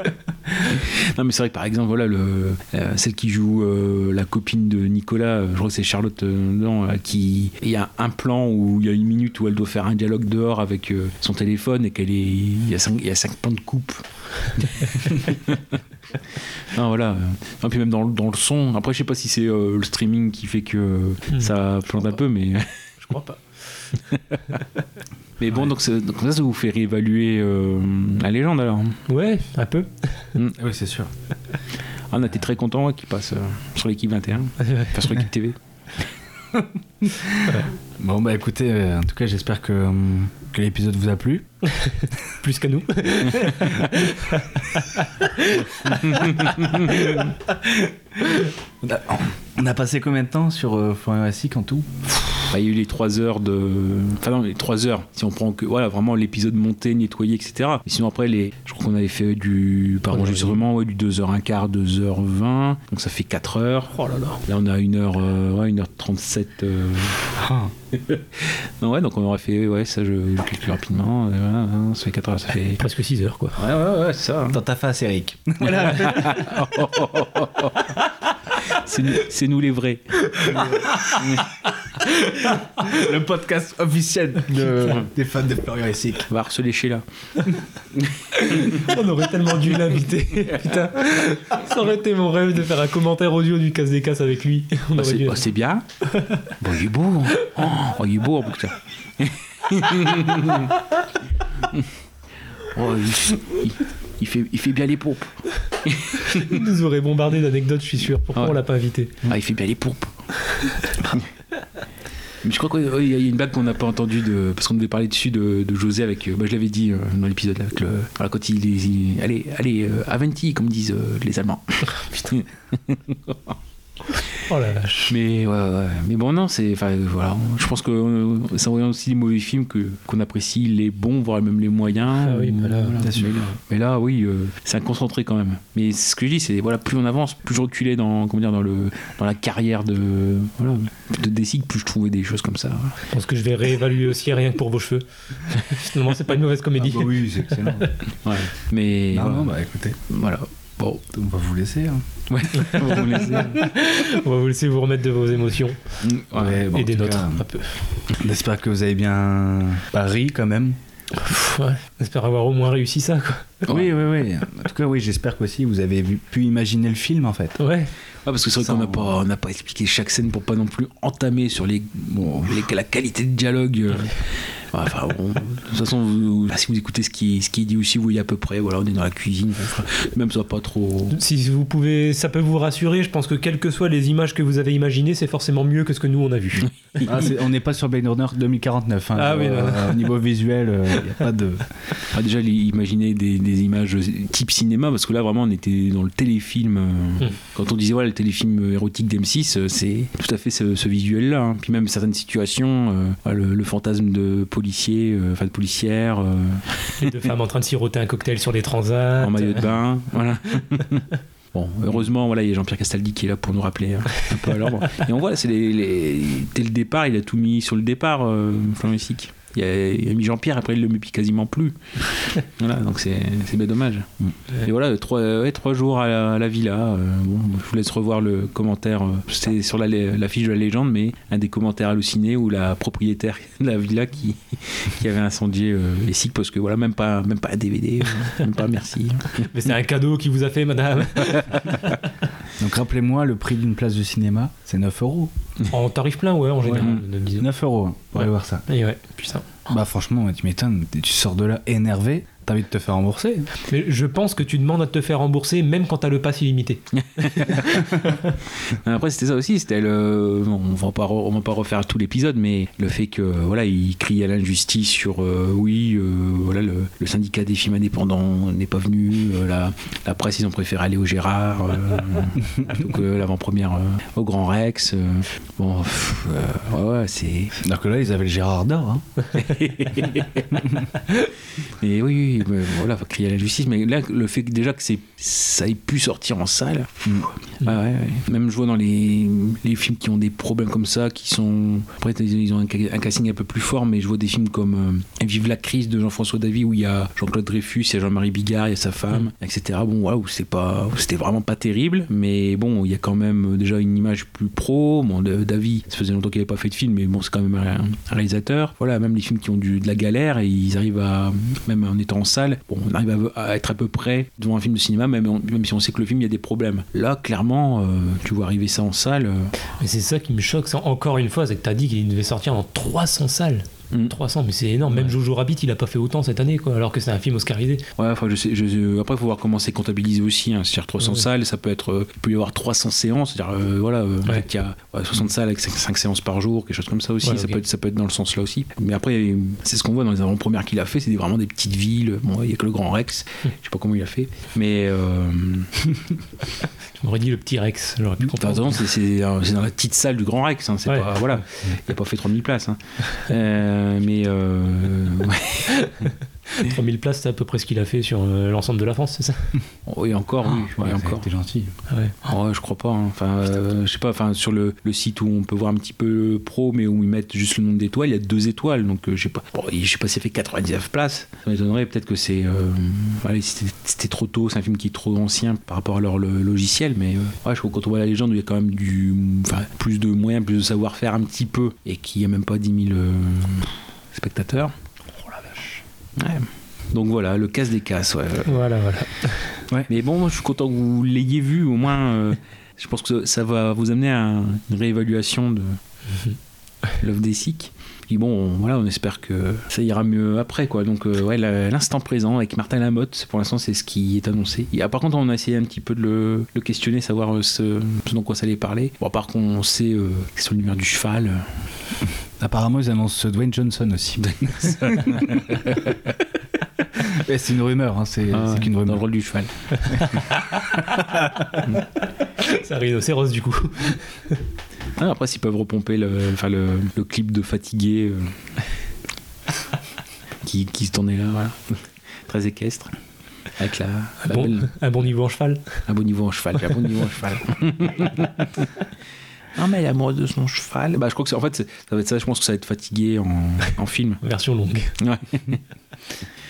non, mais c'est vrai que par exemple, voilà, le, euh, celle qui joue la copine de Nicolas, je crois que c'est Charlotte euh, qui. Il y a un plan où il y a une minute où elle doit faire un dialogue dehors avec son téléphone et qu'elle est. Il y a cinq, il y a cinq plans de coupe. non, voilà. Non, puis même dans, le- dans le son. Après, je sais pas si c'est euh, le streaming qui fait que Hmm. ça plante un peu, mais. Je crois pas. Mais bon, donc, ça, ça vous fait réévaluer euh, la légende alors Ouais, un peu. Oui, c'est sûr. on a été très content qu'il passe euh, sur l'équipe 21, enfin sur l'équipe TV. Bon bah écoutez, euh, en tout cas j'espère que, que l'épisode vous a plu. Plus qu'à nous. on, a, passé combien de temps sur euh, Forum Classique en tout? Bah, il y a eu les 3 heures de. Enfin, non, les 3 heures, si on prend que. Voilà, vraiment l'épisode monté, nettoyé, etc. Et sinon, après, les... je crois qu'on avait fait du. Par enregistrement, ouais, du 2h15, 2h20. Donc ça fait 4 heures. Oh là là. Là, on a 1h, ouais, 1h37. euh. non, ouais, donc on aurait fait. Ouais, ça, je, je calcule rapidement. euh, Voilà, hein, ça fait 4 heures. Ça fait. Presque 6 heures, quoi. Ouais, ouais, ouais, c'est ça. hein. Dans ta face, Eric. c'est nous, c'est nous les vrais. Le podcast officiel de- des fans de Florian Classique. On va harceler Sheila. On aurait tellement dû l'inviter. Putain. Ça aurait été mon rêve de faire un commentaire audio du casse des casses avec lui. On Bah, aurait c'est dû. bah, c'est bien. Bon, il est beau. hein. Oh, il est beau en bouquin. Oh, il, il- il fait, il fait bien les pompes. Il nous aurait bombardé d'anecdotes, je suis sûr. Pourquoi Ouais. on l'a pas invité Ah, il fait bien les pompes. Mais je crois qu'il y a une blague qu'on n'a pas entendue de, parce qu'on devait parler dessus de, de José avec. euh, Bah, je l'avais dit euh, dans l'épisode avec le, voilà, quand il, il- allez, allez, Aventi comme disent euh, les Allemands. Putain. Oh la vache. Mais ouais, ouais. mais bon non, c'est, enfin voilà, je pense que euh, en voyant aussi les mauvais films que qu'on apprécie les bons, voire même les moyens. Ah oui, ou- bah là, voilà. mais, là, mais là, oui, euh, c'est un concentré quand même. Mais ce que je dis, c'est voilà, plus on avance, plus je reculais dans, comment dire, dans le, dans la carrière de, voilà, de Dessig, plus je trouvais des choses comme ça. voilà. Je pense que je vais réévaluer aussi rien que pour vos cheveux. Finalement, c'est pas une mauvaise comédie. Ah bah oui, c'est excellent. Ouais. Mais Non, voilà. non, bah écoutez. Voilà. Bon, on va vous laisser. hein. Ouais, on va vous laisser. On va vous laisser vous remettre de vos émotions. Ouais, bon, Et des nôtres, cas, un peu. J'espère que vous avez bien ri quand même. Ouais, j'espère avoir au moins réussi ça, quoi. Oui, oui, oui. En tout cas, oui, j'espère qu'aussi vous avez vu- pu imaginer le film en fait. Ouais. Ouais, parce que c'est vrai qu'on n'a pas, on n'a pas expliqué chaque scène pour pas non plus entamer sur les, bon, les- la qualité de dialogue. euh. Enfin, bon, de toute façon, vous- si vous écoutez ce qui, ce qui est dit aussi, vous voyez à peu près. Voilà, on est dans la cuisine. Même ça va pas trop. Si vous pouvez, ça peut vous rassurer. Je pense que quelles que soient les images que vous avez imaginées, c'est forcément mieux que ce que nous on a vu. Ah, on n'est pas sur Blade Runner 2049. hein. Ah oui, Euh, non, non. Au niveau visuel, il n'y a pas de. Ah, déjà, imaginer des, des images type cinéma, parce que là, vraiment, on était dans le téléfilm. euh, Mm. Quand on disait, voilà, le téléfilm érotique d'M6, euh, c'est tout à fait ce, ce visuel-là. hein. Puis même certaines situations, euh, le, le fantasme de policier, euh, enfin de policière, euh, Les deux femmes en train de siroter un cocktail sur des transats. en maillot de bain, voilà. Bon, heureusement, voilà, il y a Jean-Pierre Castaldi qui est là pour nous rappeler hein, un peu à l'ordre. Et on voit, c'est les, les- dès le départ, il a tout mis sur le départ, euh. Il y a, il a mis Jean-Pierre, après il le met plus quasiment plus. voilà, donc c'est bien dommage. Et voilà, trois, ouais, trois jours à la, à la villa. euh, bon, je vous laisse revoir le commentaire. euh, C'est sur la, la fiche de la légende, mais un des commentaires hallucinés où la propriétaire de la villa qui, qui avait incendié euh, les cycles parce que voilà, même pas, même pas un DVD, euh, même pas merci. Mais c'est un cadeau qu'il vous a fait, madame. Donc rappelez-moi, le prix d'une place de cinéma, c'est 9 euros. En tarif plein, ouais, en général. 9 euros, pour aller voir ça. Et ouais, putain. Bah franchement, ouais, tu m'étonnes, tu sors de là énervé, t'as envie de te faire rembourser. Mais je pense que tu demandes à te faire rembourser même quand t'as le pass illimité. Après, c'était ça aussi. C'était le. bon, on va pas, re- on va pas refaire tout l'épisode, mais le fait que voilà, il crie à l'injustice sur euh, oui, euh, voilà, le, le syndicat des films indépendants n'est pas venu. euh, la, la presse, ils ont préféré aller au Gérard euh, plutôt que l'avant-première euh, au Grand Rex. euh. bon, pff, euh, ouais, ouais, c'est. Alors que là, ils avaient le Gérard d'or. Hein. Et oui, oui, mais voilà, faut crier à la justice. Mais là, le fait que déjà que c'est, ça ait pu sortir en salle, ouais, ouais. même je vois dans les, les films qui ont des problèmes comme ça, qui sont. Après, ils ont un, ca- un casting un peu plus fort, mais je vois des films comme euh, Vive la crise de Jean-François Davy, où il y a Jean-Claude Dreyfus, il y a Jean-Marie Bigard, il y a sa femme, etc. Bon, voilà, où c'est pas, où c'était vraiment pas terrible, mais bon, il y a quand même euh, déjà une image plus pro. Bon, Davy, ça faisait longtemps qu'il n'avait pas fait de film, mais bon, c'est quand même un, un réalisateur. Voilà, même les films qui ont du, de la galère, et ils arrivent à, même en étant salle, bon, on arrive à, être à peu près devant un film de cinéma, même, si on sait que le film, il y a des problèmes. Là, clairement, euh, tu vois arriver ça en salle. euh, Mais c'est ça qui me choque, encore une fois, c'est que t'as dit qu'il devait sortir dans 300 salles. 300, mais c'est énorme. Même Jojo Rabbit, il a pas fait autant cette année, quoi, alors que c'est un film oscarisé. Ouais, enfin, je sais, je, après, il faut voir comment c'est comptabilisé aussi. Hein. C'est-à-dire 300 Ouais. salles, ça peut être. euh, il peut y avoir 300 séances. C'est-à-dire, euh, voilà, euh, en fait, il y a ouais, 60 salles avec 5, séances par jour, quelque chose comme ça aussi. Ouais, ça, peut être, ça peut être dans le sens là aussi. Mais après, c'est ce qu'on voit dans les avant-premières qu'il a fait. C'est vraiment des petites villes. Bon, il y a que le Grand Rex. Je sais pas comment il a fait. Mais. Euh... M'aurais dit le petit Rex, j'aurais pu comprendre. Attends, c'est euh, dans la petite salle du Grand Rex. Hein. C'est Ouais. pas, voilà. Il a pas fait 3000 places. Hein. Euh, mais. Euh... ouais. 3000 places, c'est à peu près ce qu'il a fait sur euh, l'ensemble de la France, c'est ça? Oui, encore, oui. oui, encore. T'es gentil. Ouais. Ouais, je crois pas. hein. Enfin, euh, je sais pas. Enfin, sur le, le site où on peut voir un petit peu pro, mais où ils mettent juste le nombre d'étoiles, il y a deux étoiles. Donc, euh, je sais pas. Bon, je sais pas s'il fait 99 places. Ça m'étonnerait. Peut-être que c'est. euh, c'était c'était trop tôt. C'est un film qui est trop ancien par rapport à leur le- logiciel. Mais euh, ouais, je trouve que quand on voit la légende, où il y a quand même du, enfin, plus de moyens, plus de savoir-faire un petit peu, et qu'il y a même pas 10 000 euh, spectateurs. Ouais. Donc voilà, le casse des casses. Ouais. Voilà, voilà. Ouais. Mais bon, moi, je suis content que vous l'ayez vu. Au moins, euh, je pense que ça va vous amener à une réévaluation de l'œuvre des SIC. Puis bon, on- voilà, on espère que ça ira mieux après, quoi. Donc, euh, ouais, l'instant présent avec Martin Lamotte, pour l'instant, c'est ce qui est annoncé. Et, ah, par contre, on a essayé un petit peu de le, le questionner, savoir euh, ce, ce dont quoi ça allait parler. Bon, par contre, on sait euh, que c'est l'univers du cheval. Apparemment, ils annoncent Dwayne Johnson aussi. Ouais, c'est une rumeur, hein, c'est Ah, c'est qu'une rumeur. Dans le rôle du cheval. C'est un rhinocéros, du coup. Ah, après, s'ils peuvent repomper le, enfin, le, le clip de Fatigué euh, qui, qui se tournait là, voilà. Très équestre. Avec la, Un la bon, belle- un bon niveau en cheval. un bon niveau en cheval. Un bon niveau en cheval. Non, mais elle est amoureuse de son cheval. Bah, je crois que c'est- en fait, ça va être ça. Je pense que ça va être fatigué en, en film. Version longue. Ouais.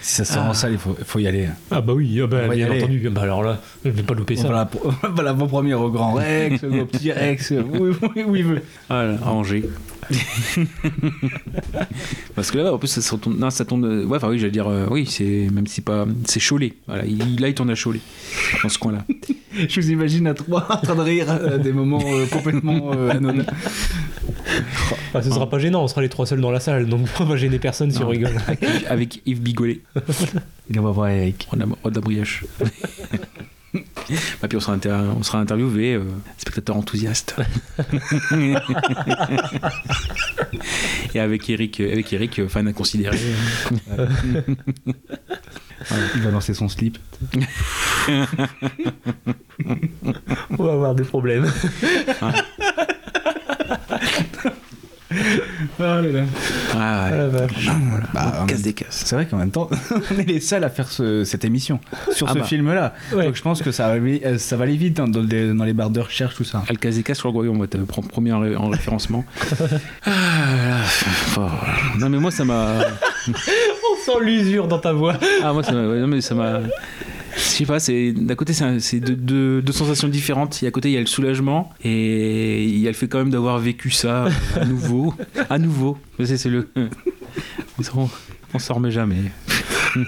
Si ça sort Ah. en salle, il faut, faut y aller. Ah bah oui, ah bah, bien entendu. Bah alors là, je vais pas louper ça. Voilà, pour- voilà, l'avant-première au Grand Rex, au Petit Rex, oui, oui, oui, oui. Voilà, à Angers. Parce que là, en plus, ça, se retourne- non, ça tourne. Ouais, enfin, oui, j'allais dire, euh, oui, c'est même si pas. C'est Cholet. Voilà, il, là, il tourne à Cholet, dans ce coin-là. Je vous imagine à trois en train de rire à des moments euh, complètement euh, anodins. Ah, ce sera pas gênant, on sera les trois seuls dans la salle, donc on va gêner personne si on rigole. Avec, avec Yves Bigolet. Et on va voir Eric. On a, brioche. Bah, puis on sera, inter- on sera interviewé, euh, spectateur enthousiaste. Et avec Eric, avec Eric euh, fan inconsidéré. Il va lancer son slip. On va avoir des problèmes. Oh là là. Ah ouais. Voilà. Bah, en casse même- des casses. C'est vrai qu'en même temps, on est les seuls à faire ce- cette émission sur Ah ce bah. film-là. Donc je pense que ça va, aller- euh, ça va aller vite hein, dans, les, dans les barres de recherche, tout ça. Ah, Le casse des casses, je crois qu'on va te prendre premier en, ré- en référencement. Ah, là. Oh, non mais moi ça m'a. On sent l'usure dans ta voix. Ah moi ça m'a. ouais, non, mais ça m'a. Je sais pas, c'est d'un côté c'est deux, deux- deux sensations différentes. Il y a à côté il y a le soulagement et il y a le fait quand même d'avoir vécu ça euh, à nouveau, à nouveau. C'est c'est le. On, on s'en remet jamais.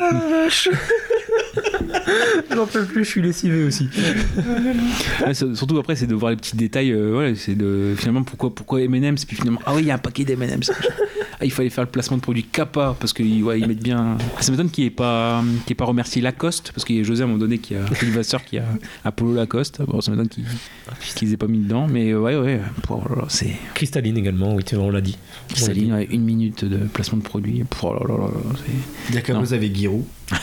J'en peux plus, je suis lessivé aussi. Ouais, surtout après, c'est de voir les petits détails. euh, voilà, c'est de finalement pourquoi pourquoi M&M's puis finalement ah oui il y a un paquet d'M&M's. Ah, il fallait faire le placement de produit Kappa parce qu'ils ouais, ils mettent bien. Ah, ça m'étonne qu'il n'ait pas ait pas remercié Lacoste parce qu'il y a José à un moment donné qui a Philippe Vasseur qui a Apollo Lacoste. Bon, ça m'étonne qu'ils qu'ils aient pas mis dedans, mais ouais ouais. Oh c'est Cristalline également, oui, on l'a dit. Cristalline, ouais, une minute de placement de produit. Oh là, c'est- Diacabos Non. avec Giroud.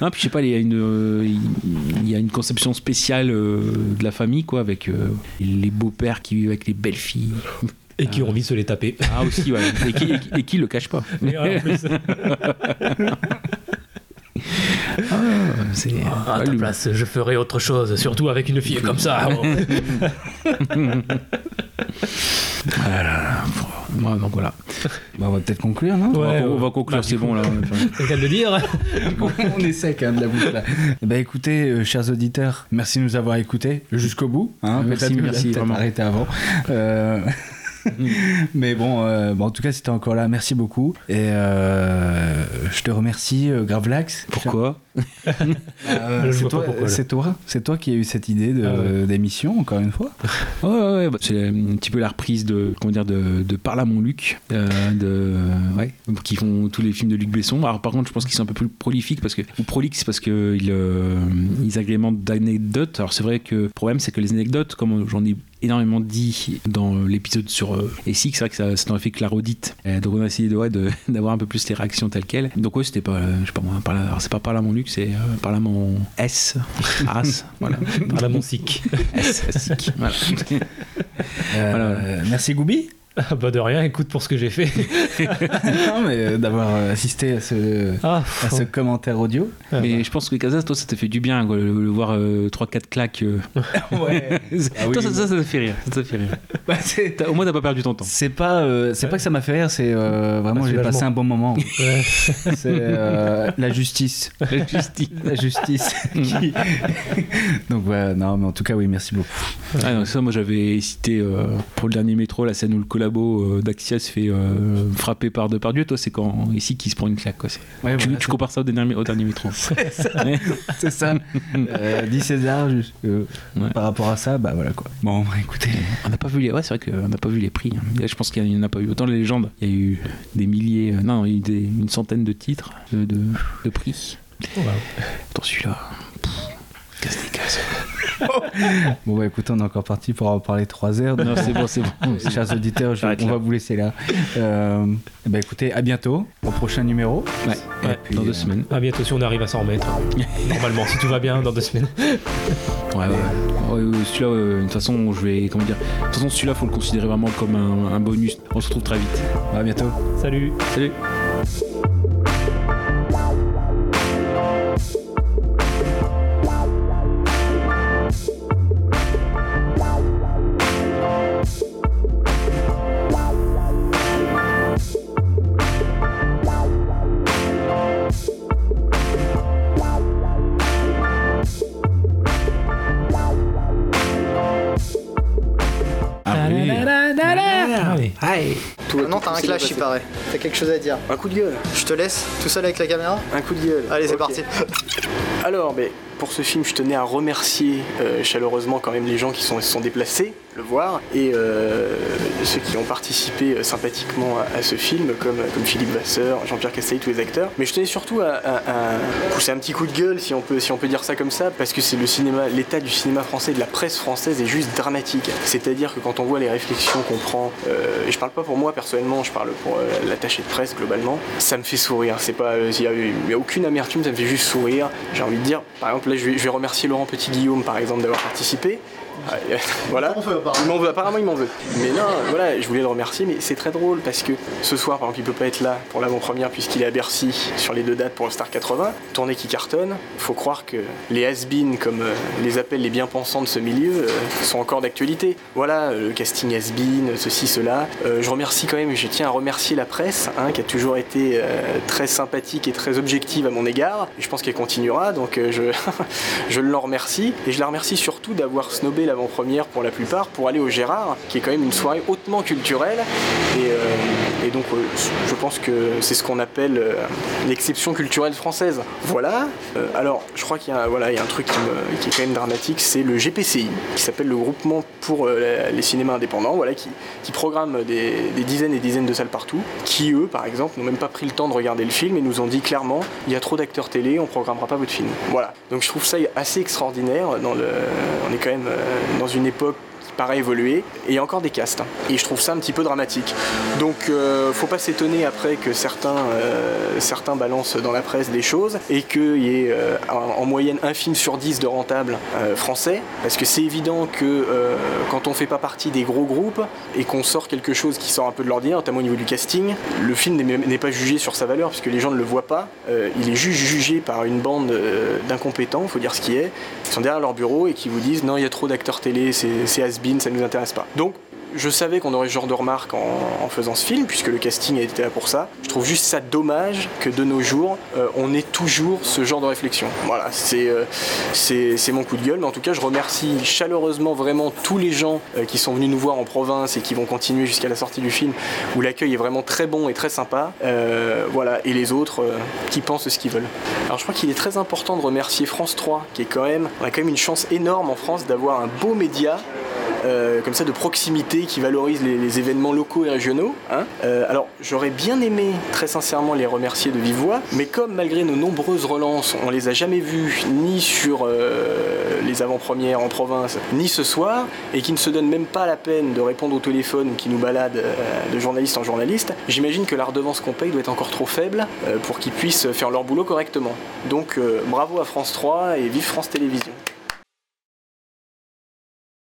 Non, puis je sais pas, il y a une, euh, il y a une conception spéciale euh, de la famille, quoi, avec euh, les beaux-pères qui vivent avec les belles filles. Et qui ont envie de se les taper. Ah, aussi, ouais. Et qui, et qui- et qui le cache pas. Et en plus. Ah, c'est. À ta place, je ferai autre chose, surtout avec une fille comme ça. Voilà. Ouais, donc voilà. Bah, on va peut-être conclure, non? On, va, Ouais, on va conclure, Bah, c'est du bon là. C'est le cas de le dire. on essaie quand même de la boucle là. Bah écoutez, euh, chers auditeurs, merci de nous avoir écoutés jusqu'au bout. Hein, Merci, merci, peut-être arrêté avant. Euh, Mais bon, euh, bon, en tout cas, si t'es encore là, merci beaucoup. Et euh, je te remercie, euh, Gravelax. Pourquoi Euh, Je C'est toi, c'est toi, qui as eu cette idée Ah ouais. d'émission, encore une fois. Ouais, ouais, ouais, bah, c'est un petit peu la reprise de, comment dire, de, de Parle à mon Luc, euh, de, ouais, qui font tous les films de Luc Besson. Alors, par contre, je pense qu'ils sont un peu plus prolifiques, parce que, ou prolixes, parce qu'ils euh, ils agrémentent d'anecdotes. Alors, c'est vrai que le problème, c'est que les anecdotes, comme j'en ai énormément dit dans l'épisode sur euh, Essig, c'est vrai que ça, ça n'aurait fait que la redite. Euh, donc, on a essayé de, ouais, d'avoir un peu plus les réactions telles quelles. Donc, ouais, c'était pas, euh, je sais pas moi, Parle à- alors, c'est pas Parle à mon Luc, c'est euh, Parle à mon S, As, voilà. Par la mon sick. S, sick, voilà. Euh, Voilà. euh, merci Goubi. Ah bah de rien, écoute pour ce que j'ai fait. non, mais euh, d'avoir euh, assisté à ce, Ah, à ce commentaire audio. Mais je pense que Casas, toi, ça t'a fait du bien, quoi, le, le voir 3-4 claques. euh. Ouais. Ah oui. toi, ça, ça, ça t'a fait rire. Ça fait rire. Bah, T'as- Au moins, t'as pas perdu ton temps. C'est pas, euh, c'est pas que ça m'a fait rire, c'est euh, vraiment j'ai passé un bon moment. Ouais. C'est euh, la justice. La justice. La justice. qui- Donc voilà, non, mais en tout cas, oui, merci beaucoup. Ah, non, ça, moi, j'avais cité euh, pour le dernier métro la scène où le collabo euh, d'Axia se fait euh, frapper par Depardieu. Toi, c'est quand ici qui se prend une claque. Quoi. C'est- Ouais, tu, voilà, tu c'est- compares ça au dernier, au dernier métro. Ouais. C'est ça. Euh, 10 César, juste, euh, par rapport à ça, bah voilà quoi. Bon, bah, écoutez. On n'a pas vu les, ouais, c'est vrai qu'on n'a pas vu les prix. hein. Là, je pense qu'il n'y en a pas eu. Autant les légendes, il y a eu des milliers, euh, non, il y a eu des- une centaine de titres, de, de, de prix. Dans celui-là, Bon, bah écoutez, on est encore parti pour en parler 3 heures. Non, c'est bon, c'est bon. Chers auditeurs, je- on là. va vous laisser là. Euh, bah écoutez, à bientôt au prochain numéro. Ouais, Et ouais, puis, dans deux euh, semaines. À bientôt si on arrive à s'en remettre. Normalement, si tout va bien, dans deux semaines. Ouais, ouais. Celui-là, euh, de toute façon, je vais, comment dire, de toute façon, celui-là, faut le considérer vraiment comme un, un bonus. On se retrouve très vite. À bientôt. Salut. Salut. Un clash, il paraît. T'as quelque chose à dire. Un coup de gueule. Je te laisse tout seul avec la caméra Un coup de gueule. Allez, c'est parti. Alors, ben, pour ce film, je tenais à remercier euh, chaleureusement quand même les gens qui sont, se sont déplacés le voir et euh, ceux qui ont participé euh, sympathiquement à, ce film, comme, Philippe Vasseur, Jean-Pierre Castaldi, tous les acteurs. Mais je tenais surtout à, pousser un petit coup de gueule, si on peut, si on peut dire ça comme ça, parce que c'est le cinéma, l'état du cinéma français, de la presse française est juste dramatique. C'est-à-dire que quand on voit les réflexions qu'on prend, et je parle pas pour moi personnellement, je parle pour euh, l'attaché de presse globalement, ça me fait sourire. C'est pas, il y, a- il y a aucune amertume, ça me fait juste sourire. J'ai envie de dire, par exemple je vais, remercier Laurent Petit Guillaume par exemple d'avoir participé. Ah, euh, voilà. Il m'en veut, apparemment il m'en veut. Mais non, voilà, je voulais le remercier, mais c'est très drôle parce que ce soir, par exemple, il peut pas être là pour l'avant-première puisqu'il est à Bercy sur les deux dates pour le Star 80, tournée qui cartonne. Faut croire que les has comme euh, les appellent les bien-pensants de ce milieu, euh, sont encore d'actualité. Voilà, le casting has ceci, cela. Je remercie quand même, je tiens à remercier la presse, hein, qui a toujours été très sympathique et très objective à mon égard. Et je pense qu'elle continuera, donc je, je l'en remercie. Et je la remercie surtout d'avoir snobé l'avant-première pour la plupart pour aller au Gérard, qui est quand même une soirée hautement culturelle. Et, euh, donc, euh, je pense que c'est ce qu'on appelle euh, l'exception culturelle française. Voilà. Alors, je crois qu'il y, a, voilà, il y a un truc qui, me- qui est quand même dramatique, c'est le GPCI, qui s'appelle le Groupement pour les cinémas indépendants, voilà, qui, qui programme des, dizaines et dizaines de salles partout, qui eux, par exemple, n'ont même pas pris le temps de regarder le film et nous ont dit clairement, il y a trop d'acteurs télé, on programmera pas votre film. Voilà. Donc je trouve ça assez extraordinaire. Dans le, on est quand même dans une époque paraît évoluer et encore des castes hein. et je trouve ça un petit peu dramatique. Donc euh, faut pas s'étonner après que certains euh, certains balancent dans la presse des choses et qu'il y ait euh, en, en moyenne un film sur dix de rentable français. Parce que c'est évident que quand on fait pas partie des gros groupes et qu'on sort quelque chose qui sort un peu de l'ordinaire notamment au niveau du casting le film n'est pas jugé sur sa valeur puisque les gens ne le voient pas. Il est juste jugé par une bande d'incompétents faut dire ce qui est qui sont derrière leur bureau et qui vous disent non il y a trop d'acteurs télé c'est c'est ça nous intéresse pas. Donc je savais qu'on aurait ce genre de remarques en, faisant ce film, puisque le casting été là pour ça. Je trouve juste ça dommage que de nos jours, euh, on ait toujours ce genre de réflexion. Voilà, c'est euh, c'est mon coup de gueule. Mais en tout cas, je remercie chaleureusement vraiment tous les gens euh, qui sont venus nous voir en province et qui vont continuer jusqu'à la sortie du film, où l'accueil est vraiment très bon et très sympa. Voilà, et les autres qui pensent ce qu'ils veulent. Alors je crois qu'il est très important de remercier France 3, qui est quand même, on a quand même une chance énorme en France d'avoir un beau média comme ça de proximité qui valorise les, événements locaux et régionaux. hein. Euh, alors j'aurais bien aimé très sincèrement les remercier de vive voix, mais comme malgré nos nombreuses relances, on les a jamais vus ni sur euh, les avant-premières en province, ni ce soir, et qui ne se donnent même pas la peine de répondre au téléphone qui nous baladent euh, de journaliste en journaliste, j'imagine que la redevance qu'on paye doit être encore trop faible pour qu'ils puissent faire leur boulot correctement. Donc bravo à France 3 et vive France Télévisions.